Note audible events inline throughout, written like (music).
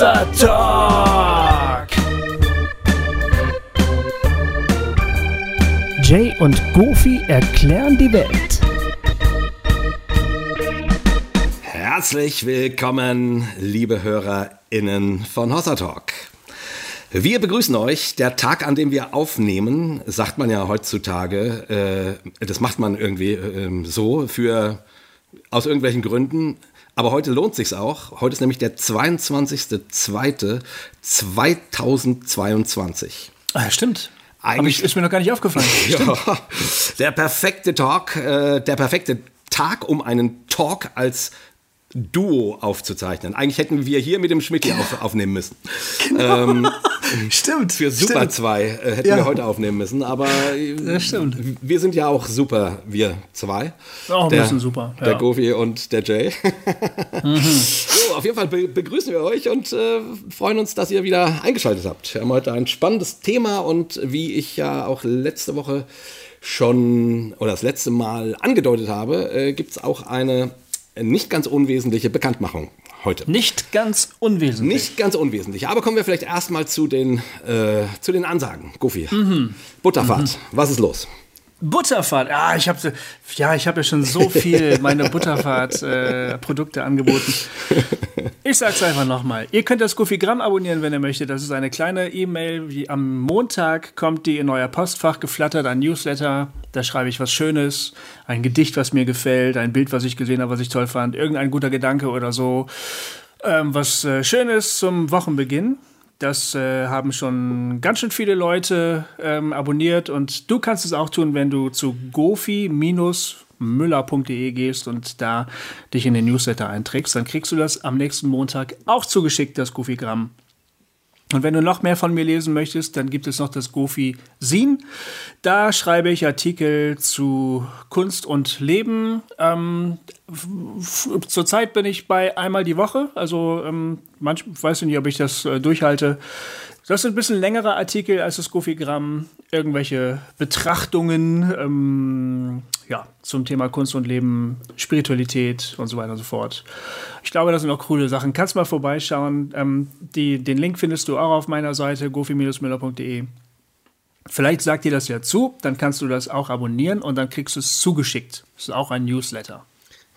Hossa Talk. Jay und Goofy erklären die Welt. Herzlich willkommen, liebe HörerInnen von Hossa Talk. Wir begrüßen euch. Der Tag, an dem wir aufnehmen, sagt man ja heutzutage, äh, das macht man irgendwie äh, so für aus irgendwelchen Gründen. Aber heute lohnt sich's auch. Heute ist nämlich der 22.02.2022. Ah, stimmt. Eigentlich ist mir noch gar nicht aufgefallen. (laughs) ja, der perfekte Talk, äh, der perfekte Tag, um einen Talk als Duo aufzuzeichnen. Eigentlich hätten wir hier mit dem Schmidt auf, aufnehmen müssen. Genau. Ähm, (laughs) stimmt. Für Super 2 äh, hätten ja. wir heute aufnehmen müssen, aber das stimmt. wir sind ja auch super, wir zwei. Auch ein der, bisschen super. Ja. Der Gofi und der Jay. (laughs) mhm. so, auf jeden Fall be begrüßen wir euch und äh, freuen uns, dass ihr wieder eingeschaltet habt. Wir haben heute ein spannendes Thema und wie ich ja auch letzte Woche schon oder das letzte Mal angedeutet habe, äh, gibt es auch eine nicht ganz unwesentliche Bekanntmachung heute. Nicht ganz unwesentlich. Nicht ganz unwesentlich. Aber kommen wir vielleicht erstmal zu den, äh, zu den Ansagen. Goofy. Mhm. Butterfahrt. Mhm. Was ist los? Butterfahrt, ah, ich habe ja, ich habe ja schon so (laughs) viel meine Butterfahrt-Produkte äh, angeboten. Ich sag's einfach nochmal. Ihr könnt das Goofy-Gramm abonnieren, wenn ihr möchtet. Das ist eine kleine E-Mail, wie am Montag kommt die in euer Postfach geflattert, ein Newsletter. Da schreibe ich was Schönes, ein Gedicht, was mir gefällt, ein Bild, was ich gesehen habe, was ich toll fand, irgendein guter Gedanke oder so. Ähm, was äh, Schönes zum Wochenbeginn. Das äh, haben schon ganz schön viele Leute ähm, abonniert und du kannst es auch tun, wenn du zu gofi-müller.de gehst und da dich in den Newsletter einträgst. Dann kriegst du das am nächsten Montag auch zugeschickt, das Gofi-Gramm. Und wenn du noch mehr von mir lesen möchtest, dann gibt es noch das Gofi Sin. Da schreibe ich Artikel zu Kunst und Leben. Ähm, zurzeit bin ich bei einmal die Woche. Also ähm, manch, weiß nicht, ob ich das äh, durchhalte. Das sind ein bisschen längere Artikel als das Gofi-Gramm. Irgendwelche Betrachtungen, ähm, ja, zum Thema Kunst und Leben, Spiritualität und so weiter und so fort. Ich glaube, das sind auch coole Sachen. Kannst mal vorbeischauen. Ähm, die, den Link findest du auch auf meiner Seite gofi-müller.de. Vielleicht sagt dir das ja zu, dann kannst du das auch abonnieren und dann kriegst du es zugeschickt. Das ist auch ein Newsletter.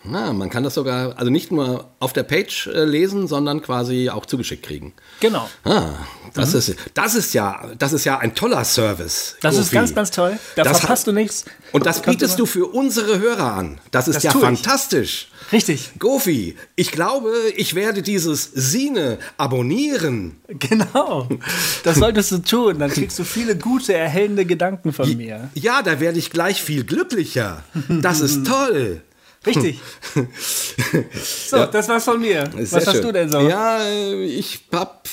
Na, man kann das sogar, also nicht nur auf der Page äh, lesen, sondern quasi auch zugeschickt kriegen. Genau. Ah, das, mhm. ist, das, ist ja, das ist ja ein toller Service. Das Gofi. ist ganz, ganz toll. Da das verpasst du nichts. Und das bietest du für unsere Hörer an. Das ist das ja fantastisch. Ich. Richtig. Gofi, ich glaube, ich werde dieses Sine abonnieren. Genau. Das solltest du tun. Dann kriegst du viele gute, erhellende Gedanken von mir. Ja, da werde ich gleich viel glücklicher. Das ist (laughs) toll. Richtig. (laughs) so, ja. das war's von mir. Sehr Was hast schön. du denn so? Ja, ich hab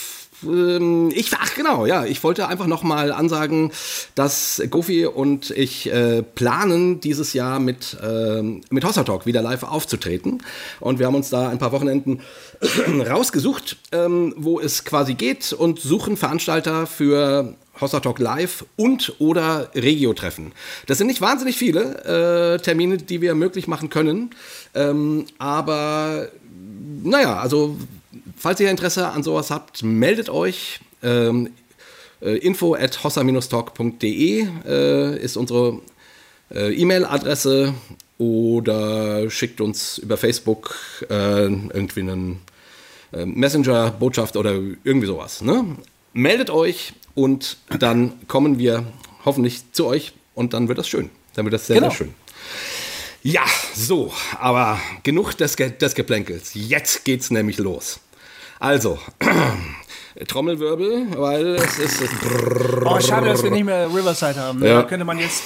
ähm, ich, ach genau, ja, ich wollte einfach nochmal ansagen, dass Gofi und ich äh, planen, dieses Jahr mit, äh, mit Hossa Talk wieder live aufzutreten. Und wir haben uns da ein paar Wochenenden (clears throat) rausgesucht, ähm, wo es quasi geht und suchen Veranstalter für Hossa Talk Live und oder Regio-Treffen. Das sind nicht wahnsinnig viele äh, Termine, die wir möglich machen können. Ähm, aber naja, also falls ihr Interesse an sowas habt, meldet euch. Ähm, äh, info at hossa-talk.de äh, ist unsere äh, E-Mail-Adresse oder schickt uns über Facebook äh, irgendwie einen äh, Messenger-Botschaft oder irgendwie sowas. Ne? Meldet euch, und dann kommen wir hoffentlich zu euch und dann wird das schön. Dann wird das sehr, genau. sehr schön. Ja, so, aber genug des, Ge des Geplänkels. Jetzt geht's nämlich los. Also, (clears throat) Trommelwirbel, weil es ist. Oh, schade, dass wir nicht mehr Riverside haben. Ja. Da könnte man jetzt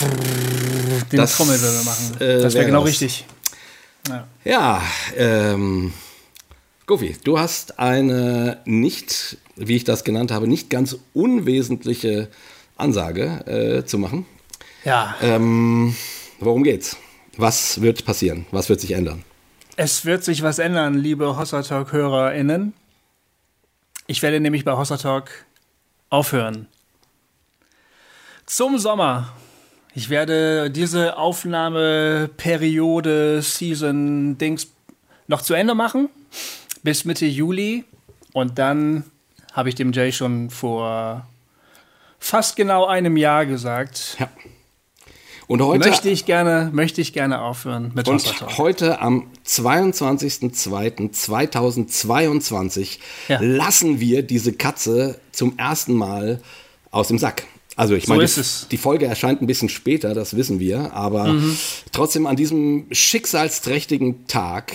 den das, Trommelwirbel machen. Äh, das wäre wär genau das. richtig. Ja, ja ähm, Goofy, du hast eine nicht, wie ich das genannt habe, nicht ganz unwesentliche Ansage äh, zu machen. Ja. Ähm, worum geht's? Was wird passieren? Was wird sich ändern? Es wird sich was ändern, liebe Hossa Talk-HörerInnen. Ich werde nämlich bei Hossa Talk aufhören. Zum Sommer. Ich werde diese Aufnahmeperiode, Season, Dings noch zu Ende machen bis Mitte Juli Und dann habe ich dem Jay schon vor fast genau einem Jahr gesagt. Ja. Und heute möchte ich gerne, möchte ich gerne aufhören mit Und heute am 22.02.2022 ja. lassen wir diese Katze zum ersten Mal aus dem Sack. Also ich so meine, die Folge erscheint ein bisschen später, das wissen wir, aber mhm. trotzdem an diesem schicksalsträchtigen Tag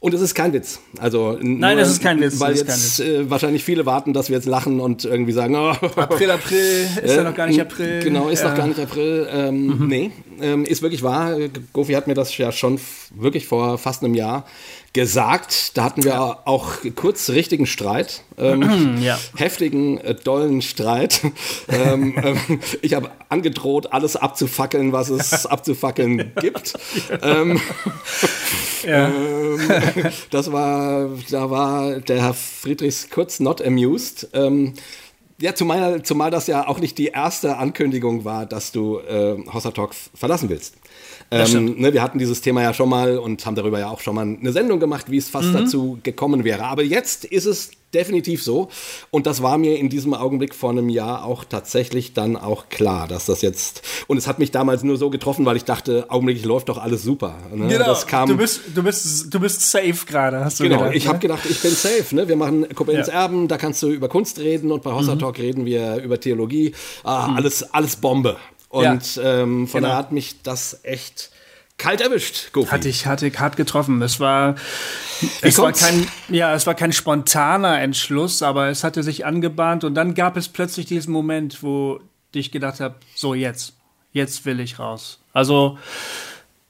und es ist kein Witz. Also Nein, es ist kein Witz. Weil jetzt äh, wahrscheinlich viele warten, dass wir jetzt lachen und irgendwie sagen, oh, April, April, ist ja noch gar nicht April. Genau, ist ja. noch gar nicht April. Ähm, mhm. Nee, ähm, ist wirklich wahr. Gofi hat mir das ja schon wirklich vor fast einem Jahr gesagt. Da hatten wir ja. auch kurz richtigen Streit, ähm, (clears throat) ja. heftigen, äh, dollen Streit. (laughs) ähm, äh, ich habe angedroht, alles abzufackeln, was es (laughs) abzufackeln gibt. Ähm, ja. (laughs) Ähm, das war, da war der Herr Friedrichs kurz not amused. Ähm, ja, zumal, zumal das ja auch nicht die erste Ankündigung war, dass du äh, Hossa Talk verlassen willst. Ähm, ne, wir hatten dieses Thema ja schon mal und haben darüber ja auch schon mal eine Sendung gemacht, wie es fast mhm. dazu gekommen wäre. Aber jetzt ist es definitiv so. Und das war mir in diesem Augenblick vor einem Jahr auch tatsächlich dann auch klar, dass das jetzt. Und es hat mich damals nur so getroffen, weil ich dachte, augenblicklich läuft doch alles super. Ne? Genau. Das kam, du, bist, du, bist, du bist safe gerade, hast du Genau, gedacht, ich ne? habe gedacht, ich bin safe. Ne? Wir machen Koblenz ja. Erben, da kannst du über Kunst reden und bei Hossa Talk mhm. reden wir über Theologie. Ah, mhm. alles, alles Bombe. Und ja, ähm, von genau. daher hat mich das echt kalt erwischt. Goofy. Hatte ich, hatte hart getroffen. Es war, es war kein, ja, es war kein spontaner Entschluss, aber es hatte sich angebahnt und dann gab es plötzlich diesen Moment, wo ich gedacht habe, so jetzt, jetzt will ich raus. Also,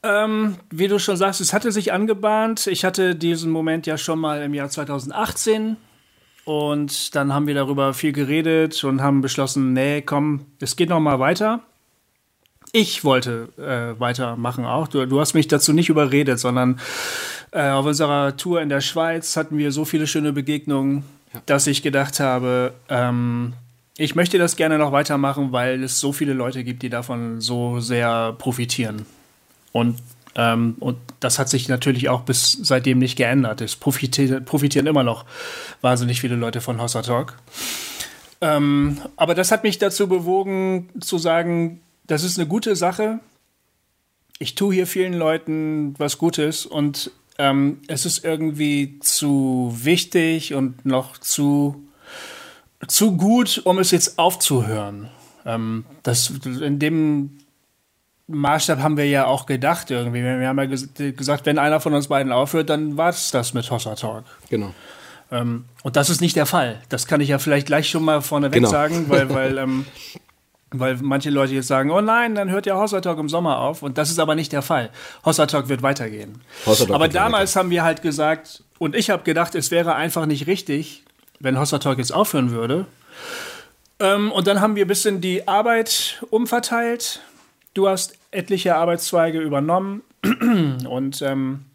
ähm, wie du schon sagst, es hatte sich angebahnt. Ich hatte diesen Moment ja schon mal im Jahr 2018 und dann haben wir darüber viel geredet und haben beschlossen, nee, komm, es geht noch mal weiter ich wollte äh, weitermachen auch. Du, du, hast mich dazu nicht überredet, sondern äh, auf unserer Tour in der Schweiz hatten wir so viele schöne Begegnungen, ja. dass ich gedacht habe, ähm, ich möchte das gerne noch weitermachen, weil es so viele Leute gibt, die davon so sehr profitieren. Und, ähm, und das hat sich natürlich auch bis seitdem nicht geändert. Es profitieren, profitieren immer noch wahnsinnig viele Leute von Hossa Talk. Ähm, aber das hat mich dazu bewogen, zu sagen, das ist eine gute Sache. Ich tue hier vielen Leuten was Gutes und ähm, es ist irgendwie zu wichtig und noch zu, zu gut, um es jetzt aufzuhören. Ähm, das, in dem Maßstab haben wir ja auch gedacht irgendwie. Wir haben ja gesagt, wenn einer von uns beiden aufhört, dann war es das mit Hossa Talk. Genau. Ähm, und das ist nicht der Fall. Das kann ich ja vielleicht gleich schon mal vorneweg genau. sagen, weil, weil ähm, weil manche Leute jetzt sagen, oh nein, dann hört ja Hossa Talk im Sommer auf. Und das ist aber nicht der Fall. Hossa Talk wird weitergehen. Talk aber damals haben wir halt gesagt, und ich habe gedacht, es wäre einfach nicht richtig, wenn Hossa Talk jetzt aufhören würde. Ähm, und dann haben wir ein bisschen die Arbeit umverteilt. Du hast etliche Arbeitszweige übernommen. (clears throat) und ähm,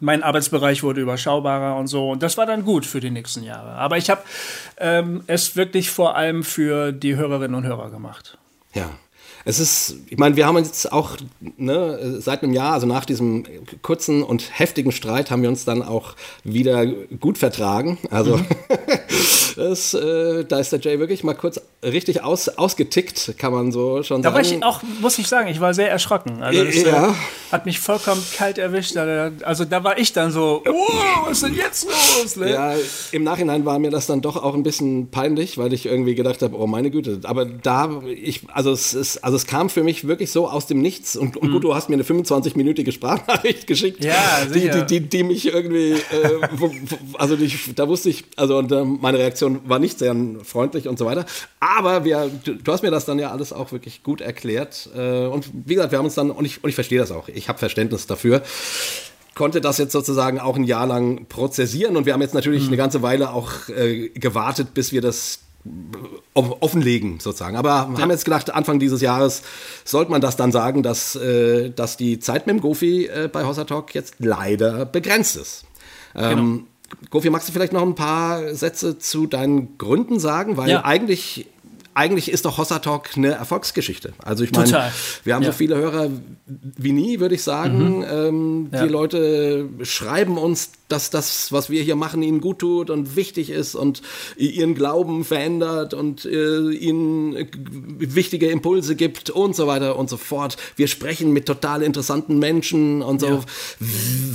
mein Arbeitsbereich wurde überschaubarer und so. Und das war dann gut für die nächsten Jahre. Aber ich habe ähm, es wirklich vor allem für die Hörerinnen und Hörer gemacht. Ja. Es ist, ich meine, wir haben uns jetzt auch ne, seit einem Jahr, also nach diesem kurzen und heftigen Streit, haben wir uns dann auch wieder gut vertragen. Also mhm. (laughs) Das, äh, da ist der Jay wirklich mal kurz richtig aus, ausgetickt, kann man so schon da sagen. Da war ich auch, muss ich sagen, ich war sehr erschrocken. Also das, ja. äh, hat mich vollkommen kalt erwischt. Also da war ich dann so, oh, was ist denn jetzt los? Ne? Ja, im Nachhinein war mir das dann doch auch ein bisschen peinlich, weil ich irgendwie gedacht habe, oh meine Güte. Aber da, ich, also es ist, also es kam für mich wirklich so aus dem Nichts. Und, und mhm. gut, du hast mir eine 25-minütige Sprachnachricht (laughs) geschickt, ja, die, die, die, die, mich irgendwie, äh, also die, da wusste ich, also und, äh, meine Reaktion Reaktion war nicht sehr freundlich und so weiter. Aber wir, du, du hast mir das dann ja alles auch wirklich gut erklärt. Äh, und wie gesagt, wir haben uns dann, und ich, und ich verstehe das auch, ich habe Verständnis dafür konnte das jetzt sozusagen auch ein Jahr lang prozessieren und wir haben jetzt natürlich mhm. eine ganze Weile auch äh, gewartet, bis wir das offenlegen sozusagen. Aber ja. haben jetzt gedacht, Anfang dieses Jahres sollte man das dann sagen, dass, äh, dass die Zeit mit dem Gofi äh, bei Hossa Talk jetzt leider begrenzt ist. Ähm, genau. Gofi, magst du vielleicht noch ein paar Sätze zu deinen Gründen sagen? Weil ja. eigentlich eigentlich ist doch Hossa Talk eine Erfolgsgeschichte. Also ich meine, wir haben ja. so viele Hörer wie nie, würde ich sagen. Mhm. Ähm, ja. Die Leute schreiben uns, dass das, was wir hier machen, ihnen gut tut und wichtig ist und ihren Glauben verändert und äh, ihnen wichtige Impulse gibt und so weiter und so fort. Wir sprechen mit total interessanten Menschen und so. Ja.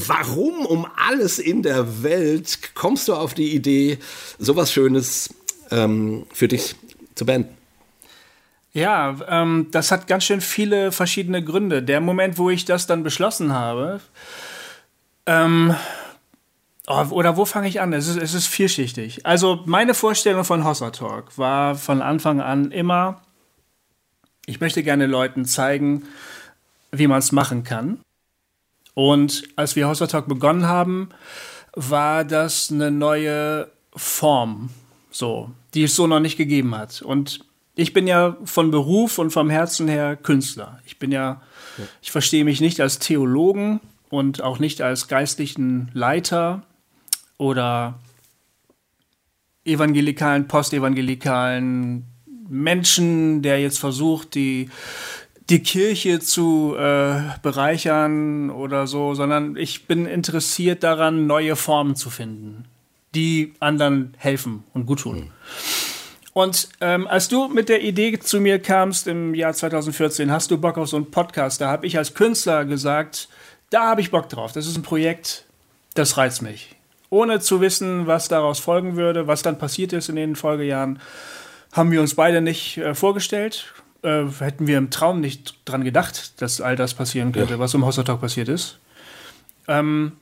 Warum um alles in der Welt kommst du auf die Idee, sowas Schönes ähm, für dich zu beenden? Ja, ähm, das hat ganz schön viele verschiedene Gründe. Der Moment, wo ich das dann beschlossen habe, ähm, oh, oder wo fange ich an? Es ist, es ist vielschichtig. Also meine Vorstellung von Hossa Talk war von Anfang an immer, ich möchte gerne Leuten zeigen, wie man es machen kann. Und als wir Hossa Talk begonnen haben, war das eine neue Form, so, die es so noch nicht gegeben hat. Und ich bin ja von Beruf und vom Herzen her Künstler. Ich bin ja, ja. ich verstehe mich nicht als Theologen und auch nicht als geistlichen Leiter oder evangelikalen, postevangelikalen Menschen, der jetzt versucht, die, die Kirche zu äh, bereichern oder so, sondern ich bin interessiert daran, neue Formen zu finden, die anderen helfen und gut tun. Mhm. Und ähm, als du mit der Idee zu mir kamst im Jahr 2014, hast du Bock auf so einen Podcast? Da habe ich als Künstler gesagt, da habe ich Bock drauf. Das ist ein Projekt, das reizt mich. Ohne zu wissen, was daraus folgen würde, was dann passiert ist in den Folgejahren, haben wir uns beide nicht äh, vorgestellt. Äh, hätten wir im Traum nicht dran gedacht, dass all das passieren könnte, ja. was im Hossa Talk passiert ist. Ähm,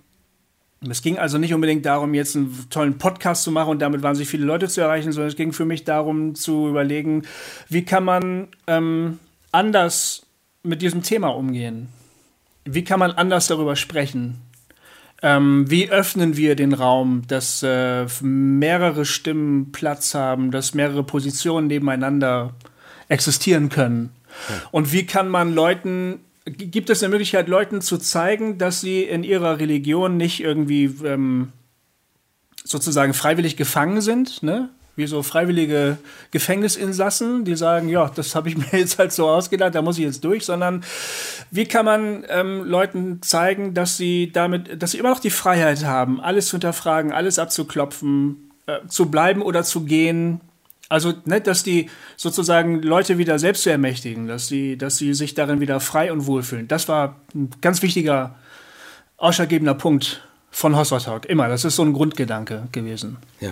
es ging also nicht unbedingt darum, jetzt einen tollen Podcast zu machen und damit wahnsinnig viele Leute zu erreichen, sondern es ging für mich darum zu überlegen, wie kann man ähm, anders mit diesem Thema umgehen? Wie kann man anders darüber sprechen? Ähm, wie öffnen wir den Raum, dass äh, mehrere Stimmen Platz haben, dass mehrere Positionen nebeneinander existieren können? Ja. Und wie kann man Leuten gibt es eine Möglichkeit, Leuten zu zeigen, dass sie in ihrer Religion nicht irgendwie ähm, sozusagen freiwillig gefangen sind, ne? Wie so freiwillige Gefängnisinsassen, die sagen, ja, das habe ich (laughs) mir jetzt halt so ausgedacht, da muss ich jetzt durch, sondern wie kann man ähm, Leuten zeigen, dass sie damit, dass sie immer noch die Freiheit haben, alles zu hinterfragen, alles abzuklopfen, äh, zu bleiben oder zu gehen, also, ne, dass die sozusagen Leute wieder selbst zu ermächtigen, dass sie, dass sie sich darin wieder frei und wohlfühlen. Das war ein ganz wichtiger, ausschlaggebender Punkt von Hossa Talk. Immer. Das ist so ein Grundgedanke gewesen. Ja.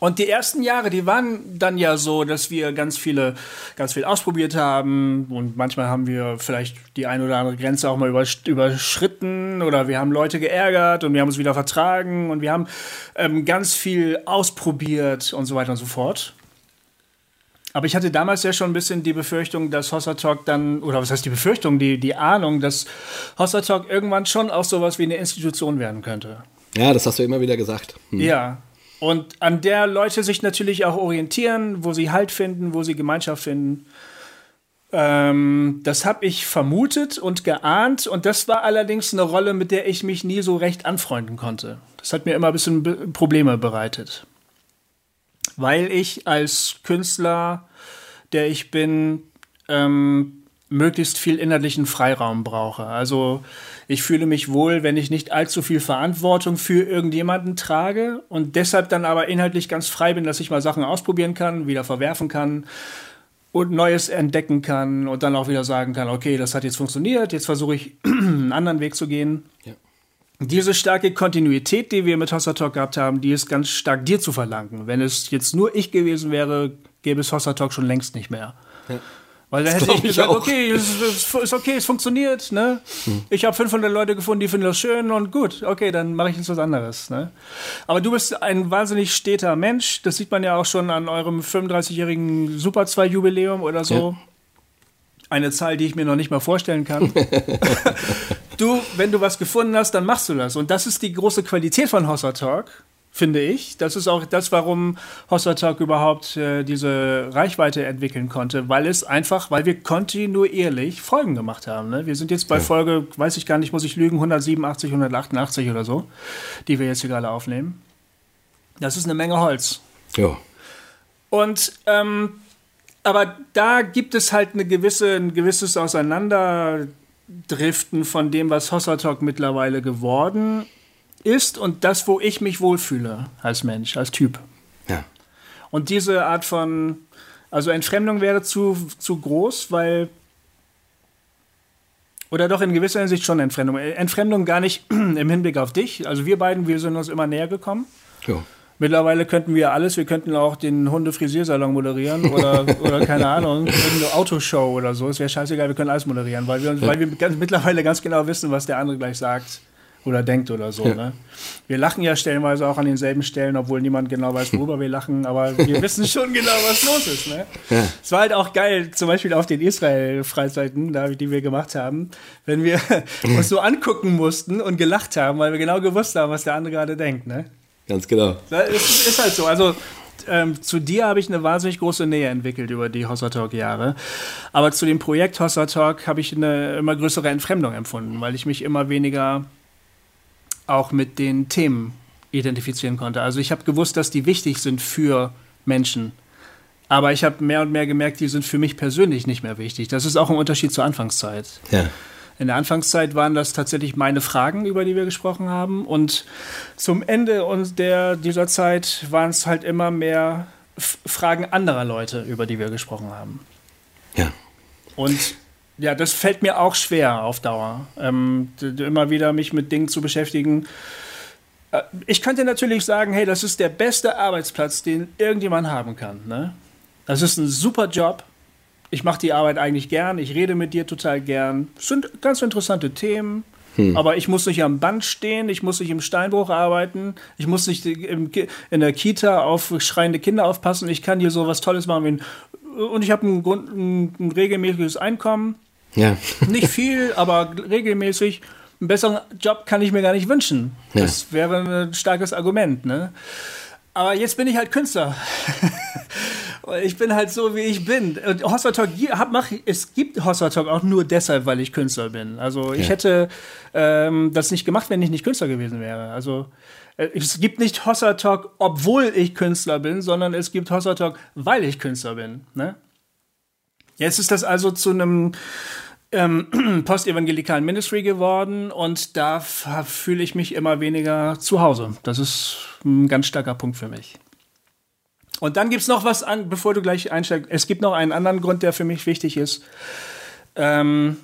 Und die ersten Jahre, die waren dann ja so, dass wir ganz viele, ganz viel ausprobiert haben und manchmal haben wir vielleicht die eine oder andere Grenze auch mal überschritten oder wir haben Leute geärgert und wir haben uns wieder vertragen und wir haben ähm, ganz viel ausprobiert und so weiter und so fort. Aber ich hatte damals ja schon ein bisschen die Befürchtung, dass Hossa Talk dann, oder was heißt die Befürchtung, die, die Ahnung, dass Hossa Talk irgendwann schon auch sowas wie eine Institution werden könnte. Ja, das hast du immer wieder gesagt. Hm. Ja. Und an der Leute sich natürlich auch orientieren, wo sie Halt finden, wo sie Gemeinschaft finden. Ähm, das habe ich vermutet und geahnt. Und das war allerdings eine Rolle, mit der ich mich nie so recht anfreunden konnte. Das hat mir immer ein bisschen Probleme bereitet weil ich als Künstler, der ich bin, ähm, möglichst viel innerlichen Freiraum brauche. Also ich fühle mich wohl, wenn ich nicht allzu viel Verantwortung für irgendjemanden trage und deshalb dann aber inhaltlich ganz frei bin, dass ich mal Sachen ausprobieren kann, wieder verwerfen kann und Neues entdecken kann und dann auch wieder sagen kann, okay, das hat jetzt funktioniert, jetzt versuche ich (clears throat) einen anderen Weg zu gehen. Ja diese starke Kontinuität, die wir mit Hossa Talk gehabt haben, die ist ganz stark dir zu verlangen. Wenn es jetzt nur ich gewesen wäre, gäbe es Hossa Talk schon längst nicht mehr. Ja. Weil da hätte ich gesagt, okay, es ist okay, es funktioniert, ne? Hm. Ich habe 500 Leute gefunden, die finden das schön und gut, okay, dann mache ich jetzt was anderes, ne? Aber du bist ein wahnsinnig steter Mensch, das sieht man ja auch schon an eurem 35-jährigen Super 2 Jubiläum oder so. Ja. Eine Zahl, die ich mir noch nicht mal vorstellen kann. (laughs) du, wenn du was gefunden hast, dann machst du das. Und das ist die große Qualität von Hossa Talk, finde ich. Das ist auch das, warum Hossa Talk überhaupt äh, diese Reichweite entwickeln konnte, weil es einfach, weil wir kontinuierlich Folgen gemacht haben. Ne? Wir sind jetzt bei ja. Folge, weiß ich gar nicht, muss ich lügen, 187, 188 oder so, die wir jetzt hier gerade aufnehmen. Das ist eine Menge Holz. Ja. Und ähm, aber da gibt es halt eine gewisse, ein gewisses Auseinanderdriften von dem, was Hossa Talk mittlerweile geworden ist und das, wo ich mich wohlfühle als Mensch, als Typ. Ja. Und diese Art von, also Entfremdung wäre zu, zu groß, weil oder doch in gewisser Hinsicht schon Entfremdung. Entfremdung gar nicht (clears throat) im Hinblick auf dich. Also wir beiden, wir sind uns immer näher gekommen. Ja. Mittlerweile könnten wir alles. Wir könnten auch den Hundefrisiersalon moderieren oder, (laughs) oder keine Ahnung, irgendeine Autoshow oder so. Es wäre scheißegal, wir können alles moderieren, weil wir, weil wir ganz, mittlerweile ganz genau wissen, was der andere gleich sagt oder denkt oder so. Ja. Ne? Wir lachen ja stellenweise auch an denselben Stellen, obwohl niemand genau weiß, worüber wir lachen, aber wir (laughs) wissen schon genau, was los ist. Ne? Ja. Es war halt auch geil, zum Beispiel auf den Israel-Freizeiten, die wir gemacht haben, wenn wir (laughs) uns so angucken mussten und gelacht haben, weil wir genau gewusst haben, was der andere gerade denkt. Ne? Ganz genau. Es ist halt so. Also ähm, zu dir habe ich eine wahnsinnig große Nähe entwickelt über die Hossa Talk Jahre. Aber zu dem Projekt Hossa Talk habe ich eine immer größere Entfremdung empfunden, weil ich mich immer weniger auch mit den Themen identifizieren konnte. Also ich habe gewusst, dass die wichtig sind für Menschen. Aber ich habe mehr und mehr gemerkt, die sind für mich persönlich nicht mehr wichtig. Das ist auch ein Unterschied zur Anfangszeit. Ja. In der Anfangszeit waren das tatsächlich meine Fragen, über die wir gesprochen haben. Und zum Ende der, dieser Zeit waren es halt immer mehr Fragen anderer Leute, über die wir gesprochen haben. Ja. Und ja, das fällt mir auch schwer auf Dauer, ähm, immer wieder mich mit Dingen zu beschäftigen. Äh, ich könnte natürlich sagen, hey, das ist der beste Arbeitsplatz, den irgendjemand haben kann. Ne? Das ist ein super Job. Ich mache die Arbeit eigentlich gern. Ich rede mit dir total gern. Es sind ganz interessante Themen. Hm. Aber ich muss nicht am Band stehen, ich muss nicht im Steinbruch arbeiten, ich muss nicht in der Kita auf schreiende Kinder aufpassen. Ich kann hier so was Tolles machen. und ich habe ein, ein, ein regelmäßiges Einkommen. Ja. Nicht (laughs) viel, aber regelmäßig. Einen besseren Job kann ich mir gar nicht wünschen. Ja. Das wäre ein starkes Argument, ne? Aber jetzt bin ich halt Künstler. (laughs) ich bin halt so, wie ich bin. Und Hossa Talk, es gibt Hossa Talk auch nur deshalb, weil ich Künstler bin. Also ich ja. hätte ähm, das nicht gemacht, wenn ich nicht Künstler gewesen wäre. Also äh, es gibt nicht Hossa Talk, obwohl ich Künstler bin, sondern es gibt Hossa Talk, weil ich Künstler bin. Ne? Jetzt ist das also zu einem ähm, (clears throat) postevangelikalen Ministry geworden und da fühle ich mich immer weniger zu Hause. Das ist ein ganz starker Punkt für mich. Und dann gibt es noch was an, bevor du gleich einsteigst. Es gibt noch einen anderen Grund, der für mich wichtig ist. Ähm,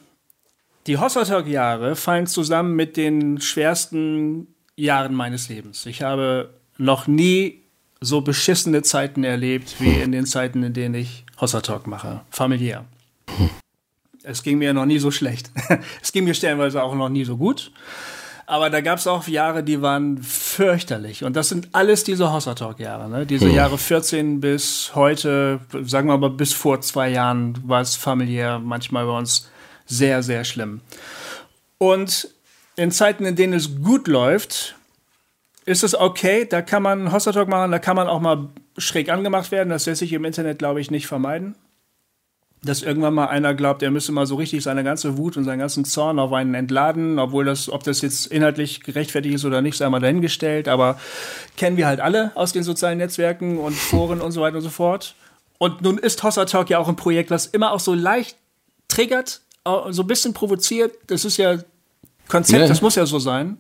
die Hossertalk-Jahre fallen zusammen mit den schwersten Jahren meines Lebens. Ich habe noch nie so beschissene Zeiten erlebt wie in den Zeiten, in denen ich Hossa Talk mache, familiär. Es ging mir noch nie so schlecht. (laughs) es ging mir stellenweise auch noch nie so gut. Aber da gab es auch Jahre, die waren fürchterlich. Und das sind alles diese Hossa Talk-Jahre. Ne? Diese Jahre 14 bis heute, sagen wir mal bis vor zwei Jahren, war es familiär manchmal bei uns sehr, sehr schlimm. Und in Zeiten, in denen es gut läuft, ist es okay, da kann man Hossa Talk machen, da kann man auch mal schräg angemacht werden. Das lässt sich im Internet, glaube ich, nicht vermeiden. Dass irgendwann mal einer glaubt, er müsse mal so richtig seine ganze Wut und seinen ganzen Zorn auf einen entladen, obwohl das, ob das jetzt inhaltlich gerechtfertigt ist oder nicht, sei mal dahingestellt. Aber kennen wir halt alle aus den sozialen Netzwerken und Foren und so weiter und so fort. Und nun ist Hossa Talk ja auch ein Projekt, was immer auch so leicht triggert, so ein bisschen provoziert. Das ist ja Konzept, yeah. das muss ja so sein.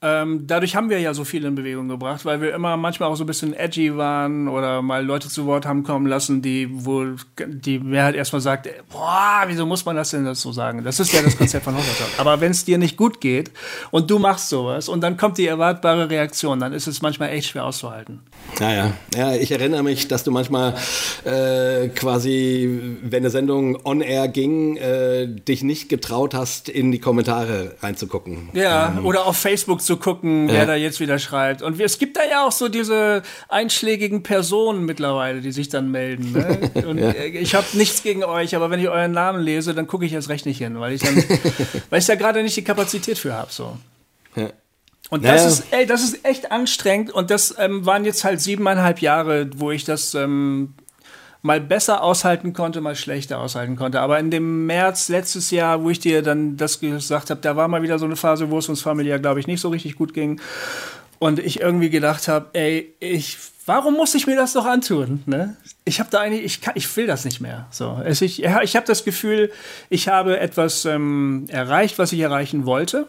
Ähm, dadurch haben wir ja so viel in Bewegung gebracht, weil wir immer manchmal auch so ein bisschen edgy waren oder mal Leute zu Wort haben kommen lassen, die wohl die Mehrheit erstmal sagt, boah, wieso muss man das denn so sagen? Das ist ja das Konzept von Hochzeitstag. Aber wenn es dir nicht gut geht und du machst sowas und dann kommt die erwartbare Reaktion, dann ist es manchmal echt schwer auszuhalten. Ja, ja. Ja, ich erinnere mich, dass du manchmal äh, quasi, wenn eine Sendung on air ging, äh, dich nicht getraut hast, in die Kommentare reinzugucken. Ja, ähm. oder auf Facebook zu gucken, wer ja. da jetzt wieder schreibt. Und es gibt da ja auch so diese einschlägigen Personen mittlerweile, die sich dann melden. Ne? (laughs) Und ja. ich habe nichts gegen euch, aber wenn ich euren Namen lese, dann gucke ich erst recht nicht hin, weil ich dann, (laughs) weil ich da gerade nicht die Kapazität für habe. So. Und das naja. ist, ey, das ist echt anstrengend. Und das ähm, waren jetzt halt siebeneinhalb Jahre, wo ich das ähm, mal besser aushalten konnte, mal schlechter aushalten konnte. Aber in dem März letztes Jahr, wo ich dir dann das gesagt habe, da war mal wieder so eine Phase, wo es uns familiär, glaube ich, nicht so richtig gut ging. Und ich irgendwie gedacht habe, ey, ich, warum muss ich mir das doch antun? Ne? Ich habe da eigentlich, ich, kann, ich will das nicht mehr. So, es, ich, ich habe das Gefühl, ich habe etwas ähm, erreicht, was ich erreichen wollte.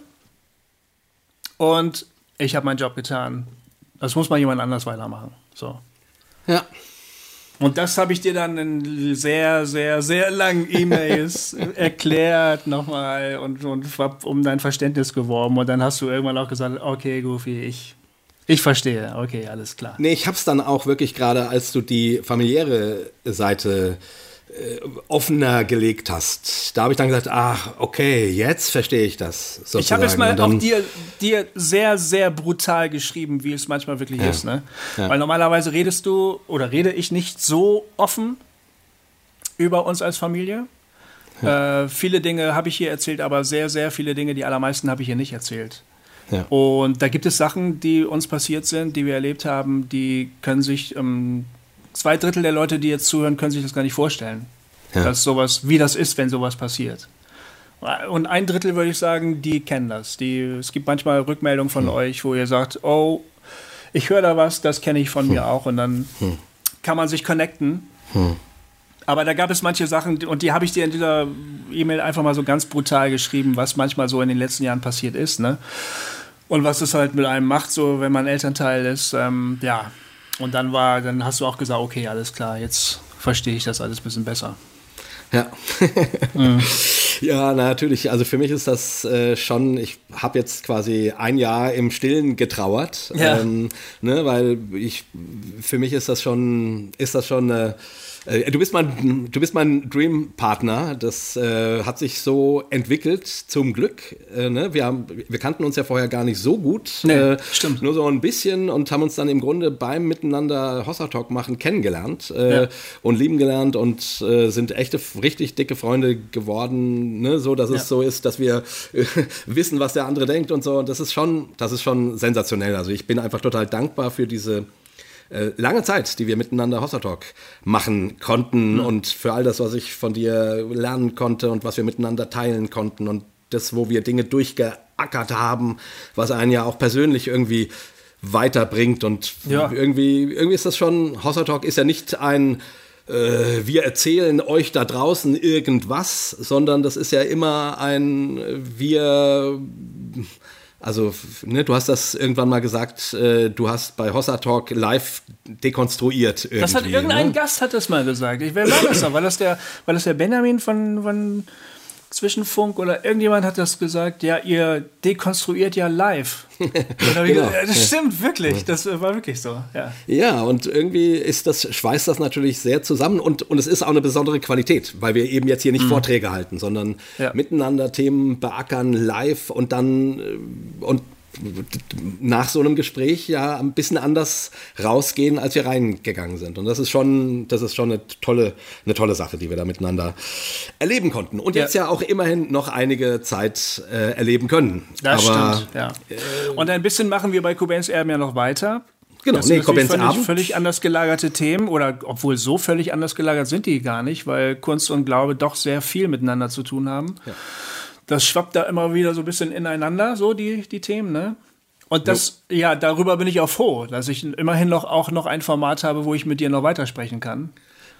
Und ich habe meinen Job getan. Das muss mal jemand anders weitermachen. So. Ja. Und das habe ich dir dann in sehr, sehr, sehr langen E-Mails (laughs) erklärt nochmal und, und um dein Verständnis geworben. Und dann hast du irgendwann auch gesagt, okay, Goofy, ich, ich verstehe. Okay, alles klar. Nee, ich habe es dann auch wirklich gerade, als du die familiäre Seite äh, offener gelegt hast. Da habe ich dann gesagt, ach, okay, jetzt verstehe ich das. Sozusagen. Ich habe es mal auch dir, dir sehr, sehr brutal geschrieben, wie es manchmal wirklich ja. ist. Ne? Ja. Weil normalerweise redest du oder rede ich nicht so offen über uns als Familie. Ja. Äh, viele Dinge habe ich hier erzählt, aber sehr, sehr viele Dinge, die allermeisten habe ich hier nicht erzählt. Ja. Und da gibt es Sachen, die uns passiert sind, die wir erlebt haben, die können sich ähm, zwei Drittel der Leute, die jetzt zuhören, können sich das gar nicht vorstellen. Ja. Dass sowas, wie das ist, wenn sowas passiert. Und ein Drittel würde ich sagen, die kennen das. Die, es gibt manchmal Rückmeldungen von hm. euch, wo ihr sagt, oh, ich höre da was, das kenne ich von hm. mir auch. Und dann hm. kann man sich connecten. Hm. Aber da gab es manche Sachen, und die habe ich dir in dieser E-Mail einfach mal so ganz brutal geschrieben, was manchmal so in den letzten Jahren passiert ist. Ne? Und was es halt mit einem macht, so wenn man Elternteil ist. Ähm, ja, und dann war, dann hast du auch gesagt, okay, alles klar, jetzt verstehe ich das alles ein bisschen besser. Ja. mhm. (laughs) Ja, natürlich. Also für mich ist das äh, schon, ich habe jetzt quasi ein Jahr im Stillen getrauert. Ja. Ähm, ne, weil ich, für mich ist das schon, ist das schon eine. Äh, du bist mein, du bist mein Dream-Partner. Das äh, hat sich so entwickelt, zum Glück. Äh, ne? wir, haben, wir kannten uns ja vorher gar nicht so gut. Nee, äh, stimmt. Nur so ein bisschen und haben uns dann im Grunde beim Miteinander Hossa Talk machen kennengelernt äh, ja. und lieben gelernt und äh, sind echte, richtig dicke Freunde geworden. Ne? So, dass ja. es so ist, dass wir (laughs) wissen, was der andere denkt und so. Und das ist schon, das ist schon sensationell. Also ich bin einfach total dankbar für diese äh, lange Zeit, die wir miteinander Hossa Talk machen konnten mhm. und für all das, was ich von dir lernen konnte und was wir miteinander teilen konnten und das, wo wir Dinge durchgeackert haben, was einen ja auch persönlich irgendwie weiterbringt und ja. irgendwie, irgendwie ist das schon, Hossa Talk ist ja nicht ein äh, wir erzählen euch da draußen irgendwas, sondern das ist ja immer ein wir also, ne, du hast das irgendwann mal gesagt, äh, du hast bei Hossa Talk live dekonstruiert. Irgendwie, das hat irgendein ne? Gast hat das mal gesagt. Ich, wer war das da? War das der, war das der Benjamin von, von Zwischenfunk oder irgendjemand hat das gesagt, ja, ihr dekonstruiert ja live. (laughs) genau. das stimmt wirklich, das war wirklich so. Ja. ja, und irgendwie ist das, schweißt das natürlich sehr zusammen und, und es ist auch eine besondere Qualität, weil wir eben jetzt hier nicht mhm. Vorträge halten, sondern ja. miteinander Themen beackern live und dann äh, und nach so einem Gespräch ja ein bisschen anders rausgehen, als wir reingegangen sind. Und das ist schon, das ist schon eine tolle, eine tolle Sache, die wir da miteinander erleben konnten. Und jetzt ja, ja auch immerhin noch einige Zeit äh, erleben können. Das Aber, stimmt, ja. Äh, Und ein bisschen machen wir bei Kubens Erben ja noch weiter. Genau, das nee, völlig, Abend. völlig anders gelagerte Themen oder obwohl so völlig anders gelagert sind die gar nicht, weil Kunst und Glaube doch sehr viel miteinander zu tun haben. Ja das schwappt da immer wieder so ein bisschen ineinander, so die, die Themen, ne? Und das, jo. ja, darüber bin ich auch froh, dass ich immerhin noch auch noch ein Format habe, wo ich mit dir noch weitersprechen kann.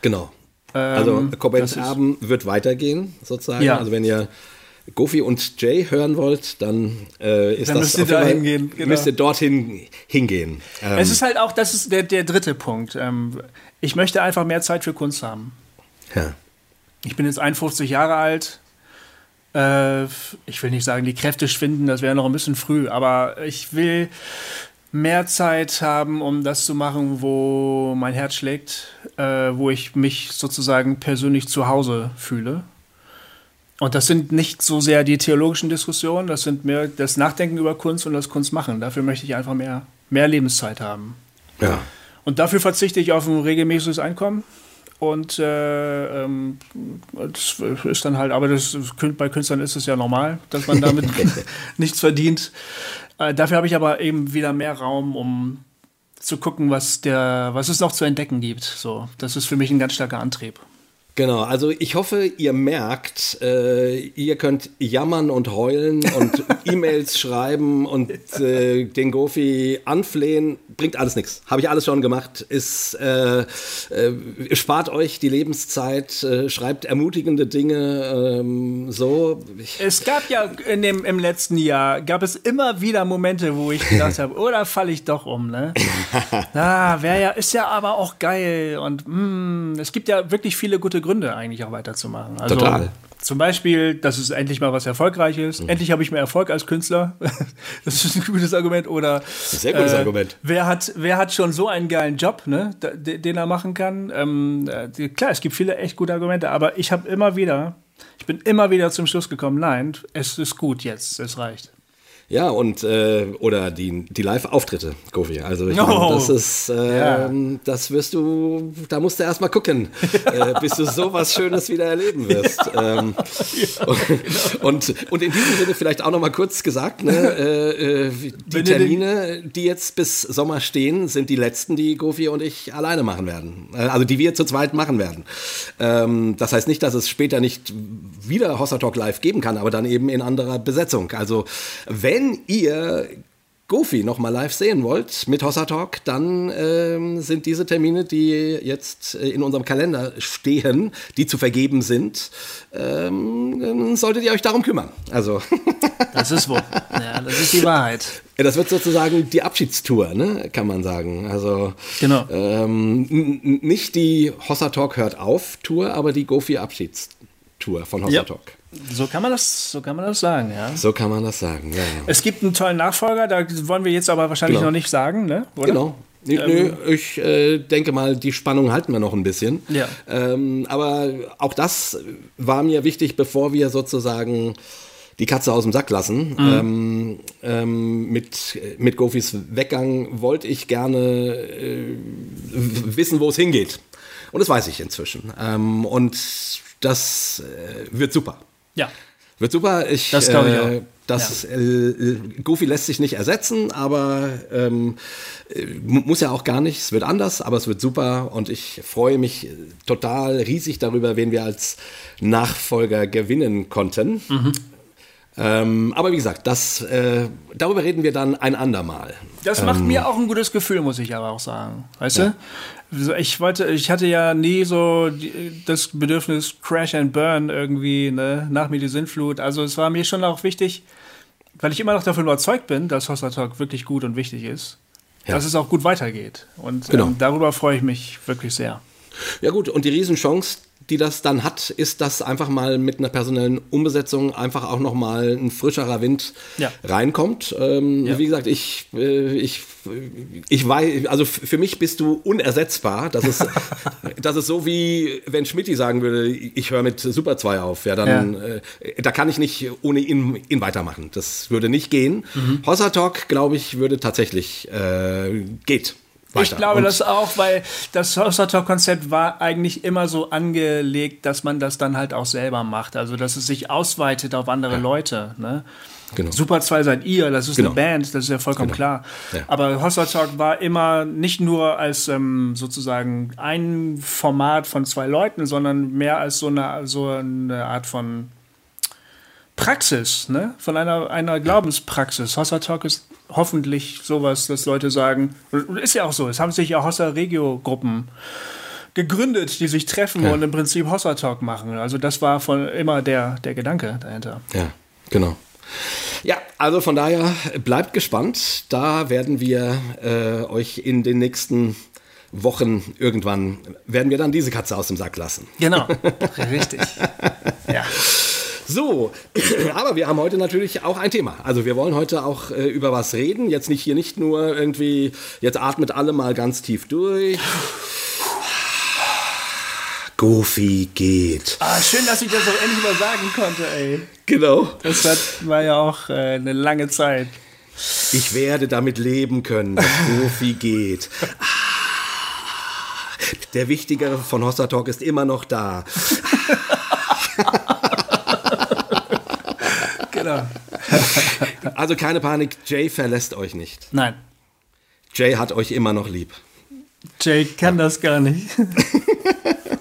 Genau. Ähm, also Corbett Abend wird weitergehen, sozusagen. Ja. Also wenn ihr Goofy und Jay hören wollt, dann äh, ist dann das müsst ihr da hingehen. Genau. Müsst ihr dorthin hingehen. Ähm, es ist halt auch, das ist der, der dritte Punkt. Ähm, ich möchte einfach mehr Zeit für Kunst haben. Ja. Ich bin jetzt 51 Jahre alt äh, ich will nicht sagen, die Kräfte schwinden, das wäre noch ein bisschen früh, aber ich will mehr Zeit haben, um das zu machen, wo mein Herz schlägt, äh, wo ich mich sozusagen persönlich zu Hause fühle. Und das sind nicht so sehr die theologischen Diskussionen, das sind mehr das Nachdenken über Kunst und das Kunstmachen. Dafür möchte ich einfach mehr, mehr Lebenszeit haben. Ja. Und dafür verzichte ich auf ein regelmäßiges Einkommen. Und äh, ähm, das ist dann halt, aber das, bei Künstlern ist es ja normal, dass man damit (laughs) nichts verdient. Äh, dafür habe ich aber eben wieder mehr Raum, um zu gucken, was der, was es noch zu entdecken gibt. So, das ist für mich ein ganz starker Antrieb. Genau, also ich hoffe, ihr merkt, äh, ihr könnt jammern und heulen und (laughs) E-Mails schreiben und äh, den Gofi anflehen. Bringt alles nichts. Habe ich alles schon gemacht. Ist, äh, äh spart euch die Lebenszeit, äh, schreibt ermutigende Dinge. Ähm, so. Es gab ja in dem, im letzten Jahr, gab es immer wieder Momente, wo ich gedacht (laughs) habe, oder falle ich doch um. Ne? (laughs) ah, ja, ist ja aber auch geil. Und mh, hm, es gibt ja wirklich viele gute Gründe Gründe, eigentlich auch weiterzumachen. Also, Total. Zum Beispiel, dass es endlich mal was Erfolgreiches. Mhm. Endlich habe ich mehr Erfolg als Künstler. (laughs) das ist ein gutes Argument. Oder sehr gutes äh, Argument. Wer hat, wer hat schon so einen geilen Job, ne, den er machen kann? Ähm, äh, klar, es gibt viele echt gute Argumente, aber ich habe immer wieder, ich bin immer wieder zum Schluss gekommen, nein, es ist gut jetzt, es reicht. Ja, und äh, oder die, die Live-Auftritte, Kofi. Also ich oh. meine, das ist, äh, ja. das wirst du, da musst du erstmal gucken, (laughs) äh, bis du sowas Schönes wieder erleben wirst. ähm, (laughs) ja, und, genau. und, und, in diesem Sinne vielleicht auch nochmal kurz gesagt, ne, (laughs) äh, äh, die Termine, die jetzt bis Sommer stehen, sind die letzten, die Kofi und ich alleine machen werden. Äh, also die wir zu zweit machen werden. Ähm, das heißt nicht, dass es später nicht wieder Hossa Talk Live geben kann, aber dann eben in anderer Besetzung. Also wenn wenn ihr Goofy nochmal live sehen wollt mit Hossa Talk, dann ähm, sind diese Termine, die jetzt äh, in unserem Kalender stehen, die zu vergeben sind, ähm, solltet ihr euch darum kümmern. Also. (laughs) das ist wohl. Ja, das ist die Wahrheit. Ja, das wird sozusagen die Abschiedstour, ne, kann man sagen. Also genau. Ähm, nicht die Hossa Talk hört auf Tour, aber die Goofy Abschiedstour von Hossa Talk. So kann man das, so kann man das sagen, ja. So kann man das sagen, ja. Es gibt einen tollen Nachfolger, da wollen wir jetzt aber wahrscheinlich genau. noch nicht sagen, ne? Oder? Genau. Nee, ähm, nö, ich äh, denke mal, die Spannung halten wir noch ein bisschen. Ja. Ähm, aber auch das war mir wichtig, bevor wir sozusagen die Katze aus dem Sack lassen. Mhm. Ähm, ähm, mit, mit Gofis Weggang wollte ich gerne äh, wissen, wo es hingeht. Und das weiß ich inzwischen. Ähm, und das äh, wird super. Ja. Wird super. Ich, das glaube ich äh, auch. Das ja. äh, Goofy lässt sich nicht ersetzen, aber ähm, äh, muss ja auch gar nicht. Es wird anders, aber es wird super und ich freue mich total riesig darüber, wen wir als Nachfolger gewinnen konnten. Mhm. Ähm, aber wie gesagt, das, äh, darüber reden wir dann ein andermal. Das macht ähm, mir auch ein gutes Gefühl, muss ich aber auch sagen. Weißt ja. du? Ich wollte, ich hatte ja nie so das Bedürfnis Crash and Burn irgendwie, ne, nach mir die Sintflut. Also es war mir schon auch wichtig, weil ich immer noch davon überzeugt bin, dass Hossa Talk wirklich gut und wichtig ist, ja. dass es auch gut weitergeht. Und genau. ähm, darüber freue ich mich wirklich sehr. Ja gut, und die Riesenchance, die das dann hat, ist, dass einfach mal mit einer personellen Umbesetzung einfach auch noch mal ein frischerer Wind ja. reinkommt. Ähm, ja. Wie gesagt, ich, äh, ich, ich weiß, also für mich bist du unersetzbar. Das ist, (laughs) das ist so wie, wenn Schmidti sagen würde, ich höre mit Super 2 auf. Ja, dann, ja. Äh, da kann ich nicht ohne ihn, ihn weitermachen. Das würde nicht gehen. Mhm. Hossa Talk, glaube ich, würde tatsächlich, äh, geht. Weiter. Ich glaube und das auch, weil das Hoster-Konzept war eigentlich immer so angelegt, dass man das dann halt auch selber macht. Also, dass es sich ausweitet auf andere ja. Leute. Ne? Genau. Super 2 seid ihr, das ist genau. eine Band, das ist ja vollkommen genau. klar. Ja. Aber Hostile Talk war immer nicht nur als ähm, sozusagen ein Format von zwei Leuten, sondern mehr als so eine, so eine Art von Praxis, ne? von einer, einer Glaubenspraxis. Hossa Talk ist hoffentlich sowas, dass Leute sagen, ist ja auch so, es haben sich ja Hossa Regio-Gruppen gegründet, die sich treffen ja. und im Prinzip Hossa Talk machen. Also das war von immer der, der Gedanke dahinter. Ja, genau. Ja, also von daher bleibt gespannt. Da werden wir äh, euch in den nächsten Wochen irgendwann werden wir dann diese Katze aus dem Sack lassen. Genau, (laughs) richtig. ja. So, (clears throat) aber wir haben heute natürlich auch ein Thema. Also wir wollen heute auch äh, über was reden. Jetzt nicht hier nicht nur irgendwie, jetzt atmet alle mal ganz tief durch. Goofy geht. Ah, schön, dass ich das auch endlich mal sagen konnte, ey. Genau. Das hat, war ja auch äh, eine lange Zeit. Ich werde damit leben können, dass (laughs) Goofy geht. Der Wichtigere von Hossa Talk ist immer noch da. (laughs) genau. (laughs) Also keine Panik, Jay verlässt euch nicht. Nein. Jay hat euch immer noch lieb. Jay kann das gar nicht. (laughs)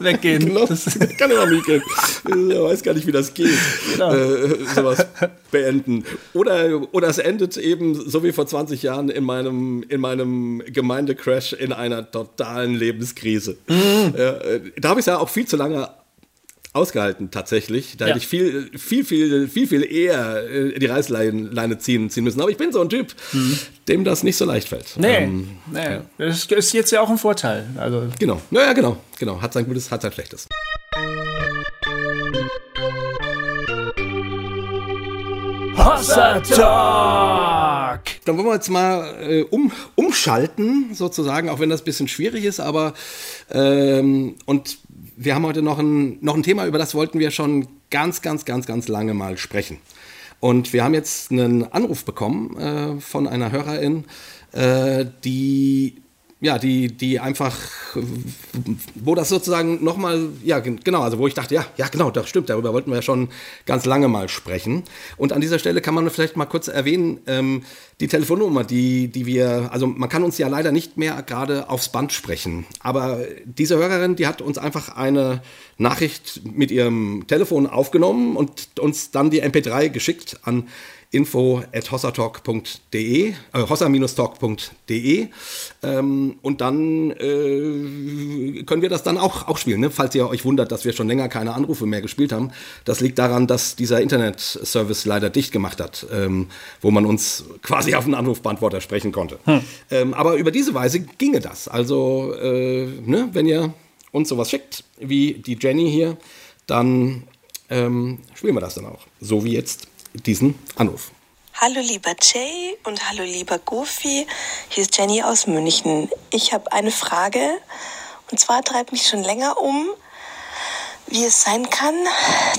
weggehen. Genau, das (laughs) kann immer Mieke. Ich weiß gar nicht, wie das geht. Genau. Äh, sowas beenden. Oder, oder es endet eben, so wie vor 20 Jahren, in meinem, in meinem Gemeindecrash in einer totalen Lebenskrise. Mhm. Äh, da habe ich es ja auch viel zu lange ausgehalten tatsächlich. Da ja. hätte ich viel, viel, viel, viel, viel eher äh, die Reißleine ziehen, ziehen müssen. Aber ich bin so ein Typ, mhm. dem das nicht so leicht fällt. Nee, ähm, nee. Ja. das ist jetzt ja auch ein Vorteil. Also genau, naja, genau, genau. Hat sein Gutes, hat sein Schlechtes. Hossa Talk! Dann wollen wir jetzt mal äh, um, umschalten, sozusagen, auch wenn das ein bisschen schwierig ist, aber ähm, und wir haben heute noch ein, noch ein Thema, über das wollten wir schon ganz, ganz, ganz, ganz lange mal sprechen. Und wir haben jetzt einen Anruf bekommen äh, von einer Hörerin, äh, die ja, die, die einfach, wo das sozusagen nochmal, ja, genau, also wo ich dachte, ja, ja, genau, das stimmt, darüber wollten wir ja schon ganz lange mal sprechen. Und an dieser Stelle kann man vielleicht mal kurz erwähnen, ähm, die Telefonnummer, die, die wir, also man kann uns ja leider nicht mehr gerade aufs Band sprechen, aber diese Hörerin, die hat uns einfach eine Nachricht mit ihrem Telefon aufgenommen und uns dann die MP3 geschickt an info at hossatalk.de, äh, hossa-talk.de ähm, und dann äh, können wir das dann auch, auch spielen, ne? falls ihr euch wundert, dass wir schon länger keine Anrufe mehr gespielt haben. Das liegt daran, dass dieser Internetservice leider dicht gemacht hat, ähm, wo man uns quasi auf einen Anrufbeantworter sprechen konnte. Hm. Ähm, aber über diese Weise ginge das. Also, äh, ne, wenn ihr uns sowas schickt, wie die Jenny hier, dann ähm, spielen wir das dann auch. So wie jetzt diesen Anruf. Hallo lieber Jay und hallo lieber Goofy, hier ist Jenny aus München. Ich habe eine Frage und zwar treibt mich schon länger um, wie es sein kann,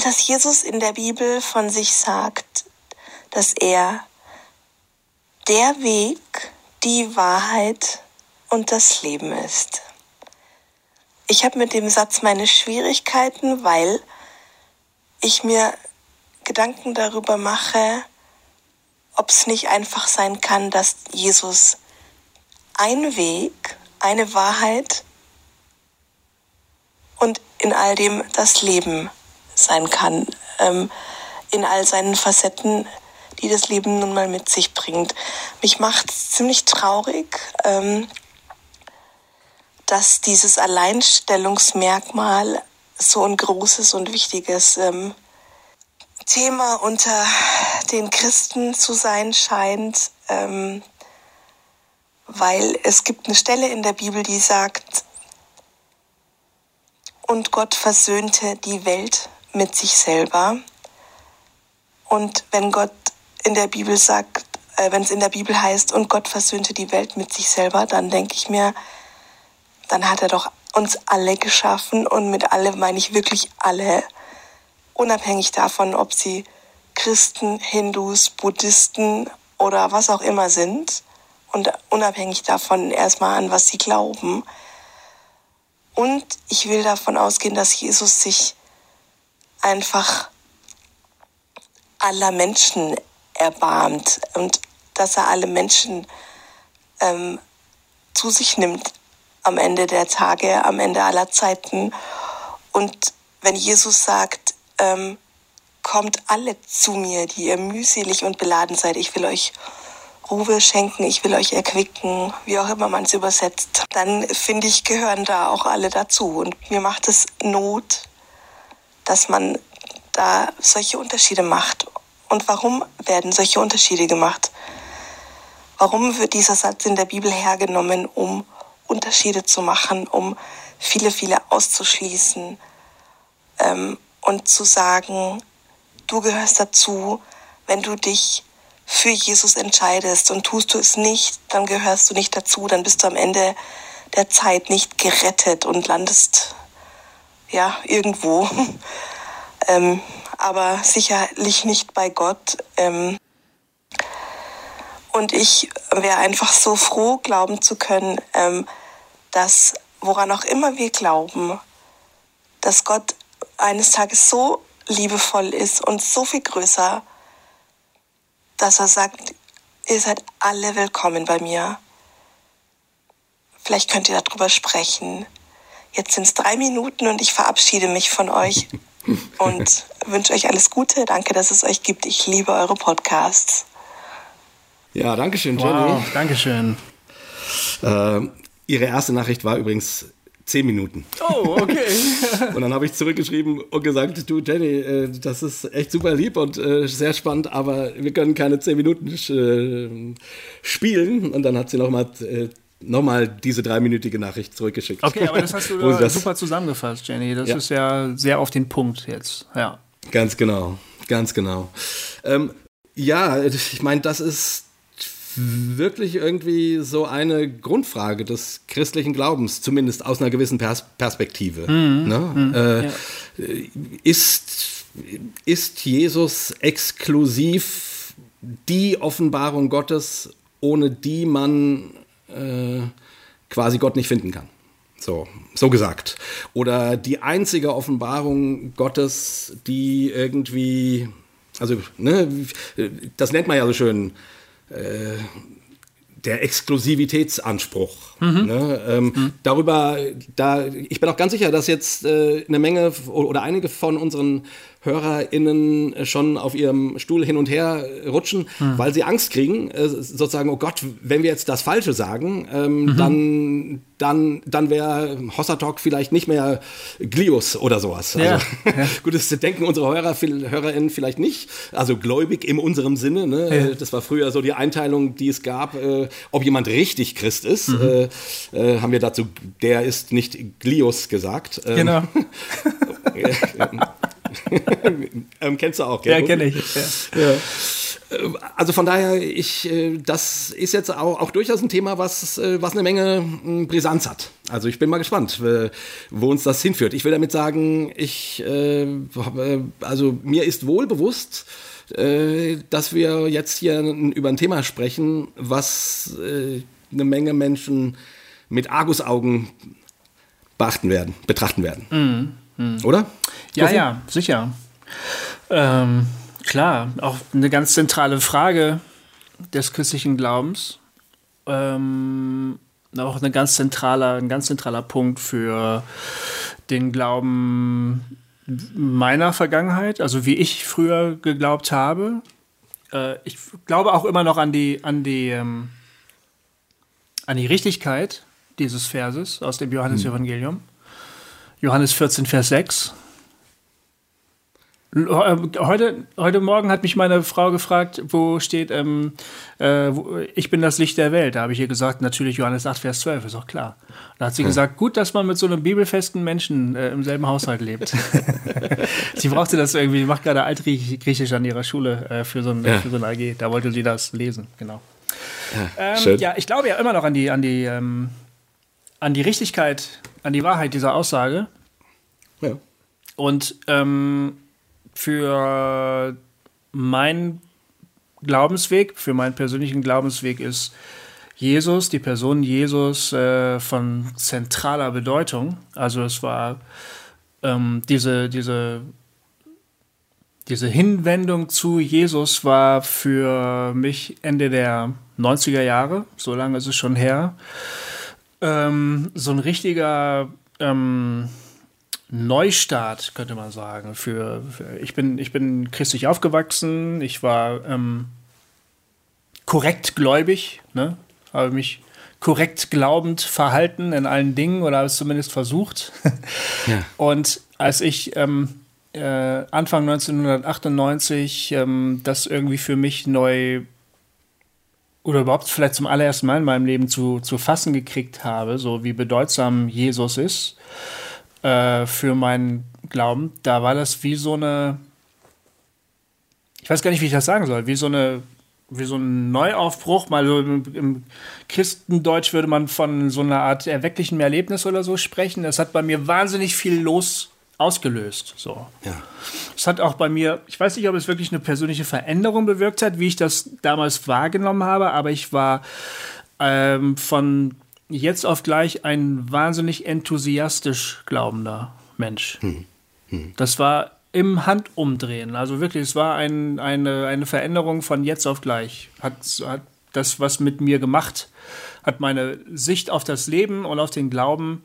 dass Jesus in der Bibel von sich sagt, dass er der Weg, die Wahrheit und das Leben ist. Ich habe mit dem Satz meine Schwierigkeiten, weil ich mir Gedanken darüber mache, ob es nicht einfach sein kann, dass Jesus ein Weg, eine Wahrheit und in all dem das Leben sein kann, ähm, in all seinen Facetten, die das Leben nun mal mit sich bringt. Mich macht es ziemlich traurig, ähm, dass dieses Alleinstellungsmerkmal so ein großes und wichtiges ähm, Thema unter den Christen zu sein scheint, ähm, weil es gibt eine Stelle in der Bibel, die sagt, und Gott versöhnte die Welt mit sich selber. Und wenn Gott in der Bibel sagt, äh, wenn es in der Bibel heißt, und Gott versöhnte die Welt mit sich selber, dann denke ich mir, dann hat er doch uns alle geschaffen und mit alle meine ich wirklich alle unabhängig davon, ob sie Christen, Hindus, Buddhisten oder was auch immer sind und unabhängig davon erstmal an, was sie glauben. Und ich will davon ausgehen, dass Jesus sich einfach aller Menschen erbarmt und dass er alle Menschen ähm, zu sich nimmt am Ende der Tage, am Ende aller Zeiten. Und wenn Jesus sagt, ähm, kommt alle zu mir, die ihr mühselig und beladen seid. Ich will euch Ruhe schenken, ich will euch erquicken, wie auch immer man es übersetzt. Dann finde ich, gehören da auch alle dazu. Und mir macht es Not, dass man da solche Unterschiede macht. Und warum werden solche Unterschiede gemacht? Warum wird dieser Satz in der Bibel hergenommen, um Unterschiede zu machen, um viele, viele auszuschließen? Ähm, und zu sagen, du gehörst dazu, wenn du dich für Jesus entscheidest und tust du es nicht, dann gehörst du nicht dazu, dann bist du am Ende der Zeit nicht gerettet und landest ja irgendwo, (laughs) ähm, aber sicherlich nicht bei Gott. Ähm, und ich wäre einfach so froh, glauben zu können, ähm, dass woran auch immer wir glauben, dass Gott eines Tages so liebevoll ist und so viel größer, dass er sagt, ihr seid alle willkommen bei mir. Vielleicht könnt ihr darüber sprechen. Jetzt sind es drei Minuten und ich verabschiede mich von euch (laughs) und wünsche euch alles Gute. Danke, dass es euch gibt. Ich liebe eure Podcasts. Ja, danke schön, Jenny. Wow, Dankeschön. Äh, ihre erste Nachricht war übrigens zehn Minuten. Oh, okay. (laughs) und dann habe ich zurückgeschrieben und gesagt, du Jenny, äh, das ist echt super lieb und äh, sehr spannend, aber wir können keine zehn Minuten äh, spielen. Und dann hat sie nochmal äh, nochmal diese dreiminütige Nachricht zurückgeschickt. Okay, aber das hast du (laughs) das super zusammengefasst, Jenny. Das ja. ist ja sehr auf den Punkt jetzt. Ja. Ganz genau, ganz genau. Ähm, ja, ich meine, das ist wirklich irgendwie so eine Grundfrage des christlichen Glaubens, zumindest aus einer gewissen Pers Perspektive. Mhm. Ne? Mhm. Äh, ja. ist, ist Jesus exklusiv die Offenbarung Gottes, ohne die man äh, quasi Gott nicht finden kann? So, so gesagt. Oder die einzige Offenbarung Gottes, die irgendwie, also, ne, das nennt man ja so schön, äh, der Exklusivitätsanspruch. Mhm. Ne? Ähm, mhm. Darüber, da, ich bin auch ganz sicher, dass jetzt äh, eine Menge oder einige von unseren HörerInnen schon auf ihrem Stuhl hin und her rutschen, hm. weil sie Angst kriegen, äh, sozusagen, oh Gott, wenn wir jetzt das Falsche sagen, ähm, mhm. dann, dann, dann wäre Hossa Talk vielleicht nicht mehr Glius oder sowas. Ja. Also, ja. (laughs) gut, das denken unsere Hörer, HörerInnen vielleicht nicht. Also gläubig in unserem Sinne. Ne? Ja. Das war früher so die Einteilung, die es gab, äh, ob jemand richtig Christ ist. Mhm. Äh, äh haben wir dazu, der ist nicht Glius gesagt. Ähm, genau. (laughs) (laughs) ähm, kennst du auch, gell? Ja, kenne ich. Ja. Ja. Äh, also von daher, ich, äh, das ist jetzt auch, auch durchaus ein Thema, was, äh, was eine Menge hm, Brisanz hat. Also ich bin mal gespannt, wo uns das hinführt. Ich will damit sagen, ich, also mir ist wohl bewusst, dass wir jetzt hier über ein Thema sprechen, was eine Menge Menschen mit Argusaugen beachten werden, betrachten werden. Mhm. Mhm. Oder? Ja, Sophie? ja, sicher. Ähm, klar, auch eine ganz zentrale Frage des christlichen Glaubens. Ähm, auch eine ganz zentraler, ein ganz zentraler Punkt für den Glauben meiner Vergangenheit, also wie ich früher geglaubt habe. Äh, ich glaube auch immer noch an die, an die, ähm, an die Richtigkeit dieses Verses aus dem Johannesevangelium. Hm. Johannes 14, Vers 6. Äh, heute, heute Morgen hat mich meine Frau gefragt, wo steht, ähm, äh, ich bin das Licht der Welt. Da habe ich ihr gesagt, natürlich Johannes 8, Vers 12, ist auch klar. Da hat sie hm. gesagt, gut, dass man mit so einem bibelfesten Menschen äh, im selben Haushalt lebt. (laughs) (laughs) sie brauchte das irgendwie, macht gerade Altgriechisch an ihrer Schule äh, für, so ein, ja. für so ein AG. Da wollte sie das lesen, genau. Ja, ähm, ja, ich glaube ja immer noch an die, an die, ähm, an die Richtigkeit, an die Wahrheit dieser Aussage. Ja. Und ähm, für meinen Glaubensweg, für meinen persönlichen Glaubensweg ist Jesus, die Person Jesus äh, von zentraler Bedeutung. Also es war ähm, diese, diese, diese Hinwendung zu Jesus war für mich Ende der 90er Jahre, so lange ist es schon her, ähm, so ein richtiger ähm, Neustart, könnte man sagen. Für, für, ich, bin, ich bin christlich aufgewachsen, ich war ähm, korrekt gläubig, ne? habe mich korrekt glaubend verhalten in allen Dingen oder habe es zumindest versucht. ja. (laughs) Und als ich ähm, äh, Anfang 1998 ähm, das irgendwie für mich neu oder überhaupt vielleicht zum allerersten Mal in meinem Leben zu, zu fassen gekriegt habe, so wie bedeutsam Jesus ist, äh, für meinen Glauben, da war das wie so eine, ich weiß gar nicht, wie ich das sagen soll, wie so eine, wie so ein Neuaufbruch, mal so im, Christendeutsch würde man von so einer Art erwecklichen Erlebnis oder so sprechen. Das hat bei mir wahnsinnig viel los ausgelöst. So. Ja. Es hat auch bei mir, ich weiß nicht, ob es wirklich eine persönliche Veränderung bewirkt hat, wie ich das damals wahrgenommen habe, aber ich war ähm, von jetzt auf gleich ein wahnsinnig enthusiastisch glaubender Mensch. Hm. Hm. Das war im Handumdrehen. Also wirklich, es war ein, eine, eine Veränderung von jetzt auf gleich. Hat, hat das was mit mir gemacht, hat meine Sicht auf das Leben und auf den Glauben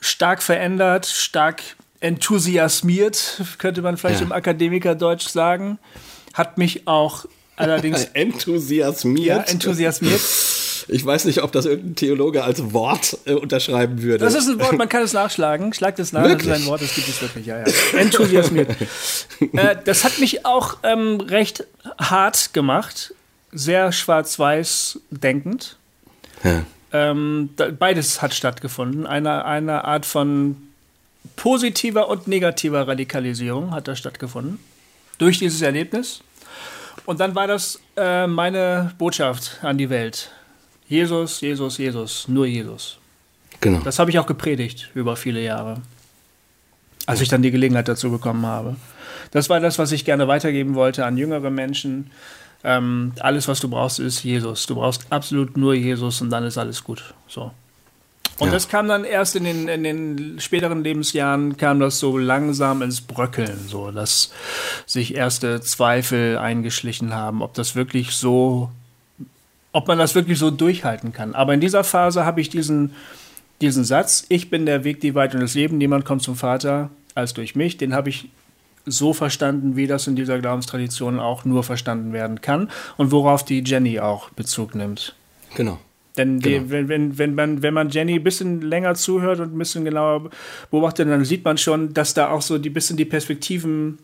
stark verändert, stark enthusiasmiert, könnte man vielleicht ja. im Akademikerdeutsch sagen. Hat mich auch allerdings (laughs) enthusiasmiert. Ja, enthusiasmiert. Ich weiß nicht, ob das irgendein Theologe als Wort äh, unterschreiben würde. Das ist ein Wort, man kann es (laughs) nachschlagen. Schlagt es nach, wirklich? das ist ein Wort, das gibt es wirklich. Ja, ja. Enthusiasmiert. (laughs) äh, das hat mich auch ähm, recht hart gemacht. Sehr schwarz-weiß denkend. Ja. Ähm, da, beides hat stattgefunden. Eine, eine Art von positiver und negativer Radikalisierung hat da stattgefunden. Durch dieses Erlebnis. Und dann war das äh, meine Botschaft an die Welt. Jesus, Jesus, Jesus, nur Jesus. Genau. Das habe ich auch gepredigt über viele Jahre, als ich dann die Gelegenheit dazu bekommen habe. Das war das, was ich gerne weitergeben wollte an jüngere Menschen. Ähm, alles, was du brauchst, ist Jesus. Du brauchst absolut nur Jesus und dann ist alles gut. So. Und ja. das kam dann erst in den, in den späteren Lebensjahren, kam das so langsam ins Bröckeln, so dass sich erste Zweifel eingeschlichen haben, ob das wirklich so, ob man das wirklich so durchhalten kann. Aber in dieser Phase habe ich diesen, diesen Satz, ich bin der Weg, die Weite und das Leben, niemand kommt zum Vater als durch mich, den habe ich so verstanden, wie das in dieser Glaubenstradition auch nur verstanden werden kann und worauf die Jenny auch Bezug nimmt. Genau. Denn die, genau. wenn, wenn, wenn, man, wenn man Jenny ein bisschen länger zuhört und ein bisschen genauer beobachtet, dann sieht man schon, dass da auch so die bisschen die Perspektiven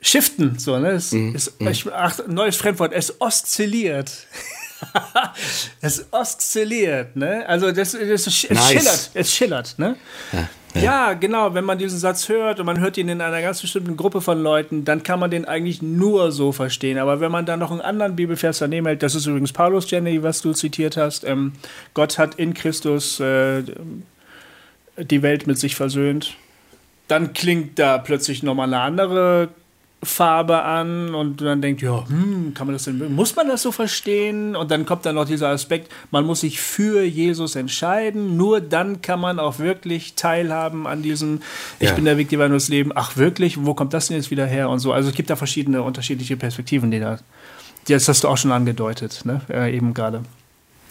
shiften. So, ne? Es, mm, es. Ich, ach, neues Fremdwort, es oszilliert. (laughs) es oszilliert, ne? Also das, das, es nice. schillert, es schillert, ne? Ja. Ja. genau. Wenn man diesen Satz hört und man hört ihn in einer ganz bestimmten Gruppe von Leuten, dann kann man den eigentlich nur so verstehen. Aber wenn man da noch einen anderen Bibelvers daneben hält, das ist übrigens Paulus, Jenny, was du zitiert hast, ähm, Gott hat in Christus äh, die Welt mit sich versöhnt, dann klingt da plötzlich nochmal eine andere Farbe an und dann denkt, ja, hm, kann man das denn, muss man das so verstehen? Und dann kommt dann noch dieser Aspekt, man muss sich für Jesus entscheiden, nur dann kann man auch wirklich teilhaben an diesem, ich ja. bin der Weg, die Wahrheit das Leben, ach wirklich, wo kommt das denn jetzt wieder her und so. Also es gibt da verschiedene unterschiedliche Perspektiven, die da, das hast du auch schon angedeutet, ne, äh, eben gerade.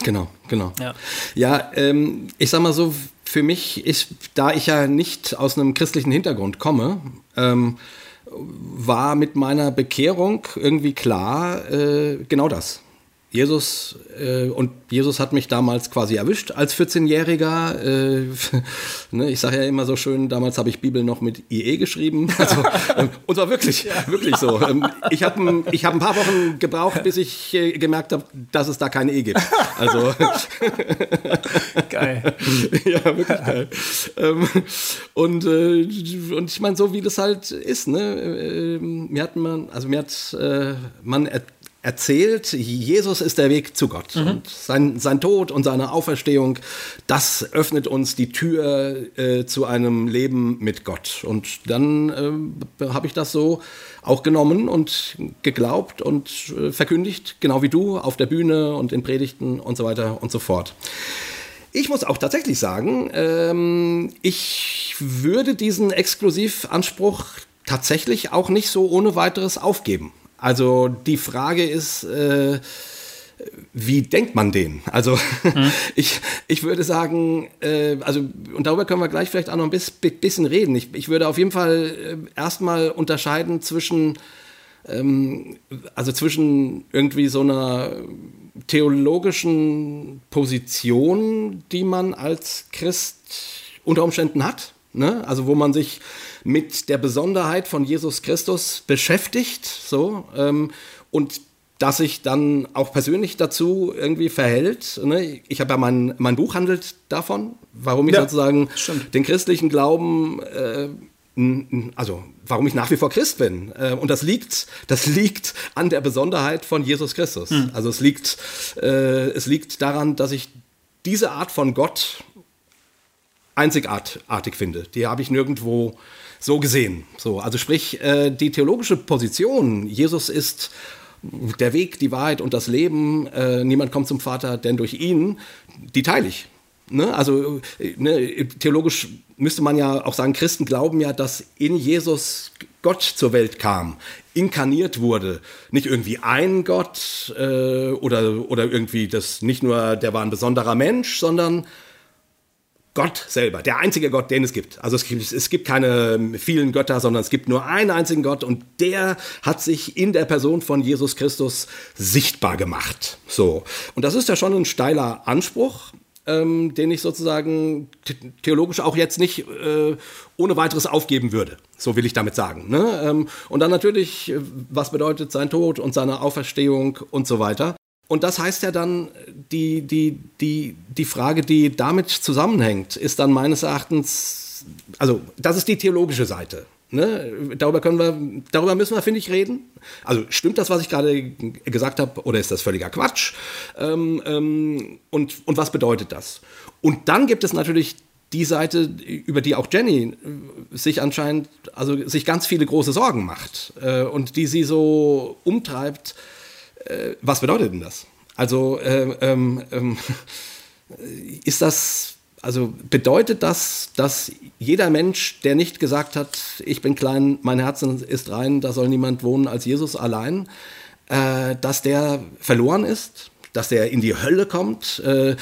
Genau, genau. Ja, ja ähm, ich sag mal so, für mich ist, da ich ja nicht aus einem christlichen Hintergrund komme, ähm, war mit meiner Bekehrung irgendwie klar, äh, genau das. Jesus äh, und Jesus hat mich damals quasi erwischt als 14-Jähriger. Äh, (laughs) ne, ich sage ja immer so schön, damals habe ich Bibel noch mit IE geschrieben. (laughs) Also, ähm, und zwar wirklich, ja. wirklich so. Ähm, ich habe ich hab ein paar Wochen gebraucht, bis ich äh, gemerkt habe, dass es da keine E gibt. Also (laughs) geil. ja, wirklich geil. Ähm, und, äh, und ich meine, so wie das halt ist, ne? Äh, mir hat man, also mir hat äh, man erzählt, Jesus ist der Weg zu Gott. Mhm. Und sein, sein Tod und seine Auferstehung, das öffnet uns die Tür äh, zu einem Leben mit Gott. Und dann äh, habe ich das so auch genommen und geglaubt und äh, verkündigt, genau wie du, auf der Bühne und in Predigten und so weiter und so fort. Ich muss auch tatsächlich sagen, ähm, ich würde diesen Exklusivanspruch tatsächlich auch nicht so ohne weiteres aufgeben. Also die Frage ist, äh, wie denkt man den? Also hm. (laughs) ich, ich würde sagen, äh, also und darüber können wir gleich vielleicht auch noch ein bisschen, bisschen reden. Ich, ich würde auf jeden Fall äh, erstmal unterscheiden zwischen ähm, also zwischen irgendwie so einer theologischen Position, die man als Christ unter Umständen hat, ne? also wo man sich mit der Besonderheit von Jesus Christus beschäftigt, so, ähm, und dass sich dann auch persönlich dazu irgendwie verhält. Ne? Ich habe ja mein, mein Buch handelt davon, warum ich ja, sozusagen stimmt. den christlichen Glauben, äh, also warum ich nach wie vor Christ bin. Äh, und das liegt, das liegt an der Besonderheit von Jesus Christus. Hm. Also es liegt, äh, es liegt daran, dass ich diese Art von Gott einzigartig finde. Die habe ich nirgendwo so gesehen. So, also sprich, äh, die theologische Position, Jesus ist der Weg, die Wahrheit und das Leben, äh, niemand kommt zum Vater, denn durch ihn, die teile ich. Ne? Also ne, theologisch müsste man ja auch sagen, Christen glauben ja, dass in Jesus Gott zur Welt kam, inkarniert wurde. Nicht irgendwie ein Gott äh, oder, oder irgendwie das nicht nur, der war ein besonderer Mensch, sondern Gott selber, der einzige Gott, den es gibt. Also es gibt, es gibt keine vielen Götter, sondern es gibt nur einen einzigen Gott und der hat sich in der Person von Jesus Christus sichtbar gemacht. So. Und das ist ja schon ein steiler Anspruch, ähm, den ich sozusagen theologisch auch jetzt nicht äh, ohne weiteres aufgeben würde. So will ich damit sagen. Ne? Ähm, und dann natürlich, äh, was bedeutet sein Tod und seine Auferstehung und so weiter. Und das heißt ja dann, die, die, die, die Frage, die damit zusammenhängt, ist dann meines Erachtens, also das ist die theologische Seite. Ne? Darüber können wir, darüber müssen wir, finde ich, reden. Also stimmt das, was ich gerade gesagt habe, oder ist das völliger Quatsch? Ähm, ähm, und, und was bedeutet das? Und dann gibt es natürlich die Seite, über die auch Jenny sich anscheinend, also sich ganz viele große Sorgen macht äh, und die sie so umtreibt, äh, was bedeutet denn das? Also äh, ähm, ähm, (laughs) ist das, also bedeutet das, dass jeder Mensch, der nicht gesagt hat, ich bin klein, mein Herz ist rein, da soll niemand wohnen als Jesus allein, äh, dass der verloren ist? Dass er in die Hölle kommt, äh,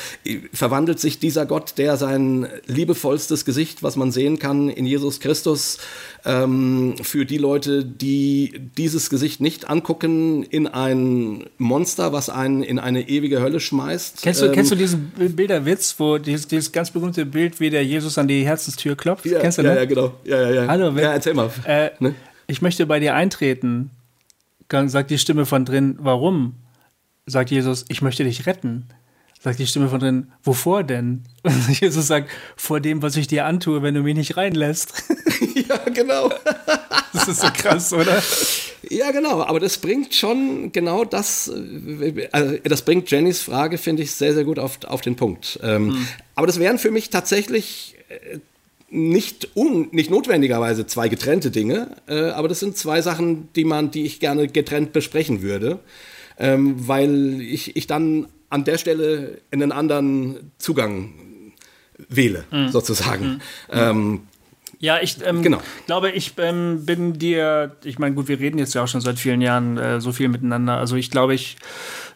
verwandelt sich dieser Gott, der sein liebevollstes Gesicht, was man sehen kann, in Jesus Christus, ähm, für die Leute, die dieses Gesicht nicht angucken, in ein Monster, was einen in eine ewige Hölle schmeißt. Kennst du, ähm, kennst du diesen Bilderwitz, wo dieses, dieses ganz berühmte Bild, wie der Jesus an die Herzenstür klopft? Ja, kennst du ja, das? ja, genau. Ja, ja, ja. Hallo, wer- ja, erzähl mal. Äh, Ne? Ich möchte bei dir eintreten. Dann sagt die Stimme von drin, warum? Sagt Jesus, ich möchte dich retten. Sagt die Stimme von drin, wovor denn? Und (laughs) Jesus sagt, vor dem, was ich dir antue, wenn du mich nicht reinlässt. (laughs) ja, genau. (laughs) Das ist so krass, oder? Ja, genau, aber das bringt schon genau das, also das bringt Jennys Frage, finde ich, sehr, sehr gut auf, auf den Punkt. Ähm, Aber das wären für mich tatsächlich äh, nicht, un, nicht notwendigerweise zwei getrennte Dinge, äh, aber das sind zwei Sachen, die man, die ich gerne getrennt besprechen würde, ähm, weil ich, ich dann an der Stelle einen anderen Zugang wähle, sozusagen. Ähm, Ja, ich ähm, Genau. glaube, ich ähm, bin dir, ich meine, gut, wir reden jetzt ja auch schon seit vielen Jahren äh, so viel miteinander. Also ich glaube, ich,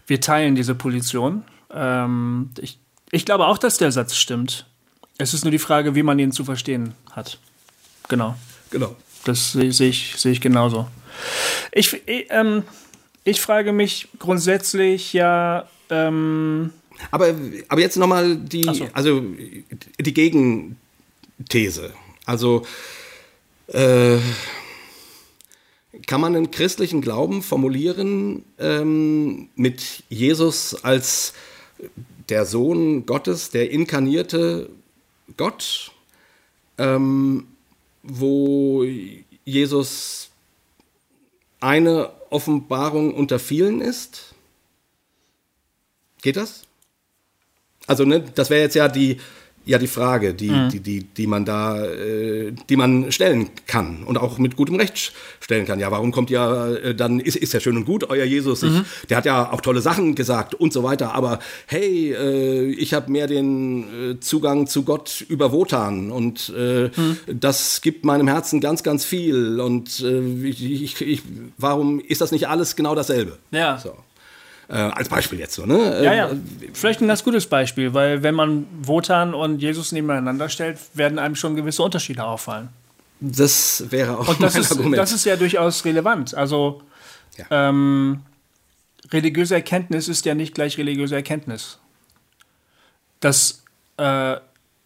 wir teilen diese Position. Ähm, ich, ich glaube auch, dass der Satz stimmt. Es ist nur die Frage, wie man ihn zu verstehen hat. Genau. genau. Das sehe sehe ich, sehe ich genauso. Ich, ich, ähm, ich frage mich grundsätzlich ja, ähm, Aber, aber jetzt nochmal die, so. also die Gegenthese. Also äh, kann man einen christlichen Glauben formulieren ähm, mit Jesus als der Sohn Gottes, der inkarnierte Gott, ähm, wo Jesus eine Offenbarung unter vielen ist? Geht das? Also, ne, das wäre jetzt ja die, ja die Frage, die, die, die, die man da, äh, die man stellen kann und auch mit gutem Recht stellen kann. Ja, warum kommt ja äh, dann, ist, ist ja schön und gut, euer Jesus, ich, der hat ja auch tolle Sachen gesagt und so weiter, aber hey, äh, ich habe mehr den äh, Zugang zu Gott über Wotan und äh, das gibt meinem Herzen ganz, ganz viel und ich, ich, ich, warum ist das nicht alles genau dasselbe? Ja. So. Äh, als Beispiel jetzt so, ne? ja, ja, vielleicht ein ganz gutes Beispiel, weil wenn man Wotan und Jesus nebeneinander stellt, werden einem schon gewisse Unterschiede auffallen. Das wäre auch Und das ist, Argument. das ist ja durchaus relevant. Also Ja. ähm, religiöse Erkenntnis ist ja nicht gleich religiöse Erkenntnis. Das, äh,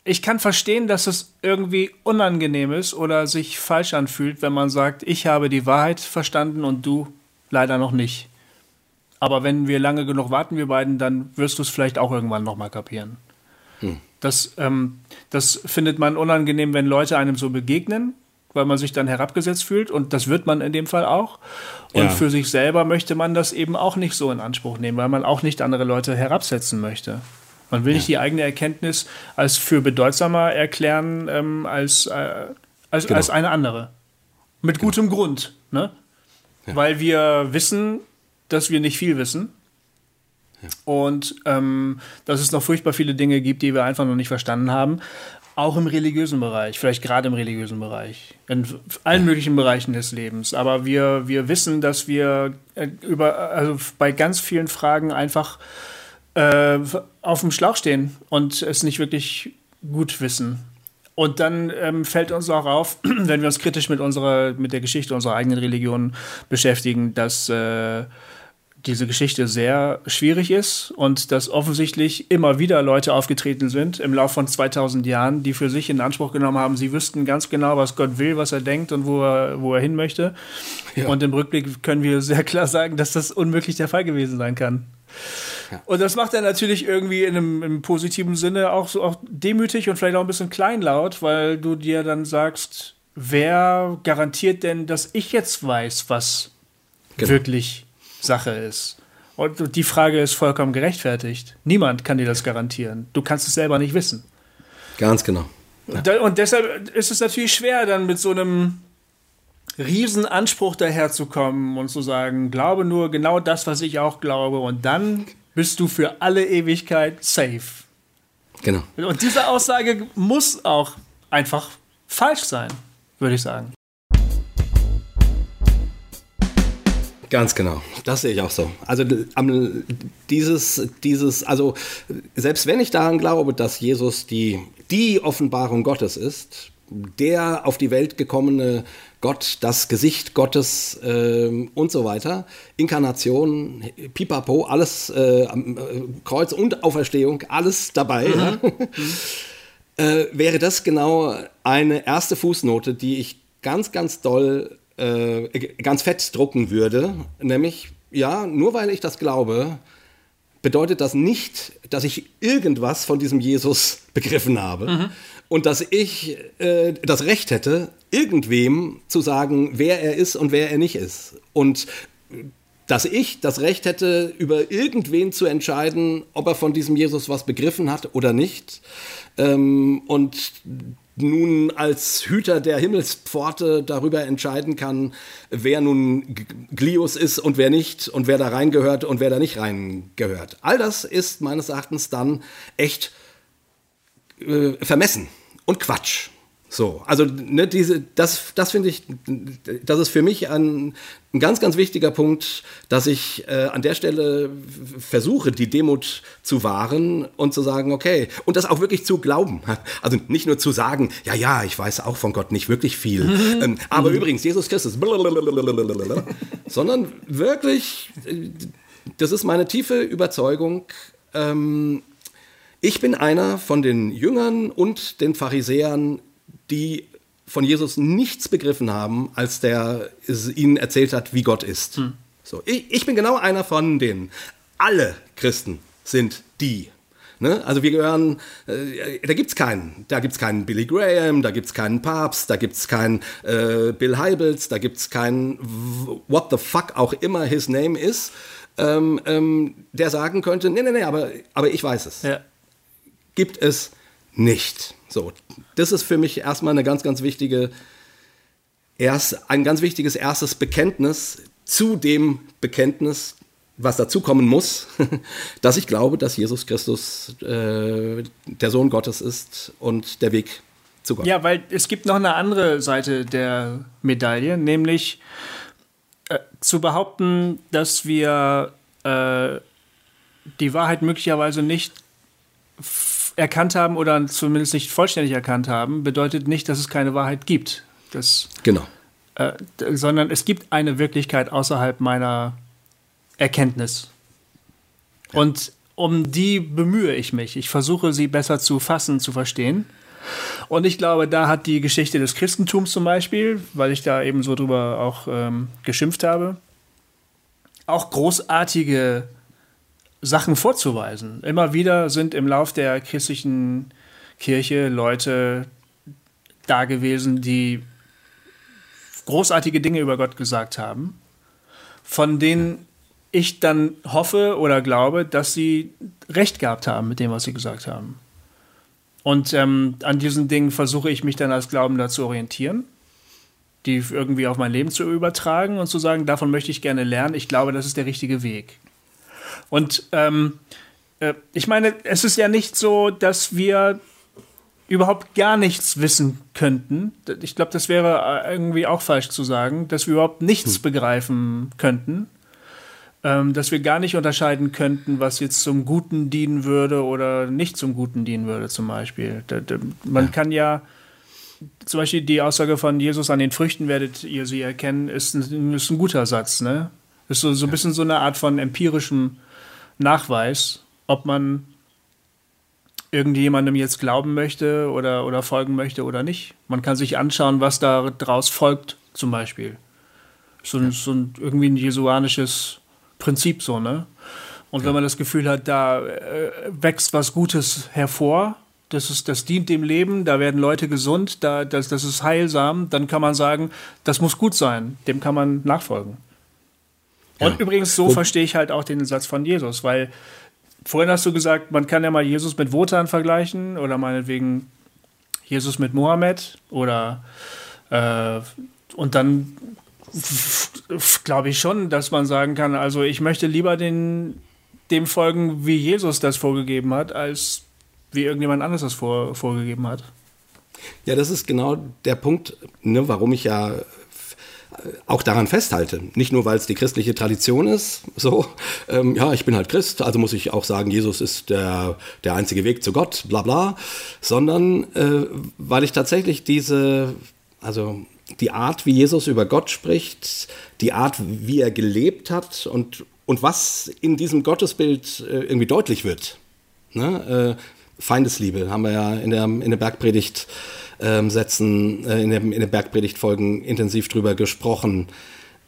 ich kann verstehen, dass es irgendwie unangenehm ist oder sich falsch anfühlt, wenn man sagt, ich habe die Wahrheit verstanden und du leider noch nicht. Aber wenn wir lange genug warten, wir beiden, dann wirst du es vielleicht auch irgendwann nochmal kapieren. Das, ähm, das findet man unangenehm, wenn Leute einem so begegnen, weil man sich dann herabgesetzt fühlt. Und das wird man in dem Fall auch. Und Ja. für sich selber möchte man das eben auch nicht so in Anspruch nehmen, weil man auch nicht andere Leute herabsetzen möchte. Man will nicht die eigene Erkenntnis als für bedeutsamer erklären ähm, als, äh, als, Genau. als eine andere. Mit gutem Grund. Ne? Weil wir wissen, dass wir nicht viel wissen. Und ähm, dass es noch furchtbar viele Dinge gibt, die wir einfach noch nicht verstanden haben. Auch im religiösen Bereich, vielleicht gerade im religiösen Bereich, in allen möglichen Bereichen des Lebens. Aber wir, wir wissen, dass wir äh, über, also bei ganz vielen Fragen einfach äh, auf dem Schlauch stehen und es nicht wirklich gut wissen. Und dann ähm, fällt uns auch auf, (clears throat) wenn wir uns kritisch mit unserer, mit der Geschichte unserer eigenen Religion beschäftigen, dass äh, diese Geschichte sehr schwierig ist und dass offensichtlich immer wieder Leute aufgetreten sind im Laufe von 2000 Jahren, die für sich in Anspruch genommen haben, sie wüssten ganz genau, was Gott will, was er denkt und wo er, wo er hin möchte. Ja. Und im Rückblick können wir sehr klar sagen, dass das unmöglich der Fall gewesen sein kann. Ja. Und das macht er natürlich irgendwie in einem, im positiven Sinne auch so auch demütig und vielleicht auch ein bisschen kleinlaut, weil du dir dann sagst, wer garantiert denn, dass ich jetzt weiß, was genau. wirklich Sache ist? Und die Frage ist vollkommen gerechtfertigt. Niemand kann dir das garantieren. Du kannst es selber nicht wissen. Ganz genau. Ja. Und deshalb ist es natürlich schwer, dann mit so einem Riesenanspruch daherzukommen und zu sagen, glaube nur genau das, was ich auch glaube, und dann bist du für alle Ewigkeit safe. Genau. Und diese Aussage muss auch einfach falsch sein, würde ich sagen. Ganz genau, das sehe ich auch so. Also dieses, dieses, also selbst wenn ich daran glaube, dass Jesus die, die Offenbarung Gottes ist, der auf die Welt gekommene Gott, das Gesicht Gottes äh, und so weiter. Inkarnation, Pipapo, alles, äh, äh, Kreuz und Auferstehung, alles dabei. Mhm. Ja? (laughs) äh, wäre das genau eine erste Fußnote, die ich ganz, ganz doll, äh, ganz fett drucken würde. Nämlich, ja, nur weil ich das glaube, bedeutet das nicht, dass ich irgendwas von diesem Jesus (laughs) begriffen habe. Mhm und dass ich äh, das Recht hätte, irgendwem zu sagen, wer er ist und wer er nicht ist. Und dass ich das Recht hätte, über irgendwen zu entscheiden, ob er von diesem Jesus was begriffen hat oder nicht. Ähm, und nun als Hüter der Himmelspforte darüber entscheiden kann, wer nun Glios ist und wer nicht und wer da reingehört und wer da nicht reingehört. All das ist meines Erachtens dann echt äh, vermessen und Quatsch. So, also ne, diese, das, das finde ich, das ist für mich ein, ein, ganz, ganz wichtiger Punkt, dass ich äh, an der Stelle versuche, die Demut zu wahren und zu sagen, okay, und das auch wirklich zu glauben. (laughs) Also nicht nur zu sagen, ja, ja, ich weiß auch von Gott nicht wirklich viel, ähm, aber übrigens, Jesus Christus, sondern wirklich, äh, das ist meine tiefe Überzeugung, ähm, ich bin einer von den Jüngern und den Pharisäern, die von Jesus nichts begriffen haben, als der ihnen erzählt hat, wie Gott ist. Hm. So, ich, ich bin genau einer von denen. Alle Christen sind die. Ne? Also wir gehören, äh, da gibt's keinen. Da gibt's keinen Billy Graham, da gibt's keinen Papst, da gibt's keinen äh, Bill Heibels, da gibt's keinen what the fuck auch immer his name ist, ähm, ähm, der sagen könnte, nee, nee, nee, aber, aber ich weiß es. Ja gibt es nicht. So, das ist für mich erstmal eine ganz, ganz wichtige, erst, ein ganz wichtiges erstes Bekenntnis zu dem Bekenntnis, was dazukommen muss, (laughs) dass ich glaube, dass Jesus Christus äh, der Sohn Gottes ist und der Weg zu Gott. Ja, weil es gibt noch eine andere Seite der Medaille, nämlich äh, zu behaupten, dass wir äh, die Wahrheit möglicherweise nicht erkannt haben oder zumindest nicht vollständig erkannt haben, bedeutet nicht, dass es keine Wahrheit gibt. Das, genau. Äh, sondern es gibt eine Wirklichkeit außerhalb meiner Erkenntnis. Ja. Und um die bemühe ich mich. Ich versuche sie besser zu fassen, zu verstehen. Und ich glaube, da hat die Geschichte des Christentums zum Beispiel, weil ich da eben so drüber auch ähm, geschimpft habe, auch großartige Sachen vorzuweisen. Immer wieder sind im Lauf der christlichen Kirche Leute da gewesen, die großartige Dinge über Gott gesagt haben, von denen ich dann hoffe oder glaube, dass sie recht gehabt haben mit dem, was sie gesagt haben. Und ähm, an diesen Dingen versuche ich mich dann als Glaubender zu orientieren, die irgendwie auf mein Leben zu übertragen und zu sagen, davon möchte ich gerne lernen. Ich glaube, das ist der richtige Weg. Und ähm, äh, ich meine, es ist ja nicht so, dass wir überhaupt gar nichts wissen könnten. Ich glaube, das wäre äh, irgendwie auch falsch zu sagen, dass wir überhaupt nichts hm. begreifen könnten. ähm, dass wir gar nicht unterscheiden könnten, was jetzt zum Guten dienen würde oder nicht zum Guten dienen würde, zum Beispiel. Da, da, man ja. kann ja zum Beispiel die Aussage von Jesus an den Früchten werdet ihr sie erkennen, ist ein, ist ein guter Satz, ne? Ist so, so ein bisschen so eine Art von empirischem Nachweis, ob man irgendjemandem jetzt glauben möchte oder, oder folgen möchte oder nicht. Man kann sich anschauen, was daraus folgt, zum Beispiel. So, ja. so ein, irgendwie ein jesuanisches Prinzip so, ne? Und ja. wenn man das Gefühl hat, da äh, wächst was Gutes hervor, das, ist, das dient dem Leben, da werden Leute gesund, da, das, das ist heilsam, dann kann man sagen, das muss gut sein, dem kann man nachfolgen. Und ja. übrigens, so verstehe ich halt auch den Satz von Jesus, weil vorhin hast du gesagt, man kann ja mal Jesus mit Wotan vergleichen oder meinetwegen Jesus mit Mohammed oder äh, und dann glaube ich schon, dass man sagen kann, also ich möchte lieber den, dem folgen, wie Jesus das vorgegeben hat, als wie irgendjemand anderes das vor, vorgegeben hat. Ja, das ist genau der Punkt, ne, warum ich ja auch daran festhalte. Nicht nur, weil es die christliche Tradition ist, so, ähm, ja, ich bin halt Christ, also muss ich auch sagen, Jesus ist der, der einzige Weg zu Gott, bla bla, sondern äh, weil ich tatsächlich diese, also die Art, wie Jesus über Gott spricht, die Art, wie er gelebt hat und, und was in diesem Gottesbild äh, irgendwie deutlich wird. Ne? Äh, Feindesliebe haben wir ja in der, in der Bergpredigt ähm, Sätzen, äh, in, dem, in den Bergpredigtfolgen intensiv drüber gesprochen.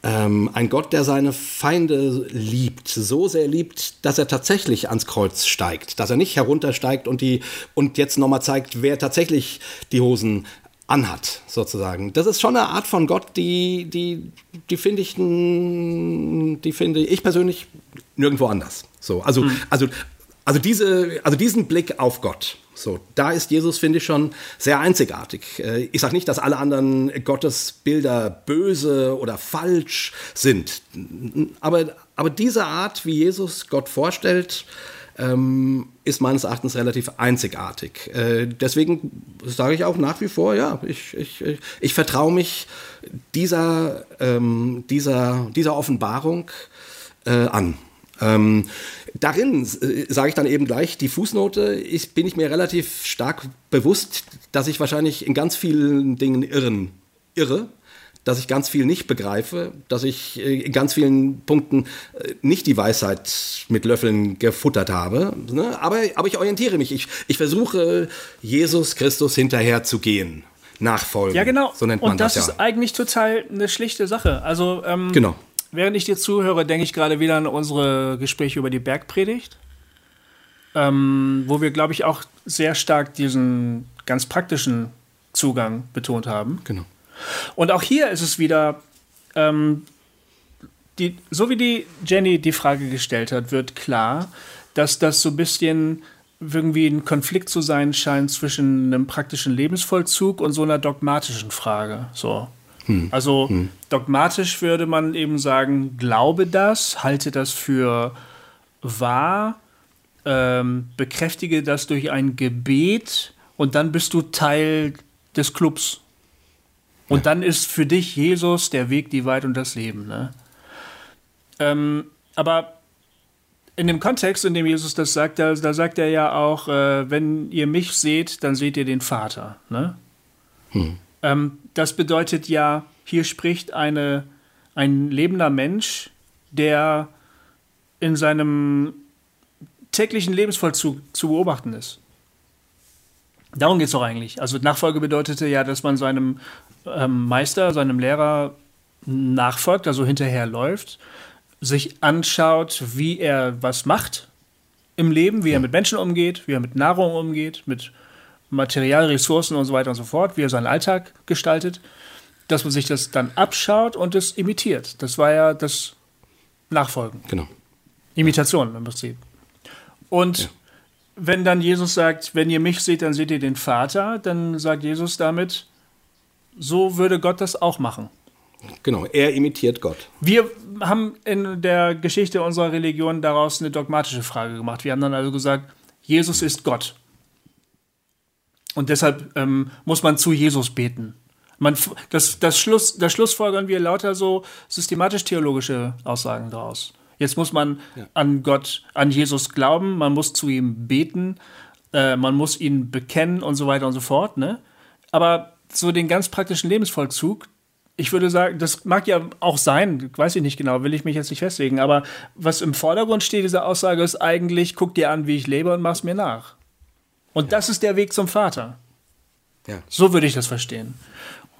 Ähm, ein Gott, der seine Feinde liebt, so sehr liebt, dass er tatsächlich ans Kreuz steigt, dass er nicht heruntersteigt und die und jetzt nochmal zeigt, wer tatsächlich die Hosen anhat, sozusagen. Das ist schon eine Art von Gott, die, die, die finde ich, die finde ich persönlich nirgendwo anders. So, also, mhm. also, also diese, also diesen Blick auf Gott. So, da ist Jesus, finde ich, schon sehr einzigartig. Äh, ich sage nicht, dass alle anderen Gottesbilder böse oder falsch sind. Aber, aber diese Art, wie Jesus Gott vorstellt, ähm, ist meines Erachtens relativ einzigartig. Äh, deswegen sage ich auch nach wie vor, ja, ich, ich, ich, vertraue mich dieser, ähm, dieser, dieser Offenbarung äh, an. Ähm, darin äh, sage ich dann eben gleich, die Fußnote ich, bin ich mir relativ stark bewusst, dass ich wahrscheinlich in ganz vielen Dingen irren, irre dass ich ganz viel nicht begreife, dass ich äh, in ganz vielen Punkten äh, nicht die Weisheit mit Löffeln gefuttert habe. Ne? Aber, aber ich orientiere mich. Ich, ich versuche, Jesus Christus hinterher zu gehen. Nachfolgen. Ja, genau. So nennt man Und das, das ja. ist eigentlich total eine schlichte Sache. Also, ähm, genau. Während ich dir zuhöre, denke ich gerade wieder an unsere Gespräche über die Bergpredigt. Ähm, wo wir, glaube ich, auch sehr stark diesen ganz praktischen Zugang betont haben. Genau. Und auch hier ist es wieder, ähm, die, so wie die Jenny die Frage gestellt hat, wird klar, dass das so ein bisschen irgendwie ein Konflikt zu sein scheint zwischen einem praktischen Lebensvollzug und so einer dogmatischen Frage. So. Hm. Also hm. dogmatisch würde man eben sagen, glaube das, halte das für wahr, ähm, bekräftige das durch ein Gebet und dann bist du Teil des Clubs. Und ja. dann ist für dich Jesus der Weg, die Wahrheit und das Leben. Ne? Ähm, aber in dem Kontext, in dem Jesus das sagt, da, da sagt er ja auch, äh, wenn ihr mich seht, dann seht ihr den Vater. Ne? Hm. Ähm, das bedeutet ja, hier spricht eine, ein lebender Mensch, der in seinem täglichen Lebensvollzug zu beobachten ist. Darum geht es doch eigentlich. Also Nachfolge bedeutete ja, dass man seinem ähm, Meister, seinem Lehrer nachfolgt, also hinterherläuft, sich anschaut, wie er was macht im Leben, wie er mit Menschen umgeht, wie er mit Nahrung umgeht, mit Materialressourcen und so weiter und so fort, wie er seinen Alltag gestaltet, dass man sich das dann abschaut und es imitiert. Das war ja das Nachfolgen. Genau. Imitation im Prinzip. Und ja. wenn dann Jesus sagt, wenn ihr mich seht, dann seht ihr den Vater, dann sagt Jesus damit, so würde Gott das auch machen. Genau, er imitiert Gott. Wir haben in der Geschichte unserer Religion daraus eine dogmatische Frage gemacht. Wir haben dann also gesagt, Jesus ist Gott. Und deshalb ähm, muss man zu Jesus beten. Man, das, das, Schluss, das schlussfolgern wir lauter so systematisch-theologische Aussagen daraus. Jetzt muss man ja. an Gott, an Jesus glauben, man muss zu ihm beten, äh, man muss ihn bekennen und so weiter und so fort. Ne? Aber so den ganz praktischen Lebensvollzug, ich würde sagen, das mag ja auch sein, weiß ich nicht genau, will ich mich jetzt nicht festlegen, aber was im Vordergrund steht, diese Aussage ist eigentlich, guck dir an, wie ich lebe und mach's mir nach. Und das ist der Weg zum Vater. Ja. So würde ich das verstehen.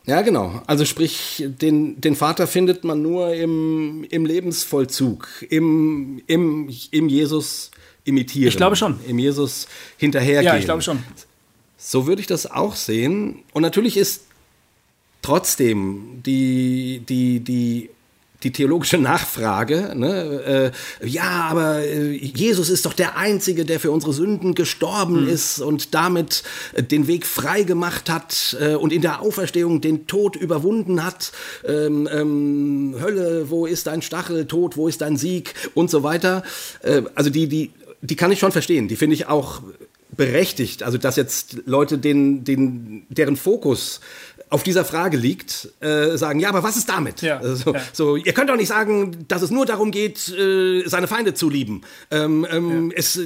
Ja, genau. Also sprich, den, den Vater findet man nur im, im Lebensvollzug, im, im, im Jesus imitieren. Ich glaube schon. Im Jesus hinterhergehen. Ja, ich glaube schon. So würde ich das auch sehen. Und natürlich ist trotzdem die, die, die die theologische Nachfrage. Ne? Äh, ja, aber äh, Jesus ist doch der Einzige, der für unsere Sünden gestorben mhm. ist und damit äh, den Weg frei gemacht hat äh, und in der Auferstehung den Tod überwunden hat. Ähm, ähm, Hölle, wo ist dein Stachel? Tod, wo ist dein Sieg? Und so weiter. Also die, die, die kann ich schon verstehen. Die finde ich auch berechtigt. Also dass jetzt Leute den, den, deren Fokus auf dieser Frage liegt, äh, sagen, ja, aber was ist damit? Ja, also, ja. So, ihr könnt doch nicht sagen, dass es nur darum geht, äh, seine Feinde zu lieben. Ähm, ähm, ja. es,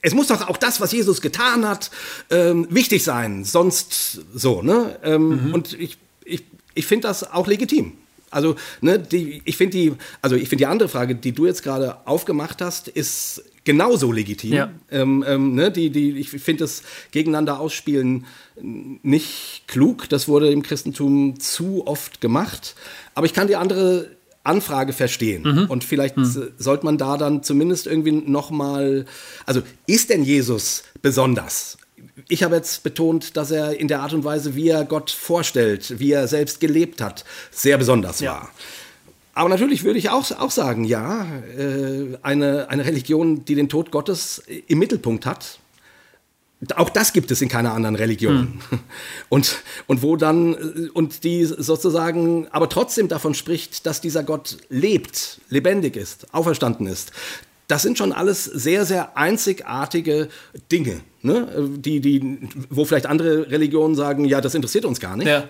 es muss doch auch das, was Jesus getan hat, ähm, wichtig sein. Sonst so, ne? Ähm, mhm. Und ich, ich, ich finde das auch legitim. Also, ne, die, ich finde die, also ich finde die andere Frage, die du jetzt gerade aufgemacht hast, ist genauso legitim. Ja. Ähm, ähm, ne, die, die, ich finde das Gegeneinander ausspielen nicht klug. Das wurde im Christentum zu oft gemacht. Aber ich kann die andere Anfrage verstehen. Mhm. Und vielleicht mhm. sollte man da dann zumindest irgendwie nochmal, also ist denn Jesus besonders? Ich habe jetzt betont, dass er in der Art und Weise, wie er Gott vorstellt, wie er selbst gelebt hat, sehr besonders ja. war. Aber natürlich würde ich auch, auch sagen, ja, äh, eine, eine Religion, die den Tod Gottes im Mittelpunkt hat, auch das gibt es in keiner anderen Religion. Hm. (laughs) Und, und wo dann, äh, und die sozusagen, aber trotzdem davon spricht, dass dieser Gott lebt, lebendig ist, auferstanden ist. Das sind schon alles sehr, sehr einzigartige Dinge, ne? die, die, wo vielleicht andere Religionen sagen, ja, das interessiert uns gar nicht. Ja.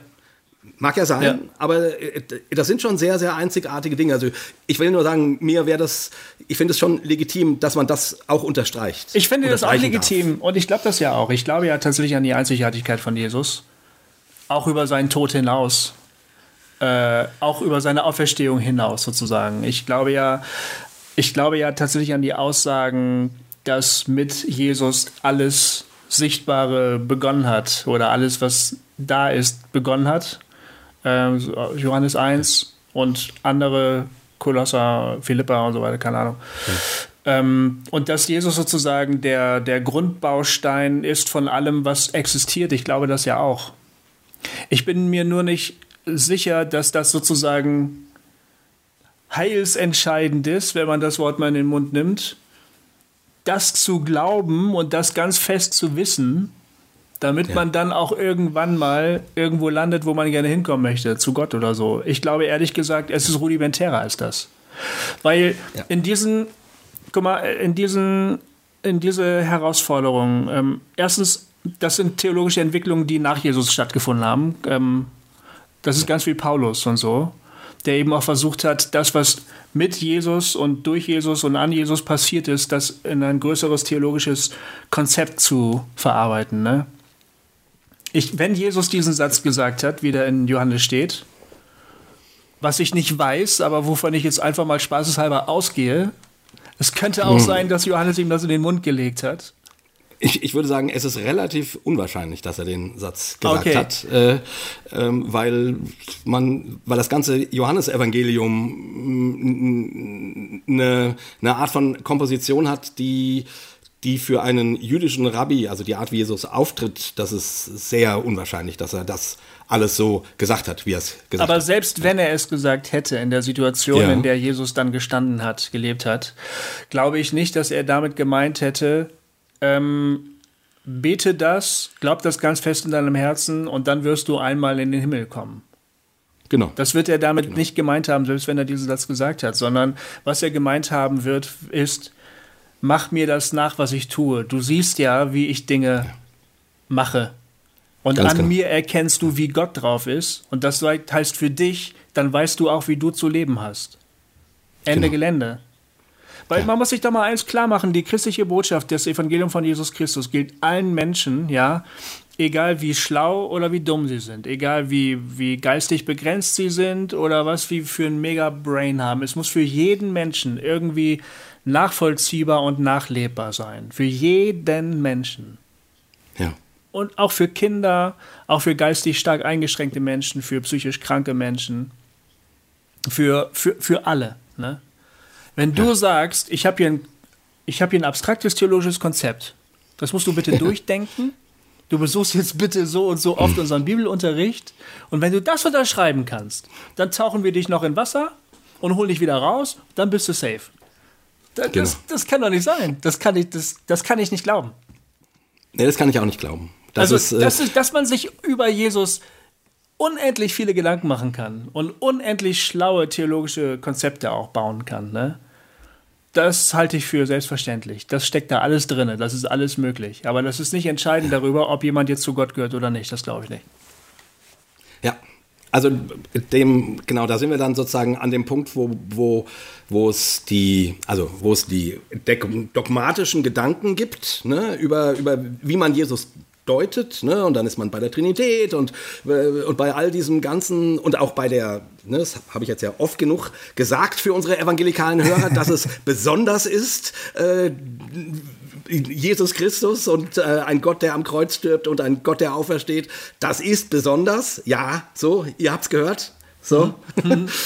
Mag ja sein, ja. aber äh, das sind schon sehr, sehr einzigartige Dinge. Also ich will nur sagen, mir wäre das, ich finde es schon legitim, dass man das auch unterstreicht. Ich finde das auch legitim darf. und ich glaube das ja auch. Ich glaube ja tatsächlich an die Einzigartigkeit von Jesus, auch über seinen Tod hinaus, äh, auch über seine Auferstehung hinaus sozusagen. Ich glaube ja, ich glaube ja tatsächlich an die Aussagen, dass mit Jesus alles Sichtbare begonnen hat oder alles, was da ist, begonnen hat äh, Johannes 1 und andere Kolosser, Philippa und so weiter, keine Ahnung. Okay. Ähm, und dass Jesus sozusagen der, der Grundbaustein ist von allem, was existiert. Ich glaube das ja auch. Ich bin mir nur nicht sicher, dass das sozusagen heilsentscheidend ist, wenn man das Wort mal in den Mund nimmt, das zu glauben und das ganz fest zu wissen, damit ja. man dann auch irgendwann mal irgendwo landet, wo man gerne hinkommen möchte, zu Gott oder so. Ich glaube ehrlich gesagt, es ist rudimentärer als das. Weil ja. in diesen, guck mal, in diesen, in diese Herausforderungen, ähm, erstens, das sind theologische Entwicklungen, die nach Jesus stattgefunden haben. Ähm, das ist ganz wie Paulus und so, der eben auch versucht hat, das, was mit Jesus und durch Jesus und an Jesus passiert ist, das in ein größeres theologisches Konzept zu verarbeiten. Ne? Ich, wenn Jesus diesen Satz gesagt hat, wie der in Johannes steht, was ich nicht weiß, aber wovon ich jetzt einfach mal spaßeshalber ausgehe, es könnte auch hm. sein, dass Johannes ihm das in den Mund gelegt hat. Ich, ich, würde sagen, es ist relativ unwahrscheinlich, dass er den Satz gesagt okay. hat, äh, ähm, weil man, weil das ganze Johannesevangelium eine, eine Art von Komposition hat, die die für einen jüdischen Rabbi, also die Art, wie Jesus auftritt, das ist sehr unwahrscheinlich, dass er das alles so gesagt hat, wie er es gesagt Aber hat. Aber selbst wenn er es gesagt hätte, in der Situation, ja. in der Jesus dann gestanden hat, gelebt hat, glaube ich nicht, dass er damit gemeint hätte, ähm, bete das, glaub das ganz fest in deinem Herzen und dann wirst du einmal in den Himmel kommen. Genau. Das wird er damit genau. nicht gemeint haben, selbst wenn er diesen Satz gesagt hat, sondern was er gemeint haben wird, ist, mach mir das nach, was ich tue. Du siehst ja, wie ich Dinge mache. Und Ganz an genau. mir erkennst du, wie Gott drauf ist. Und das heißt für dich, dann weißt du auch, wie du zu leben hast. Ende genau. Gelände. Weil ja. man muss sich doch mal eins klar machen, die christliche Botschaft, das Evangelium von Jesus Christus gilt allen Menschen, ja, egal wie schlau oder wie dumm sie sind, egal wie, wie geistig begrenzt sie sind oder was sie für ein Mega-Brain haben. Es muss für jeden Menschen irgendwie nachvollziehbar und nachlebbar sein. Für jeden Menschen. Ja. Und auch für Kinder, auch für geistig stark eingeschränkte Menschen, für psychisch kranke Menschen, für, für, für alle. Ne? Wenn du ja. sagst, ich habe hier, ein, hab hier ein abstraktes theologisches Konzept, das musst du bitte durchdenken du besuchst jetzt bitte so und so oft unseren Bibelunterricht. Und wenn du das unterschreiben kannst, dann tauchen wir dich noch in Wasser und holen dich wieder raus, dann bist du safe. Das, genau. das, das kann doch nicht sein. Das kann ich, das, das kann ich nicht glauben. Nee, das kann ich auch nicht glauben. Das also, ist, äh das ist, dass man sich über Jesus unendlich viele Gedanken machen kann und unendlich schlaue theologische Konzepte auch bauen kann. Ne? das halte ich für selbstverständlich. Das steckt da alles drin. Das ist alles möglich. Aber das ist nicht entscheidend darüber, ob jemand jetzt zu Gott gehört oder nicht. Das glaube ich nicht. Ja. Also dem, genau, da sind wir dann sozusagen an dem Punkt, wo, wo, wo es die, also wo es die dogmatischen Gedanken gibt, ne, über, über wie man Jesus deutet, ne? und dann ist man bei der Trinität und, äh, und bei all diesem Ganzen und auch bei der, ne, das habe ich jetzt ja oft genug gesagt für unsere evangelikalen Hörer, dass es (laughs) besonders ist, äh, Jesus Christus und äh, ein Gott, der am Kreuz stirbt und ein Gott, der aufersteht, das ist besonders, ja, so, ihr habt's gehört, so. Mhm. (laughs)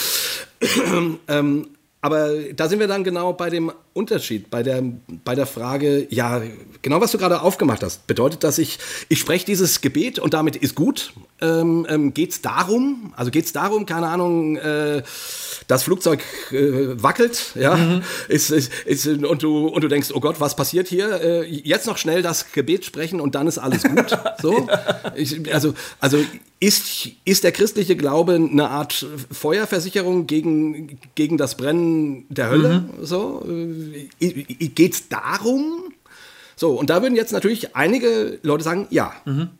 (laughs) ähm, aber da sind wir dann genau bei dem Unterschied, bei der, bei der Frage, ja, genau was du gerade aufgemacht hast. Bedeutet das, ich, ich spreche dieses Gebet und damit ist gut? Ähm, ähm, geht es darum, also geht es darum, keine Ahnung, äh, das Flugzeug äh, wackelt, ja, mhm. ist, ist, ist, und, du, und du denkst, oh Gott, was passiert hier? Äh, jetzt noch schnell das Gebet sprechen und dann ist alles gut. (laughs) So? Ich, also, also ist, ist der christliche Glaube eine Art Feuerversicherung gegen, gegen das Brennen der Hölle? Mhm. So? Geht es darum? So, und da würden jetzt natürlich einige Leute sagen, ja. Mhm.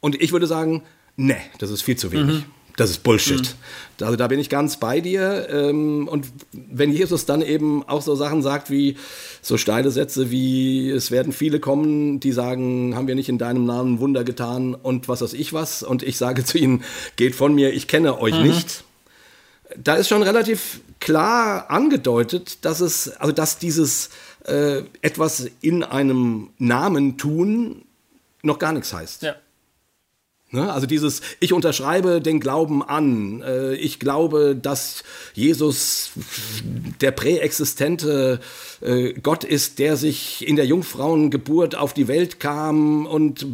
Und ich würde sagen, nee, das ist viel zu wenig. Mhm. Das ist Bullshit. Mhm. Also da bin ich ganz bei dir. Ähm, und wenn Jesus dann eben auch so Sachen sagt wie so steile Sätze wie es werden viele kommen, die sagen, haben wir nicht in deinem Namen Wunder getan und was weiß ich was. Und ich sage zu ihnen, geht von mir, ich kenne euch mhm. nicht. Da ist schon relativ klar angedeutet, dass es, also dass dieses äh, etwas in einem Namen tun noch gar nichts heißt. Ja. Ne? Also dieses, ich unterschreibe den Glauben an, äh, ich glaube, dass Jesus der präexistente äh, Gott ist, der sich in der Jungfrauengeburt auf die Welt kam und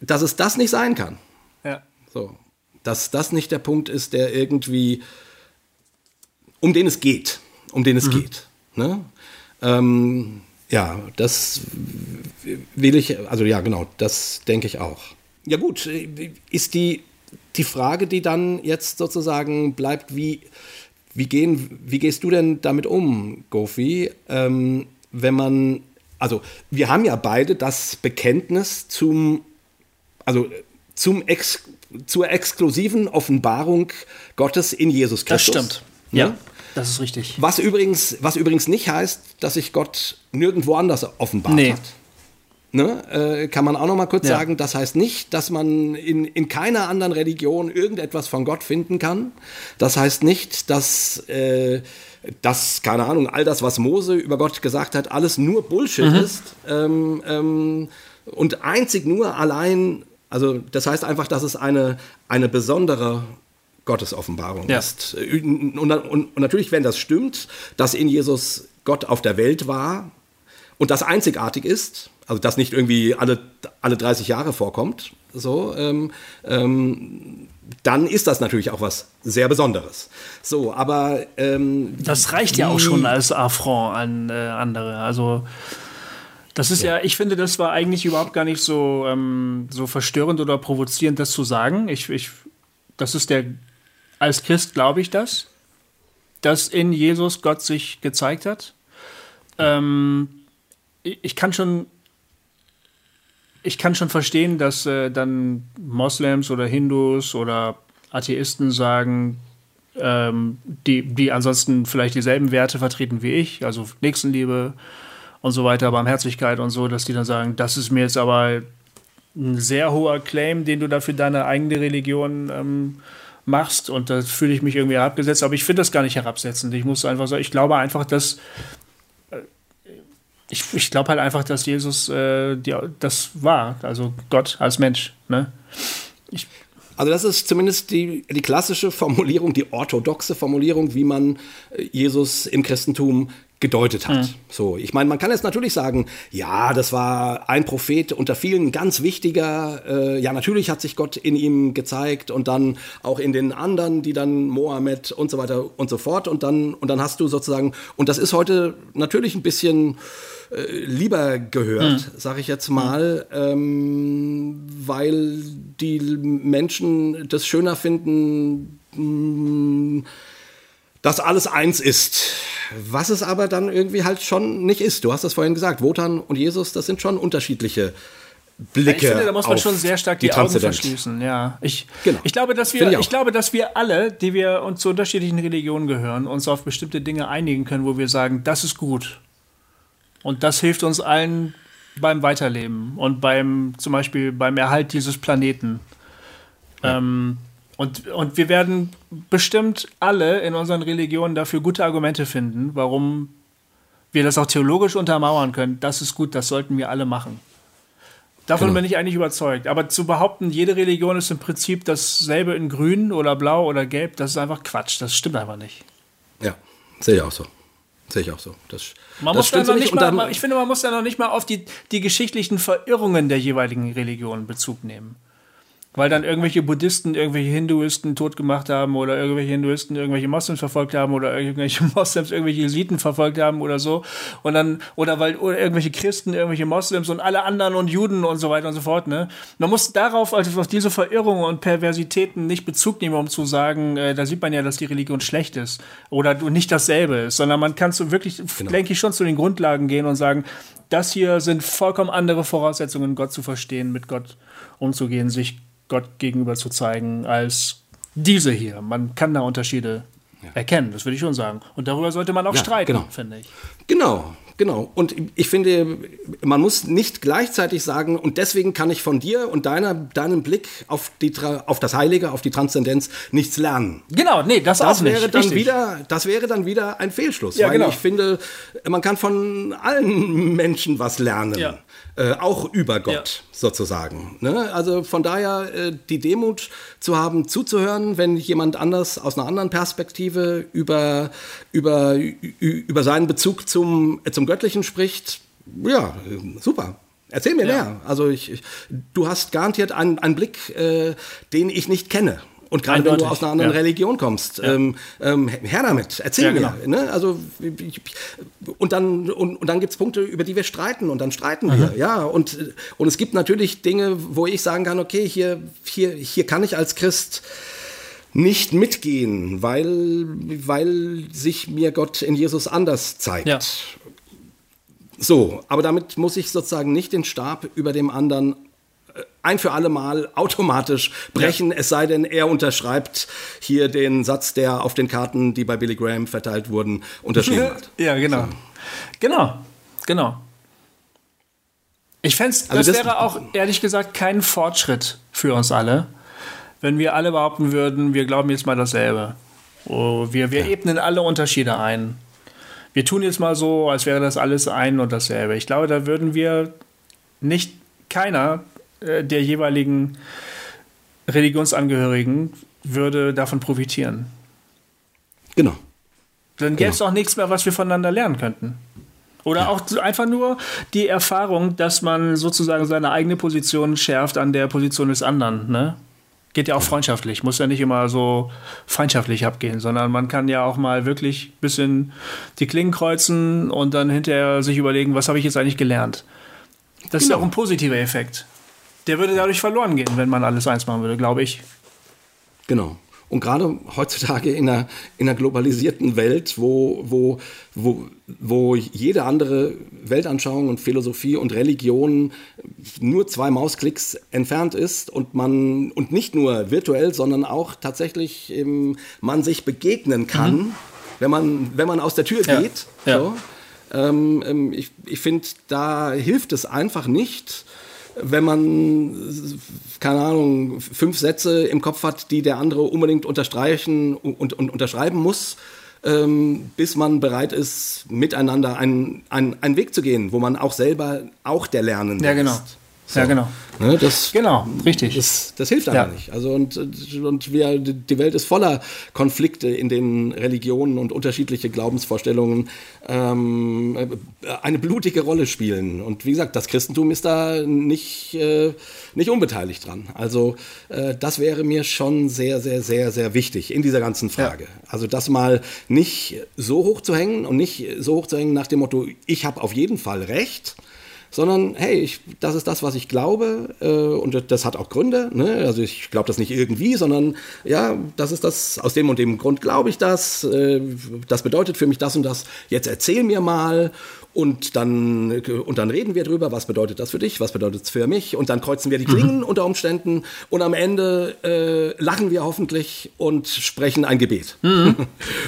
dass es das nicht sein kann. Ja. So. Dass das nicht der Punkt ist, der irgendwie, um den es geht, um den es mhm. geht. Ne? Ähm, ja, das will ich, also ja, genau, das denke ich auch. Ja gut, ist die, die Frage, die dann jetzt sozusagen bleibt, wie, wie, gehen, wie gehst du denn damit um, Gofi, ähm, wenn man, also wir haben ja beide das Bekenntnis zum, also zum Ex, zur exklusiven Offenbarung Gottes in Jesus Christus. Das stimmt. Ne? Ja. Das ist richtig. Was übrigens, was übrigens nicht heißt, dass sich Gott nirgendwo anders offenbart nee. hat. Ne? Äh, kann man auch noch mal kurz ja. sagen, das heißt nicht, dass man in, in keiner anderen Religion irgendetwas von Gott finden kann. Das heißt nicht, dass, äh, dass keine Ahnung, all das, was Mose über Gott gesagt hat, alles nur Bullshit mhm. ist. Ähm, ähm, und einzig nur allein, also das heißt einfach, dass es eine, eine besondere Gottes Offenbarung ja. ist. Und, und, und, natürlich, wenn das stimmt, dass in Jesus Gott auf der Welt war und das einzigartig ist, also das nicht irgendwie alle, alle 30 Jahre vorkommt, so, ähm, ähm, dann ist das natürlich auch was sehr Besonderes. So, aber ähm, das reicht ja auch schon als Affront an äh, andere. Also das ist ja. ja. ich finde, das war eigentlich überhaupt gar nicht so, ähm, so verstörend oder provozierend, das zu sagen. Ich, ich, das ist der als Christ glaube ich das, dass in Jesus Gott sich gezeigt hat. Ähm, ich kann schon ich kann schon verstehen, dass äh, dann Moslems oder Hindus oder Atheisten sagen, ähm, die, die ansonsten vielleicht dieselben Werte vertreten wie ich, also Nächstenliebe und so weiter, Barmherzigkeit und so, dass die dann sagen, das ist mir jetzt aber ein sehr hoher Claim, den du da für deine eigene Religion ähm, machst und da fühle ich mich irgendwie herabgesetzt, aber ich finde das gar nicht herabsetzend. Ich muss einfach sagen, ich glaube einfach, dass ich, ich glaube halt einfach, dass Jesus äh, die, das war, also Gott als Mensch. Ne? Ich also das ist zumindest die, die klassische Formulierung, die orthodoxe Formulierung, wie man äh, Jesus im Christentum gedeutet hat. Mhm. So, ich meine, man kann jetzt natürlich sagen, ja, das war ein Prophet unter vielen ganz wichtiger. Äh, ja, natürlich hat sich Gott in ihm gezeigt und dann auch in den anderen, die dann Mohammed und so weiter und so fort. Und dann und dann hast du sozusagen und das ist heute natürlich ein bisschen äh, lieber gehört, mhm. sage ich jetzt mal, ähm, weil die Menschen das schöner finden. Mh, mm, dass alles eins ist. Was es aber dann irgendwie halt schon nicht ist. Du hast das vorhin gesagt, Wotan und Jesus, das sind schon unterschiedliche Blicke. Ich finde, da muss man schon sehr stark die, die Augen verschließen. Ja, ich, genau. ich, glaube, dass wir, ich, ich, glaube, dass wir alle, die wir uns zu unterschiedlichen Religionen gehören, uns auf bestimmte Dinge einigen können, wo wir sagen, das ist gut. Und das hilft uns allen beim Weiterleben und beim, zum Beispiel beim Erhalt dieses Planeten. Ja. Ähm, und, und wir werden bestimmt alle in unseren Religionen dafür gute Argumente finden, warum wir das auch theologisch untermauern können. Das ist gut, das sollten wir alle machen. Davon genau. bin ich eigentlich überzeugt. Aber zu behaupten, jede Religion ist im Prinzip dasselbe in grün oder blau oder gelb, das ist einfach Quatsch. Das stimmt einfach nicht. Ja, sehe ich auch so. Sehe ich auch so. Das, man das muss da noch nicht mal, ich finde, man muss da noch nicht mal auf die, die geschichtlichen Verirrungen der jeweiligen Religionen Bezug nehmen weil dann irgendwelche Buddhisten irgendwelche Hinduisten tot gemacht haben oder irgendwelche Hinduisten irgendwelche Moslems verfolgt haben oder irgendwelche (laughs) Moslems irgendwelche Jesiden verfolgt haben oder so und dann oder weil oder irgendwelche Christen irgendwelche Moslems und alle anderen und Juden und so weiter und so fort ne man muss darauf also auf diese Verirrungen und Perversitäten nicht Bezug nehmen um zu sagen äh, da sieht man ja dass die Religion schlecht ist oder nicht dasselbe ist sondern man kann so wirklich genau. denke ich schon zu den Grundlagen gehen und sagen das hier sind vollkommen andere Voraussetzungen Gott zu verstehen mit Gott umzugehen sich Gott gegenüber zu zeigen als diese hier. Man kann da Unterschiede ja. erkennen, das würde ich schon sagen. Und darüber sollte man auch ja, streiten, genau. finde ich. Genau, Genau. Und ich finde, man muss nicht gleichzeitig sagen, und deswegen kann ich von dir und deiner, deinem Blick auf, die, auf das Heilige, auf die Transzendenz nichts lernen. Genau, nee, das, das auch wäre nicht. Dann wieder, das wäre dann wieder ein Fehlschluss. Ja, weil genau. ich finde, man kann von allen (laughs) Menschen was lernen. Ja. Äh, auch über Gott ja. sozusagen. Ne? Also von daher äh, die Demut zu haben, zuzuhören, wenn jemand anders aus einer anderen Perspektive über, über, über seinen Bezug zum, zum Göttlichen spricht, ja, super. Erzähl mir ja. mehr. Also ich, ich, du hast garantiert einen, einen Blick, äh, den ich nicht kenne. Und gerade wenn du aus einer anderen ja. Religion kommst, ja. ähm, ähm, her damit, erzähl ja, genau. mir. Ne? Also, und dann, und, und dann gibt es Punkte, über die wir streiten und dann streiten mhm. wir. Ja, und, und es gibt natürlich Dinge, wo ich sagen kann, okay, hier, hier, hier kann ich als Christ nicht mitgehen, weil, weil sich mir Gott in Jesus anders zeigt. Ja. So, aber damit muss ich sozusagen nicht den Stab über dem anderen ein für alle Mal automatisch brechen, ja. es sei denn, er unterschreibt hier den Satz, der auf den Karten, die bei Billy Graham verteilt wurden, unterschrieben (laughs) hat. Ja, genau. So. Genau, genau. Ich fände also das, das wäre auch ehrlich gesagt kein Fortschritt für uns alle, wenn wir alle behaupten würden, wir glauben jetzt mal dasselbe. Oh, wir wir ja. ebnen alle Unterschiede ein. Wir tun jetzt mal so, als wäre das alles ein und dasselbe. Ich glaube, da würden wir nicht keiner der jeweiligen Religionsangehörigen würde davon profitieren. Genau. Dann gäbe es genau. auch nichts mehr, was wir voneinander lernen könnten. Oder ja. auch einfach nur die Erfahrung, dass man sozusagen seine eigene Position schärft an der Position des anderen. Ne? Geht ja auch freundschaftlich, muss ja nicht immer so feindschaftlich abgehen, sondern man kann ja auch mal wirklich ein bisschen die Klingen kreuzen und dann hinterher sich überlegen, was habe ich jetzt eigentlich gelernt. Das genau. ist ja genau. auch ein positiver Effekt der würde dadurch verloren gehen, wenn man alles eins machen würde, glaube ich. Genau. Und gerade heutzutage in einer, in einer globalisierten Welt, wo, wo, wo, wo jede andere Weltanschauung und Philosophie und Religion nur zwei Mausklicks entfernt ist und man und nicht nur virtuell, sondern auch tatsächlich ähm, man sich begegnen kann, mhm. wenn, man, wenn man aus der Tür ja. geht. Ja. So. Ähm, ähm ich ich finde, da hilft es einfach nicht, wenn man, keine Ahnung, fünf Sätze im Kopf hat, die der andere unbedingt unterstreichen und, und unterschreiben muss, ähm, bis man bereit ist, miteinander einen, einen, einen Weg zu gehen, wo man auch selber auch der Lernende ja, genau. ist. So. Ja, genau. Ne, das, genau, richtig. Das, das hilft einfach ja. nicht. Also und, und wir, die Welt ist voller Konflikte, in denen Religionen und unterschiedliche Glaubensvorstellungen ähm, eine blutige Rolle spielen. Und wie gesagt, das Christentum ist da nicht, äh, nicht unbeteiligt dran. Also äh, das wäre mir schon sehr, sehr, sehr, sehr wichtig in dieser ganzen Frage. Ja. Also das mal nicht so hoch zu hängen und nicht so hoch zu hängen nach dem Motto, ich habe auf jeden Fall recht sondern hey, ich, das ist das, was ich glaube äh, und das hat auch Gründe. Ne? Also ich glaube das nicht irgendwie, sondern ja, das ist das, aus dem und dem Grund glaube ich das, äh, das bedeutet für mich das und das. Jetzt erzähl mir mal und dann, und dann reden wir drüber, was bedeutet das für dich, was bedeutet es für mich. Und dann kreuzen wir die Klingen mhm. unter Umständen. Und am Ende äh, lachen wir hoffentlich und sprechen ein Gebet. Mhm.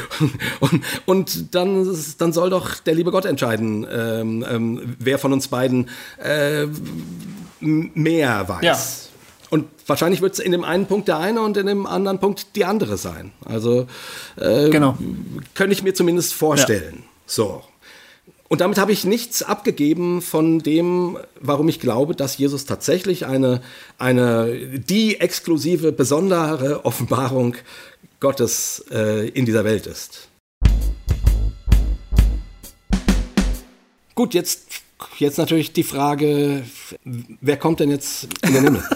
(laughs) und, und dann, dann soll doch der liebe Gott entscheiden, ähm, ähm, wer von uns beiden äh, mehr weiß. Ja. Und wahrscheinlich wird es in dem einen Punkt der eine und in dem anderen Punkt die andere sein. Also äh, genau. könnte ich mir zumindest vorstellen. Ja. So. Und damit habe ich nichts abgegeben von dem, warum ich glaube, dass Jesus tatsächlich eine, eine die exklusive, besondere Offenbarung Gottes äh, in dieser Welt ist. Gut, jetzt, jetzt natürlich die Frage, wer kommt denn jetzt in den Himmel? (laughs)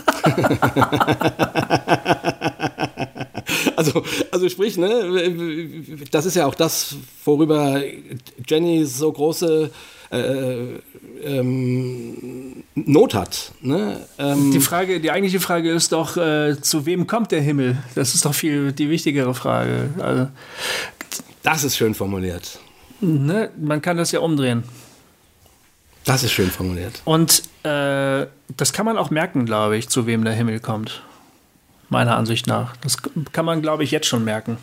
also, also sprich, ne, das ist ja auch das, worüber Jenny so große äh, ähm, Not hat. Ne? Ähm, die Frage, die eigentliche Frage ist doch, äh, zu wem kommt der Himmel? Das ist doch viel die wichtigere Frage. Also, das ist schön formuliert. Ne, man kann das ja umdrehen. Das ist schön formuliert. Und äh, das kann man auch merken, glaube ich, zu wem der Himmel kommt meiner Ansicht nach. Das kann man, glaube ich, jetzt schon merken.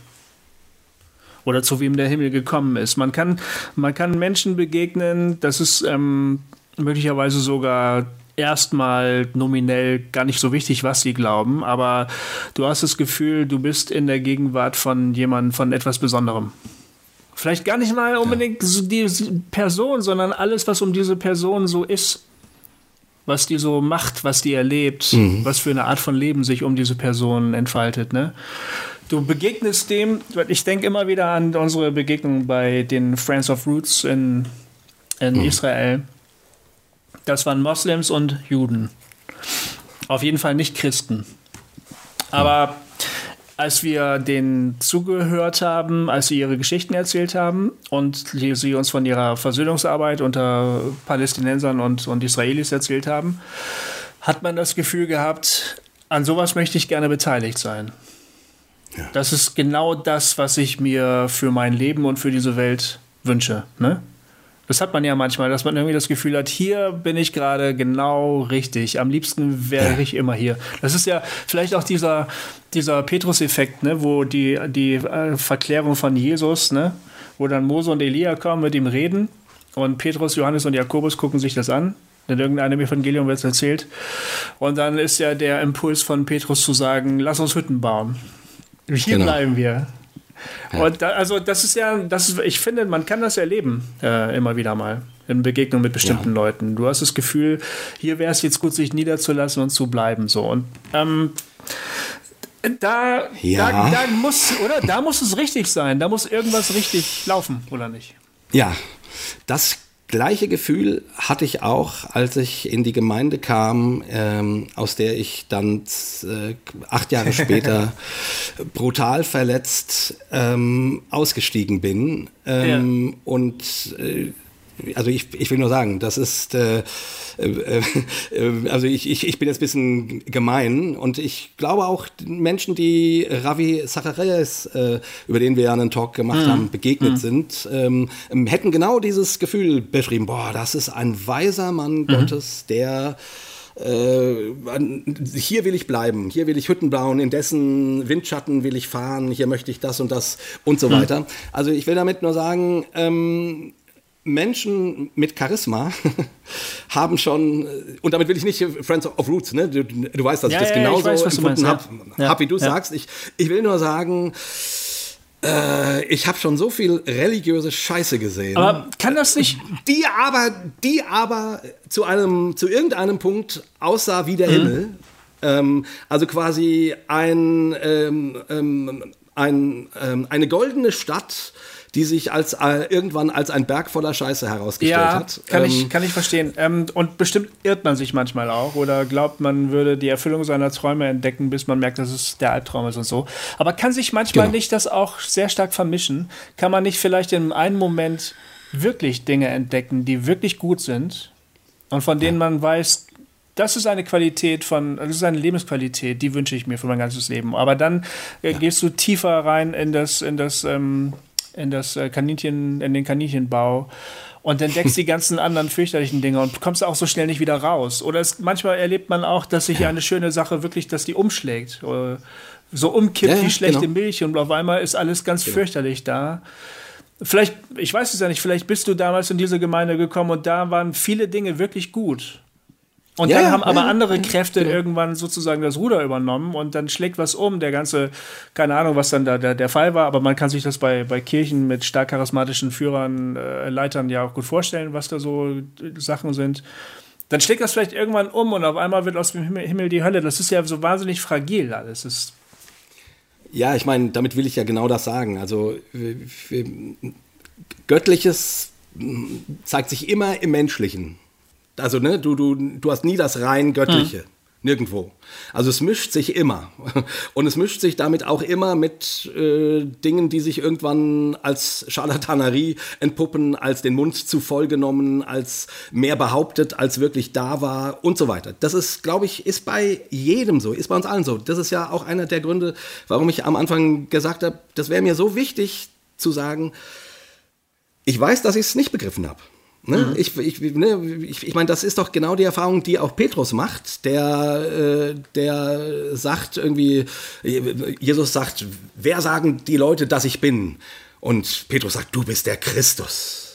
Oder zu wem der Himmel gekommen ist. Man kann, man kann Menschen begegnen, das ist ähm, möglicherweise sogar erstmal nominell gar nicht so wichtig, was sie glauben, aber du hast das Gefühl, du bist in der Gegenwart von jemandem, von etwas Besonderem. Vielleicht gar nicht mal unbedingt ja. die Person, sondern alles, was um diese Person so ist was die so macht, was die erlebt, mhm. was für eine Art von Leben sich um diese Person entfaltet. Ne? Du begegnest dem, ich denke immer wieder an unsere Begegnung bei den Friends of Roots in, in mhm. Israel. Das waren Moslems und Juden. Auf jeden Fall nicht Christen. Aber als wir denen zugehört haben, als sie ihre Geschichten erzählt haben und sie uns von ihrer Versöhnungsarbeit unter Palästinensern und, und Israelis erzählt haben, hat man das Gefühl gehabt, an sowas möchte ich gerne beteiligt sein. Ja. Das ist genau das, was ich mir für mein Leben und für diese Welt wünsche. Ne? Das hat man ja manchmal, dass man irgendwie das Gefühl hat, hier bin ich gerade genau richtig. Am liebsten wäre ich immer hier. Das ist ja vielleicht auch dieser, dieser Petrus-Effekt, ne, wo die, die äh, Verklärung von Jesus, ne, wo dann Mose und Elia kommen, mit ihm reden und Petrus, Johannes und Jakobus gucken sich das an. In irgendeinem Evangelium wird es erzählt. Und dann ist ja der Impuls von Petrus zu sagen, lass uns Hütten bauen. Hier genau. bleiben wir. Ja. Und da, also das ist ja, das ist, ich finde, man kann das erleben, äh, immer wieder mal in Begegnung mit bestimmten ja. Leuten. Du hast das Gefühl, hier wäre es jetzt gut, sich niederzulassen und zu bleiben. So. Und ähm, da, ja. da, da muss, oder? Da muss es richtig sein. Da muss irgendwas richtig laufen, oder nicht? Ja, das gleiche Gefühl hatte ich auch, als ich in die Gemeinde kam, ähm, aus der ich dann äh, acht Jahre (laughs) später brutal verletzt ähm, ausgestiegen bin. Ähm, ja. Und äh, also ich, ich will nur sagen, das ist, äh, äh, äh, also ich, ich, ich bin jetzt ein bisschen gemein und ich glaube auch Menschen, die Ravi Zacharias, äh, über den wir ja einen Talk gemacht mhm. haben, begegnet mhm. sind, ähm, hätten genau dieses Gefühl beschrieben, boah, das ist ein weiser Mann mhm. Gottes, der äh, hier will ich bleiben, hier will ich Hütten bauen, in dessen Windschatten will ich fahren, hier möchte ich das und das und so mhm. weiter. Also ich will damit nur sagen, ähm, Menschen mit Charisma (laughs) haben schon, und damit will ich nicht Friends of Roots, ne? du, du weißt, dass ja, ich das ja, genauso ich weiß, empfunden habe, ja. hab, wie du sagst. Ich, ich will nur sagen, äh, ich habe schon so viel religiöse Scheiße gesehen. Aber kann das nicht. Die aber, die aber zu einem, zu irgendeinem Punkt aussah wie der mhm. Himmel. Ähm, also quasi ein, ähm, ähm, ein, ähm, eine goldene Stadt die sich als äh, irgendwann als ein Berg voller Scheiße herausgestellt ja, hat. Kann, ähm, ich, kann ich verstehen. Ähm, und bestimmt irrt man sich manchmal auch oder glaubt, man würde die Erfüllung seiner Träume entdecken, bis man merkt, dass es der Albtraum ist und so. Aber kann sich manchmal genau. nicht das auch sehr stark vermischen? Kann man nicht vielleicht in einem Moment wirklich Dinge entdecken, die wirklich gut sind und von denen man weiß, das ist eine Qualität von, das ist eine Lebensqualität, die wünsche ich mir für mein ganzes Leben. Aber dann äh, ja. gehst du tiefer rein in das, in das ähm, in das äh, Kaninchen, in den Kaninchenbau und entdeckst die (laughs) ganzen anderen fürchterlichen Dinge und kommst auch so schnell nicht wieder raus. Oder es, manchmal erlebt man auch, dass sich eine schöne Sache wirklich, dass die umschlägt. Oder so umkippt ja, wie schlechte genau. Milch und auf einmal ist alles ganz genau. fürchterlich da. Vielleicht, ich weiß es ja nicht, vielleicht bist du damals in diese Gemeinde gekommen und da waren viele Dinge wirklich gut. Und ja, dann haben aber andere Kräfte genau. irgendwann sozusagen das Ruder übernommen und dann schlägt was um. Der ganze, keine Ahnung, was dann da der, der Fall war, aber man kann sich das bei, bei Kirchen mit stark charismatischen Führern, äh, Leitern ja auch gut vorstellen, was da so äh, Sachen sind. Dann schlägt das vielleicht irgendwann um und auf einmal wird aus dem Himmel, Himmel die Hölle. Das ist ja so wahnsinnig fragil alles. Das ja, ich meine, damit will ich ja genau das sagen. Also Göttliches zeigt sich immer im Menschlichen. Also, ne, du, du, du hast nie das rein Göttliche. Mhm. Nirgendwo. Also es mischt sich immer. (laughs) Und es mischt sich damit auch immer mit äh, Dingen, die sich irgendwann als Scharlatanerie entpuppen, als den Mund zu voll genommen, als mehr behauptet, als wirklich da war und so weiter. Das ist, glaube ich, ist bei jedem so, ist bei uns allen so. Das ist ja auch einer der Gründe, warum ich am Anfang gesagt habe, das wäre mir so wichtig zu sagen, ich weiß, dass ich es nicht begriffen habe. Ne? Mhm. Ich, ich, ne, ich, ich meine, das ist doch genau die Erfahrung, die auch Petrus macht, der, äh, der sagt irgendwie, Jesus sagt, wer sagen die Leute, dass ich bin? Und Petrus sagt, du bist der Christus.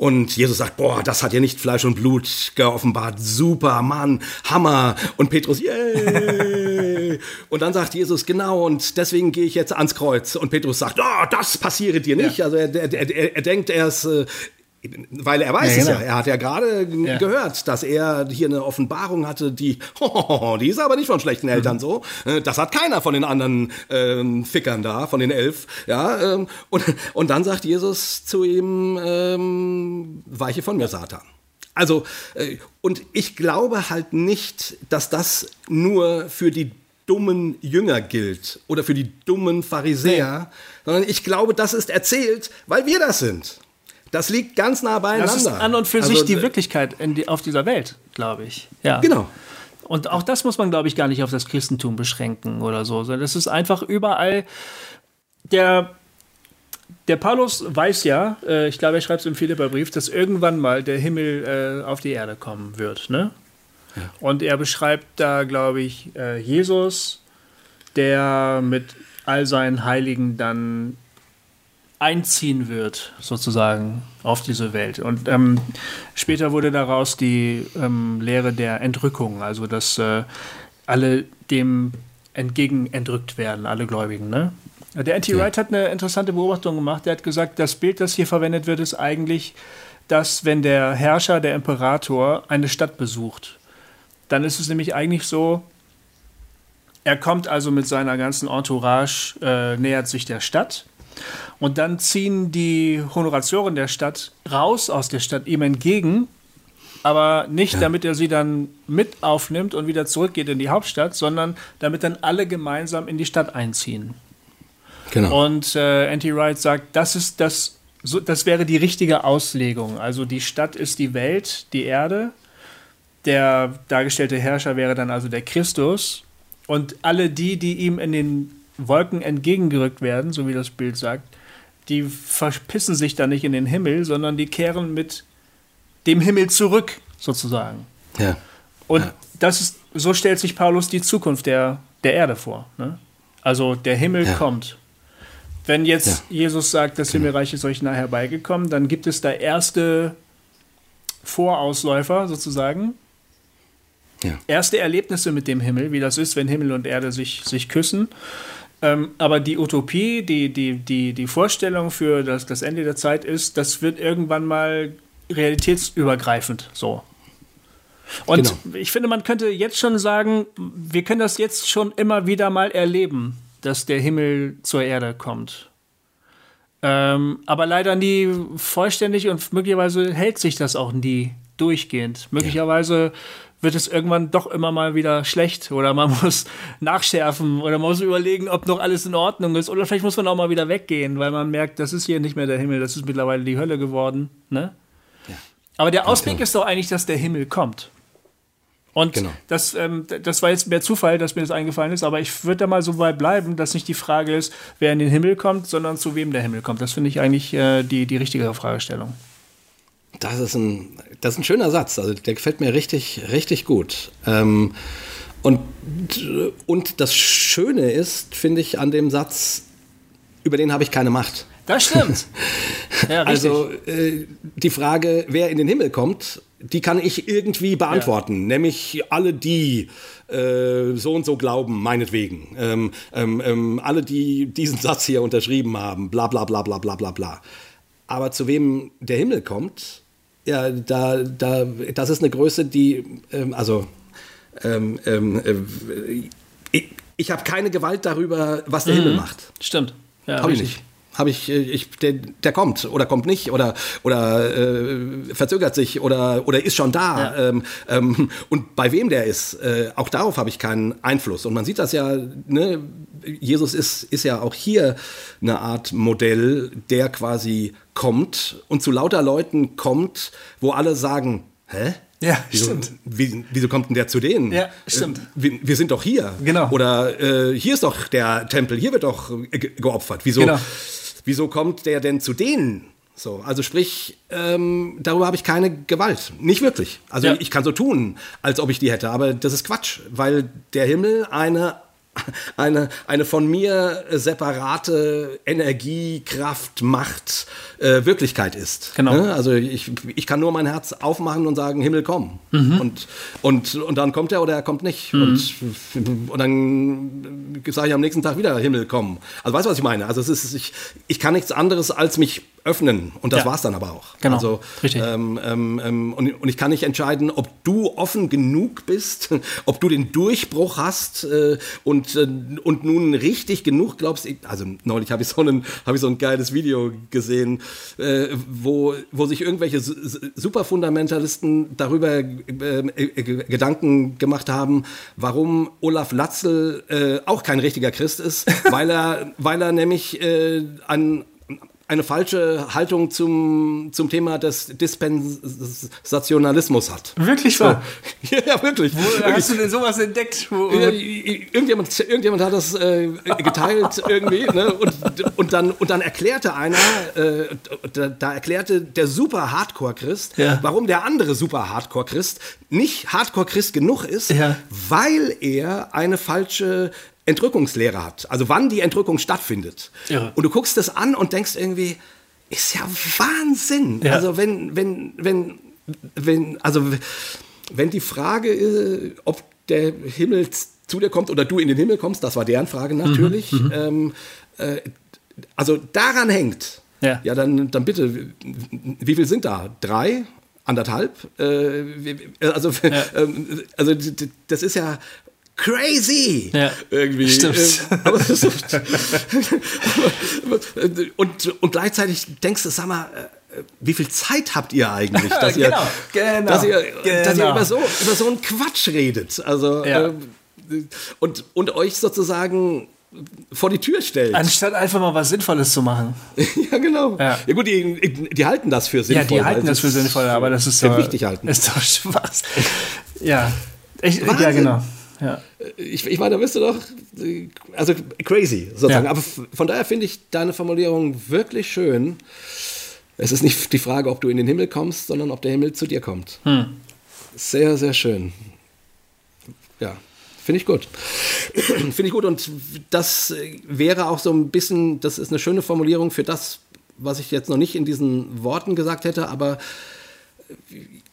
Und Jesus sagt, boah, das hat ja nicht Fleisch und Blut geoffenbart. Super, Mann, Hammer. Und Petrus, yay. (laughs) und dann sagt Jesus, genau, und deswegen gehe ich jetzt ans Kreuz. Und Petrus sagt, oh, das passiere dir nicht. Ja. Also er, er, er, er denkt, er ist, äh, weil er weiß ja, genau. es ja. Er hat ja gerade ja. gehört, dass er hier eine Offenbarung hatte, die, (laughs) oh, die ist aber nicht von schlechten Eltern mhm. so. Äh, das hat keiner von den anderen ähm, Fickern da, von den elf. Ja, ähm, und, und dann sagt Jesus zu ihm, ähm, weiche von mir, Satan. Also, äh, und ich glaube halt nicht, dass das nur für die dummen Jünger gilt oder für die dummen Pharisäer, nee. sondern ich glaube, das ist erzählt, weil wir das sind. Das liegt ganz nah beieinander. Das ist an und für also, sich die äh, Wirklichkeit die, auf dieser Welt, glaube ich. Ja. Genau. Und auch das muss man, glaube ich, gar nicht auf das Christentum beschränken oder so. Das ist einfach überall. Der, der Paulus weiß ja, äh, ich glaube, er schreibt es im Philipperbrief, dass irgendwann mal der Himmel äh, auf die Erde kommen wird. Ne? Ja. Und er beschreibt da, glaube ich, äh, Jesus, der mit all seinen Heiligen dann einziehen wird, sozusagen, auf diese Welt. Und ähm, später wurde daraus die ähm, Lehre der Entrückung, also dass äh, alle dem entgegen entrückt werden, alle Gläubigen. Ne? Der Anti Wright ja. hat eine interessante Beobachtung gemacht. Er hat gesagt, das Bild, das hier verwendet wird, ist eigentlich, dass wenn der Herrscher, der Imperator, eine Stadt besucht, dann ist es nämlich eigentlich so, er kommt also mit seiner ganzen Entourage, äh, nähert sich der Stadt und dann ziehen die Honoratioren der Stadt raus aus der Stadt ihm entgegen, aber nicht ja. damit er sie dann mit aufnimmt und wieder zurückgeht in die Hauptstadt, sondern damit dann alle gemeinsam in die Stadt einziehen. Genau. Und äh, Anti Wright sagt, das ist das so, das wäre die richtige Auslegung. Also die Stadt ist die Welt, die Erde. Der dargestellte Herrscher wäre dann also der Christus. Und alle die, die ihm in den Wolken entgegengerückt werden, so wie das Bild sagt, die verpissen sich dann nicht in den Himmel, sondern die kehren mit dem Himmel zurück, sozusagen. Ja. Und Ja. das ist, so stellt sich Paulus die Zukunft der, der Erde vor. Ne? Also der Himmel Ja. kommt. Wenn jetzt Ja. Jesus sagt, das Himmelreich ist euch nah herbeigekommen, dann gibt es da erste Vorausläufer sozusagen, Ja. erste Erlebnisse mit dem Himmel, wie das ist, wenn Himmel und Erde sich, sich küssen. Ähm, aber die Utopie, die, die, die, die Vorstellung für das, das Ende der Zeit ist, das wird irgendwann mal realitätsübergreifend so. Und Genau. ich finde, man könnte jetzt schon sagen, wir können das jetzt schon immer wieder mal erleben, dass der Himmel zur Erde kommt. Ähm, aber leider nie vollständig und möglicherweise hält sich das auch nie durchgehend. Möglicherweise wird es irgendwann doch immer mal wieder schlecht oder man (laughs) muss nachschärfen oder man muss überlegen, ob noch alles in Ordnung ist oder vielleicht muss man auch mal wieder weggehen, weil man merkt, das ist hier nicht mehr der Himmel, das ist mittlerweile die Hölle geworden. Ne? Aber der Ausweg genau. ist doch eigentlich, dass der Himmel kommt. Und Genau. das, ähm, das war jetzt mehr Zufall, dass mir das eingefallen ist, aber ich würde da mal so weit bleiben, dass nicht die Frage ist, wer in den Himmel kommt, sondern zu wem der Himmel kommt. Das finde ich eigentlich äh, die, die richtigere Fragestellung. Das ist ein, das ist ein schöner Satz. Also der gefällt mir richtig, richtig gut. Ähm, und, und das Schöne ist, finde ich, an dem Satz, über den habe ich keine Macht. Das stimmt. (laughs) ja. Also äh, die Frage, wer in den Himmel kommt, die kann ich irgendwie beantworten. Nämlich alle, die äh, so und so glauben, meinetwegen. Ähm, ähm, ähm, alle, die diesen Satz hier unterschrieben haben, bla bla bla bla bla bla bla. Aber zu wem der Himmel kommt, ja, da, da, das ist eine Größe, die, ähm, also ähm, ähm, äh, ich, ich habe keine Gewalt darüber, was der Himmel macht. Stimmt. Ja, Habe ich nicht. Habe ich, äh, ich der, der kommt oder kommt nicht oder, oder äh, verzögert sich oder, oder ist schon da. Ja. Ähm, ähm, und bei wem der ist, äh, auch darauf habe ich keinen Einfluss. Und man sieht das ja, ne, Jesus ist, ist ja auch hier eine Art Modell, der quasi kommt und zu lauter Leuten kommt, wo alle sagen, hä? Ja, wieso, stimmt. Wie, wieso kommt denn der zu denen? Ja, stimmt. Äh, wir, wir sind doch hier. Genau. Oder äh, hier ist doch der Tempel, hier wird doch äh, ge geopfert. Wieso, Genau. Wieso kommt der denn zu denen? So, also sprich, ähm, darüber habe ich keine Gewalt. Nicht wirklich. Also Ja. ich kann so tun, als ob ich die hätte, aber das ist Quatsch, weil der Himmel eine eine, eine von mir separate Energie, Kraft, Macht, äh, Wirklichkeit ist. Genau. Ne? Also ich, ich kann nur mein Herz aufmachen und sagen, Himmel komm. Mhm. Und, und, und dann kommt er oder er kommt nicht. Und, und dann sage ich am nächsten Tag wieder, Himmel komm. Also weißt du, was ich meine? Also es ist, ich, ich kann nichts anderes als mich öffnen. Und das Ja. war's dann aber auch. Genau. Also, Richtig. ähm, ähm, ähm, und, und ich kann nicht entscheiden, ob du offen genug bist, (laughs) ob du den Durchbruch hast äh, und, äh, und nun richtig genug glaubst. Ich- Also neulich habe ich, so einen- habe ich so ein geiles Video gesehen, äh, wo, wo sich irgendwelche Su- Su- Superfundamentalisten darüber äh, äh, Gedanken gemacht haben, warum Olaf Latzel äh, auch kein richtiger Christ ist, (laughs) weil er, weil er nämlich an eine falsche Haltung zum, zum Thema des Dispensationalismus hat. Wirklich wahr. (laughs) Ja, wirklich. Wo hast du denn sowas entdeckt? Irgendjemand, irgendjemand hat das äh, geteilt (laughs) irgendwie ne? und, und, dann, und dann erklärte einer, äh, da, da erklärte der super Hardcore-Christ, Ja. warum der andere super Hardcore-Christ nicht Hardcore-Christ genug ist, Ja. weil er eine falsche Entrückungslehre hat. Also wann die Entrückung stattfindet. Irre. Und du guckst das an und denkst irgendwie, ist ja Wahnsinn. Ja. Also wenn, wenn, wenn, wenn, also wenn die Frage, äh, ob der Himmel zu dir kommt oder du in den Himmel kommst, das war deren Frage Mhm, natürlich. ähm, äh, also daran hängt. Ja. ja, dann, dann bitte, wie viel sind da? Drei? Anderthalb? Äh, also, (laughs) ähm, also das ist ja crazy Ja, irgendwie. stimmt. Ähm, (laughs) und, und gleichzeitig denkst du, sag mal, äh, wie viel Zeit habt ihr eigentlich, dass ihr, Genau, genau, dass ihr, dass ihr genau. über, so, über so einen Quatsch redet? Also, Ja. ähm, und, und euch sozusagen vor die Tür stellt. Anstatt einfach mal was Sinnvolles zu machen. (laughs) ja, genau. Ja. Ja, gut, die, die halten das für sinnvoll. Ja, die halten das für sinnvoll, aber das ist für doch, wichtig halten. (laughs) Ist doch Spaß. Ja. Ich, ja, genau. Ja. Ich, ich meine, da bist du doch, äh, also crazy sozusagen. Ja. Aber von daher finde ich deine Formulierung wirklich schön. Es ist nicht die Frage, ob du in den Himmel kommst, sondern ob der Himmel zu dir kommt. Hm. Sehr, sehr schön. Ja, finde ich gut. (clears throat) finde ich gut und das äh, wäre auch so ein bisschen, das ist eine schöne Formulierung für das, was ich jetzt noch nicht in diesen Worten gesagt hätte, aber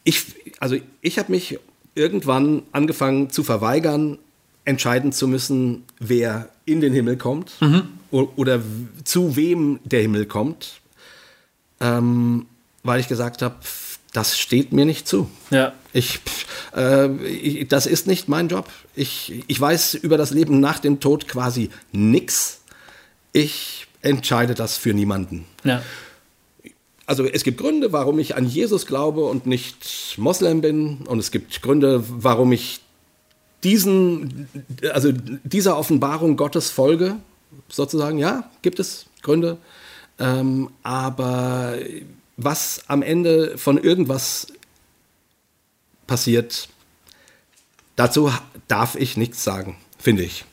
ich, also ich habe mich irgendwann angefangen zu verweigern, entscheiden zu müssen, wer in den Himmel kommt o- oder zu wem der Himmel kommt, ähm, weil ich gesagt habe, das steht mir nicht zu. Ja. Ich, äh, ich, das ist nicht mein Job. Ich, ich weiß über das Leben nach dem Tod quasi nichts. Ich entscheide das für niemanden. Ja. Also es gibt Gründe, warum ich an Jesus glaube und nicht Moslem bin. Und es gibt Gründe, warum ich diesen, also dieser Offenbarung Gottes folge, sozusagen. Ja, gibt es Gründe. Ähm, aber was am Ende von irgendwas passiert, dazu darf ich nichts sagen, finde ich.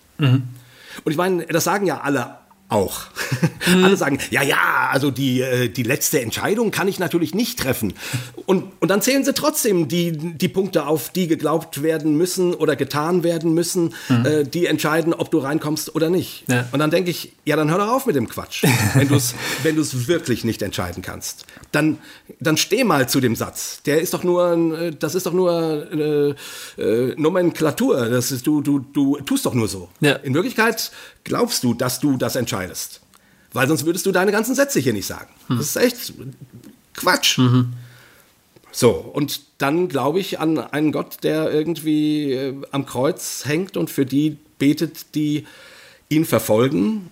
Und ich meine, das sagen ja alle auch. (laughs) Alle sagen, ja, ja, also die, äh, die letzte Entscheidung kann ich natürlich nicht treffen. Und, und dann zählen sie trotzdem die, die Punkte auf, die geglaubt werden müssen oder getan werden müssen, äh, die entscheiden, ob du reinkommst oder nicht. Ja. Und dann denke ich, ja, dann hör doch auf mit dem Quatsch, (laughs) wenn du es wenn du's wirklich nicht entscheiden kannst. Dann, dann steh mal zu dem Satz. Der ist doch nur, äh, das ist doch nur äh, äh, Nomenklatur. Das ist, du, du, du tust doch nur so. Ja. In Wirklichkeit glaubst du, dass du das entscheidest. Weil sonst würdest du deine ganzen Sätze hier nicht sagen. Das ist echt Quatsch. So, und dann glaube ich an einen Gott, der irgendwie äh, am Kreuz hängt und für die betet, die ihn verfolgen.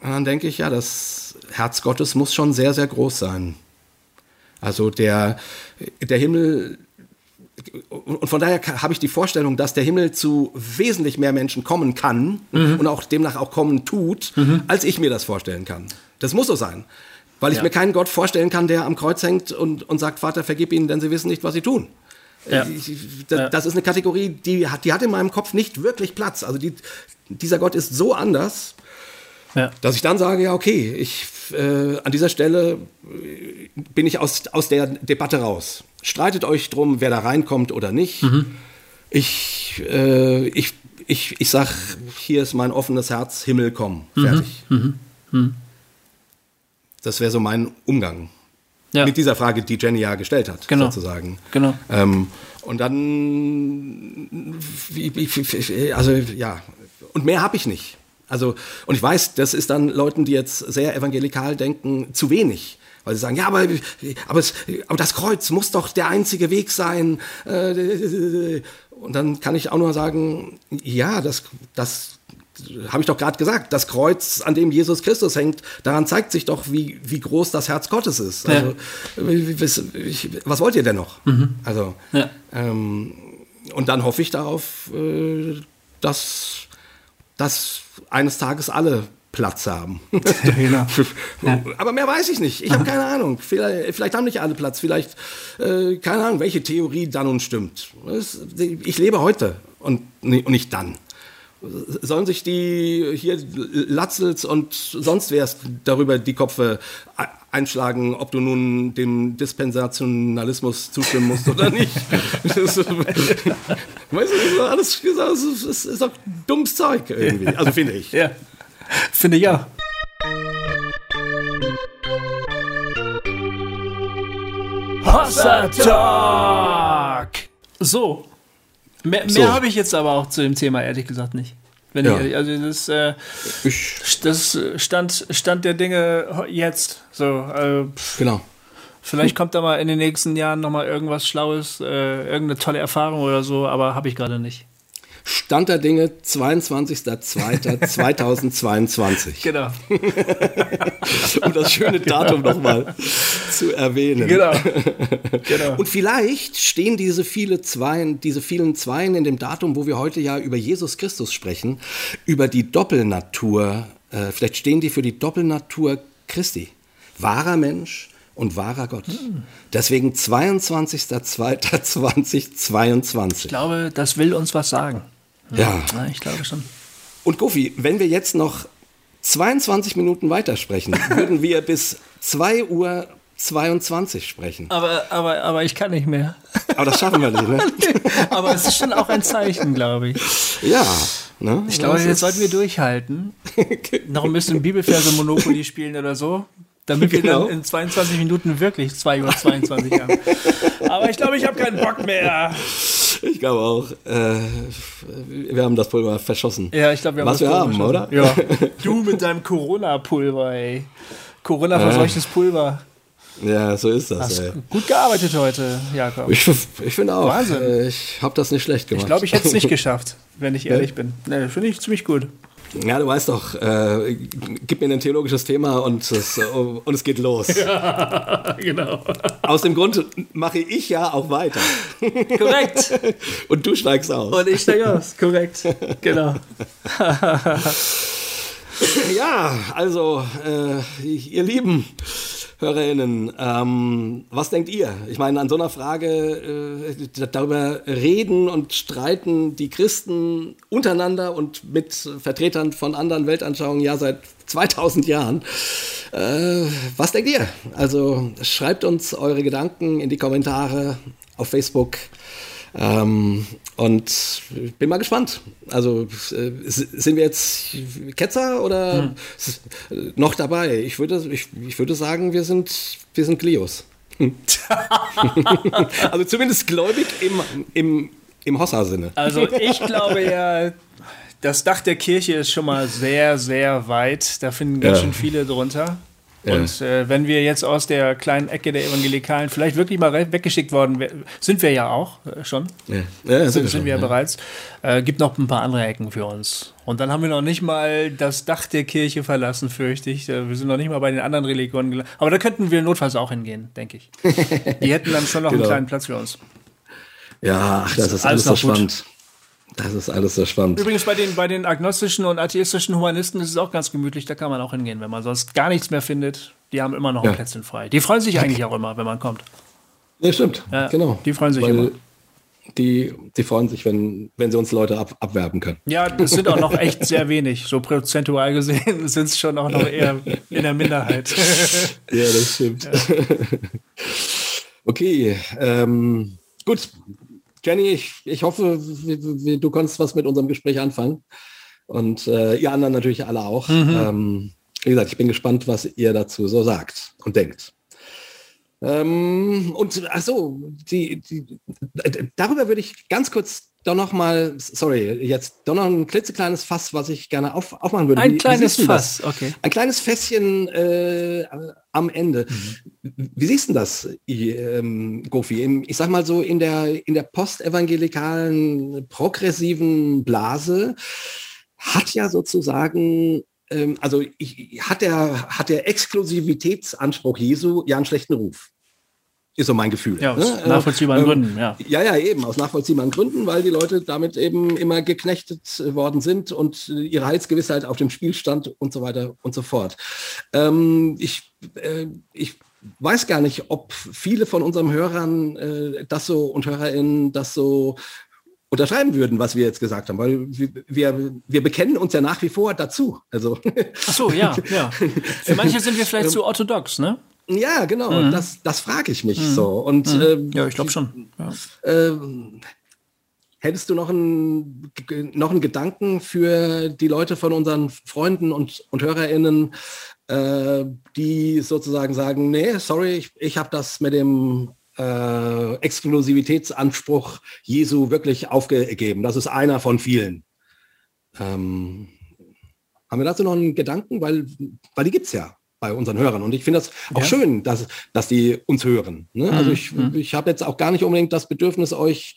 Und dann denke ich, ja, das Herz Gottes muss schon sehr, sehr groß sein. Also der, der Himmel, und von daher habe ich die Vorstellung, dass der Himmel zu wesentlich mehr Menschen kommen kann und auch demnach auch kommen tut, als ich mir das vorstellen kann. Das muss so sein. Weil ich Ja. mir keinen Gott vorstellen kann, der am Kreuz hängt und, und sagt, Vater, vergib ihnen, denn sie wissen nicht, was sie tun. Ja. Ich, das, das ist eine Kategorie, die hat, die hat in meinem Kopf nicht wirklich Platz. Also die, dieser Gott ist so anders, Ja. dass ich dann sage, ja, okay, ich, äh, an dieser Stelle äh, bin ich aus, aus der Debatte raus. Streitet euch drum, wer da reinkommt oder nicht. Ich, äh, ich, ich, ich sag, hier ist mein offenes Herz, Himmel, komm, fertig. Das wäre so mein Umgang Ja. mit dieser Frage, die Jenny ja gestellt hat, Genau. sozusagen. Genau. Ähm, und dann, also ja, und mehr habe ich nicht. Also, und ich weiß, das ist dann Leuten, die jetzt sehr evangelikal denken, zu wenig. Weil sie sagen, ja, aber, aber, es, aber das Kreuz muss doch der einzige Weg sein. Äh, Und dann kann ich auch nur sagen, ja, das, das habe ich doch gerade gesagt, das Kreuz, an dem Jesus Christus hängt, daran zeigt sich doch, wie, wie groß das Herz Gottes ist. Also, wie- was, wollt ihr denn noch? Also, Ja. ähm, und dann hoffe ich darauf, äh, dass, dass eines Tages alle Platz haben. (laughs) genau. Aber mehr weiß ich nicht. Ich habe keine Ahnung. Vielleicht, vielleicht haben nicht alle Platz. Vielleicht, äh, keine Ahnung, welche Theorie da nun stimmt. Ich lebe heute und, ni- und nicht dann. Sollen sich die hier Latzels und sonst wer darüber die Köpfe e- einschlagen, ob du nun dem Dispensationalismus zustimmen musst oder (laughs) nicht? Das ist, weißt du, das ist alles das ist, das ist doch dummes Zeug irgendwie. Also finde ich. Ja. (laughs) Finde ich auch. Hossa Talk! So. Mehr, mehr So. habe ich jetzt aber auch zu dem Thema, ehrlich gesagt, nicht. Wenn Ja. ich, also das, äh, das ist Stand, Stand der Dinge jetzt. So, äh, pff, genau. vielleicht kommt da mal in den nächsten Jahren noch mal irgendwas Schlaues, äh, irgendeine tolle Erfahrung oder so, aber habe ich gerade nicht. Stand der Dinge 22.02.2022. (laughs) Genau. (laughs) um das schöne Datum nochmal zu erwähnen. Genau. genau. Und vielleicht stehen diese, viele Zweien, diese vielen Zweien in dem Datum, wo wir heute ja über Jesus Christus sprechen, über die Doppelnatur, äh, vielleicht stehen die für die Doppelnatur Christi. Wahrer Mensch und wahrer Gott. Hm. Deswegen 22.02.2022. (laughs) Ich glaube, das will uns was sagen. Ja. ja. Ich glaube schon. Und Gofi, wenn wir jetzt noch 22 Minuten weitersprechen, (laughs) würden wir bis 2 Uhr 22 sprechen. Aber, aber, aber ich kann nicht mehr. Aber das schaffen wir nicht, ne? (laughs) aber es ist schon auch ein Zeichen, glaube ich. Ja. Ne? Ich glaube, jetzt sollten wir durchhalten. (laughs) Noch ein bisschen Bibelverse Monopoly spielen oder so. Damit genau. wir dann in 22 Minuten wirklich 2 Uhr 22 haben. Aber ich glaube, ich habe keinen Bock mehr. (laughs) Ich glaube auch. Äh, wir haben das Pulver verschossen. Ja, ich glaube, wir haben Was das wir haben, oder? Ja. (laughs) Du mit deinem Corona-Pulver, ey. Corona-verseuchtes äh. Pulver. Ja, so ist das. Hast ey. gut gearbeitet heute, Jakob. Ich, ich finde auch. Wahnsinn. Äh, ich habe das nicht schlecht gemacht. Ich glaube, ich hätte es nicht (laughs) geschafft, wenn ich ehrlich bin. Nee, finde ich ziemlich gut. Ja, du weißt doch, äh, gib mir ein theologisches Thema und es, und es geht los. (laughs) Ja, genau. Aus dem Grund mache ich ja auch weiter. Korrekt. (laughs) Und du steigst aus. Und ich steige aus, korrekt. Genau. (laughs) ja, also, äh, ihr Lieben, HörerInnen, ähm, was denkt ihr? Ich meine, an so einer Frage äh, darüber reden und streiten die Christen untereinander und mit Vertretern von anderen Weltanschauungen ja seit 2000 Jahren. Äh, was denkt ihr? Also schreibt uns eure Gedanken in die Kommentare auf Facebook. Ähm, und bin mal gespannt. Also äh, sind wir jetzt Ketzer oder hm. noch dabei? Ich würde, ich, ich würde sagen, wir sind, wir sind Glios. (laughs) also zumindest gläubig im, im, im Hossa-Sinne. Also ich glaube ja, das Dach der Kirche ist schon mal sehr, sehr weit. Da finden ganz ja. schön viele drunter. Und äh, wenn wir jetzt aus der kleinen Ecke der Evangelikalen vielleicht wirklich mal weggeschickt worden sind wir ja auch äh, schon. Ja, ja sind, sind, wir ja bereits. Äh, gibt noch ein paar andere Ecken für uns. Und dann haben wir noch nicht mal das Dach der Kirche verlassen, fürchte ich. Äh, wir sind noch nicht mal bei den anderen Religionen gelandet. Aber da könnten wir notfalls auch hingehen, denke ich. (laughs) Die hätten dann schon noch genau. einen kleinen Platz für uns. Ja, ach, das ist alles, alles so spannend. Gut. Das ist alles so spannend. Übrigens bei den, bei den agnostischen und atheistischen Humanisten ist es auch ganz gemütlich, da kann man auch hingehen, wenn man sonst gar nichts mehr findet. Die haben immer noch ein ja. Plätzchen frei. Die freuen sich eigentlich auch immer, wenn man kommt. Ja, stimmt. Ja, genau. Die freuen sich Weil immer. Die, die freuen sich, wenn, wenn sie uns Leute ab, abwerben können. Ja, das sind auch noch (laughs) echt sehr wenig. So prozentual gesehen (laughs) sind es schon auch noch eher in der Minderheit. (laughs) ja, das stimmt. Ja. Okay, ähm, gut. Jenny, ich, ich hoffe, du konntest was mit unserem Gespräch anfangen. Und äh, ihr anderen natürlich alle auch. Mhm. Ähm, wie gesagt, ich bin gespannt, was ihr dazu so sagt und denkt. Ähm, und ach so, die, die, darüber würde ich ganz kurz doch noch mal, sorry, jetzt doch noch ein klitzekleines Fass, was ich gerne auf, aufmachen würde. Ein wie, kleines wie Fass, okay. Ein kleines Fässchen äh, am Ende. Mhm. Wie siehst du das, ähm, Gofi? Ich sag mal so, in der, in der postevangelikalen, progressiven Blase hat ja sozusagen ähm, also ich, hat, der, hat der Exklusivitätsanspruch Jesu ja einen schlechten Ruf. Ist so mein Gefühl. Ja, aus ne? nachvollziehbaren ähm, Gründen, ja. Ja, ja, eben, aus nachvollziehbaren Gründen, weil die Leute damit eben immer geknechtet worden sind und ihre Heilsgewissheit auf dem Spiel stand und so weiter und so fort. Ähm, ich, äh, ich weiß gar nicht, ob viele von unseren Hörern äh, das so und HörerInnen das so unterschreiben würden, was wir jetzt gesagt haben, weil wir, wir bekennen uns ja nach wie vor dazu. Also Ach so, ja, ja. (laughs) Für manche sind wir vielleicht zu orthodox, ne? Ja, genau. Mhm. Das, das frage ich mich mhm. so. Und mhm. ähm, ja, ich glaube schon. Ja. Ähm, hättest du noch einen, noch einen Gedanken für die Leute von unseren Freunden und, und HörerInnen, äh, die sozusagen sagen, nee, sorry, ich, ich habe das mit dem äh, Exklusivitätsanspruch Jesu wirklich aufgegeben. Das ist einer von vielen. Ähm, haben wir dazu noch einen Gedanken? Weil, weil die gibt es ja bei unseren Hörern. Und ich finde das auch ja. schön, dass, dass die uns hören. Ne? Also mhm. ich, mhm. ich habe jetzt auch gar nicht unbedingt das Bedürfnis, euch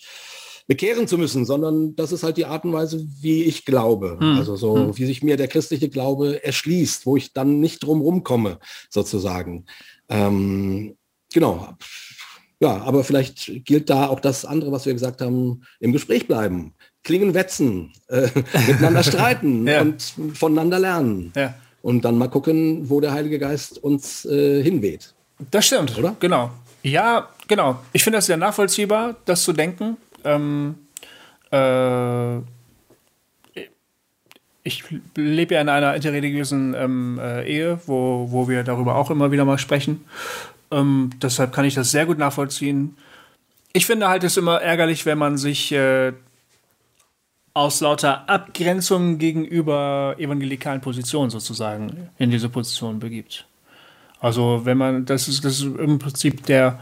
bekehren zu müssen, sondern das ist halt die Art und Weise, wie ich glaube. Mhm. Also so, mhm. wie sich mir der christliche Glaube erschließt, wo ich dann nicht drum rumkomme, sozusagen. Ähm, genau. Ja, aber vielleicht gilt da auch das andere, was wir gesagt haben, im Gespräch bleiben. Klingen wetzen, äh, (laughs) miteinander (laughs) streiten Ja. und voneinander lernen. Ja. Und dann mal gucken, wo der Heilige Geist uns äh, hinweht. Das stimmt, Oder? Genau. Ja, genau. Ich finde das sehr nachvollziehbar, das zu denken. Ähm, äh, ich lebe ja in einer interreligiösen ähm, äh, Ehe, wo, wo wir darüber auch immer wieder mal sprechen. Ähm, deshalb kann ich das sehr gut nachvollziehen. Ich finde halt es immer ärgerlich, wenn man sich äh, aus lauter Abgrenzung gegenüber evangelikalen Positionen sozusagen in diese Position begibt. Also wenn man, das ist, das ist im Prinzip der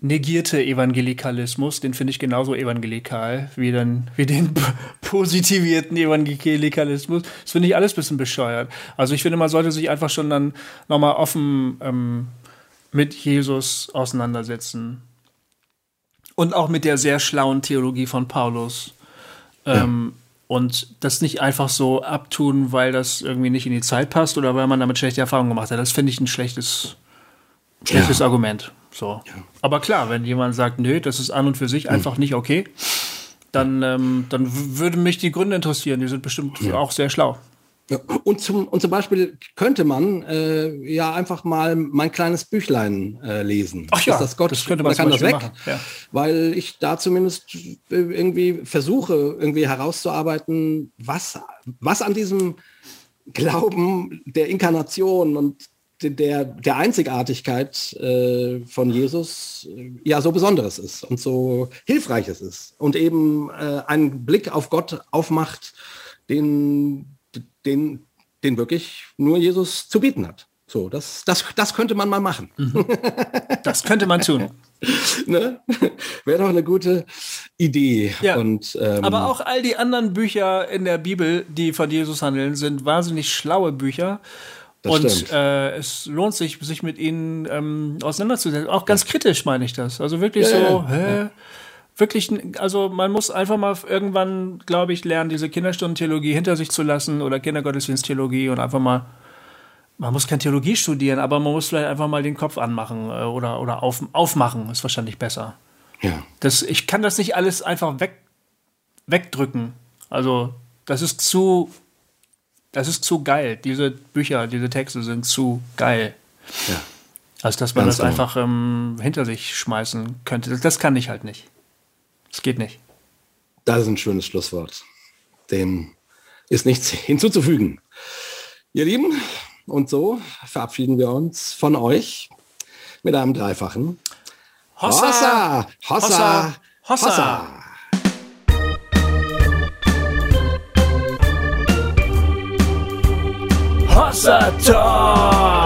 negierte Evangelikalismus, den finde ich genauso evangelikal wie, dann, wie den (laughs) positivierten Evangelikalismus. Das finde ich alles ein bisschen bescheuert. Also ich finde, man sollte sich einfach schon dann nochmal offen ähm, mit Jesus auseinandersetzen. Und auch mit der sehr schlauen Theologie von Paulus. Ähm, und das nicht einfach so abtun, weil das irgendwie nicht in die Zeit passt oder weil man damit schlechte Erfahrungen gemacht hat. Das finde ich ein schlechtes, schlechtes Ja. Argument. So. Aber klar, wenn jemand sagt, nö, das ist an und für sich einfach nicht okay, dann, ähm, dann w- würde mich die Gründe interessieren. Die sind bestimmt auch sehr schlau. Und zum, und zum Beispiel könnte man äh, ja einfach mal mein kleines Büchlein äh, lesen. Ach ja, Ist das Gott, das könnte man da kann das weg, machen, ja. weil ich da zumindest äh, irgendwie versuche, irgendwie herauszuarbeiten, was, was an diesem Glauben der Inkarnation und de- der, der Einzigartigkeit äh, von Jesus äh, ja so Besonderes ist und so Hilfreiches ist und eben äh, einen Blick auf Gott aufmacht, den, den, den wirklich nur Jesus zu bieten hat. So, das, das, das könnte man mal machen. Das könnte man tun. (laughs) ne? Wäre doch eine gute Idee. Ja. Und, ähm, Aber auch all die anderen Bücher in der Bibel, die von Jesus handeln, sind wahnsinnig schlaue Bücher. Und äh, es lohnt sich, sich mit ihnen ähm, auseinanderzusetzen. Auch ganz kritisch meine ich das. Also wirklich Ja, so, ja, hä? Wirklich, also man muss einfach mal irgendwann, glaube ich, lernen, diese Kinderstundentheologie hinter sich zu lassen oder Kindergottesdiensttheologie und einfach mal, man muss kein Theologie studieren, aber man muss vielleicht einfach mal den Kopf anmachen äh, oder, oder auf, aufmachen, ist wahrscheinlich besser. ja. Das, ich kann das nicht alles einfach weg, wegdrücken. Also, das ist zu, das ist zu geil. Diese Bücher, diese Texte sind zu geil. Ja. Als dass man Ganz das genau. einfach ähm, hinter sich schmeißen könnte. Das, das kann ich halt nicht. Das geht nicht. Das ist ein schönes Schlusswort. Dem ist nichts (laughs) hinzuzufügen. Ihr Lieben, und so verabschieden wir uns von euch mit einem dreifachen Hossa! Hossa! Hossa! Hossa! Hossa Talk!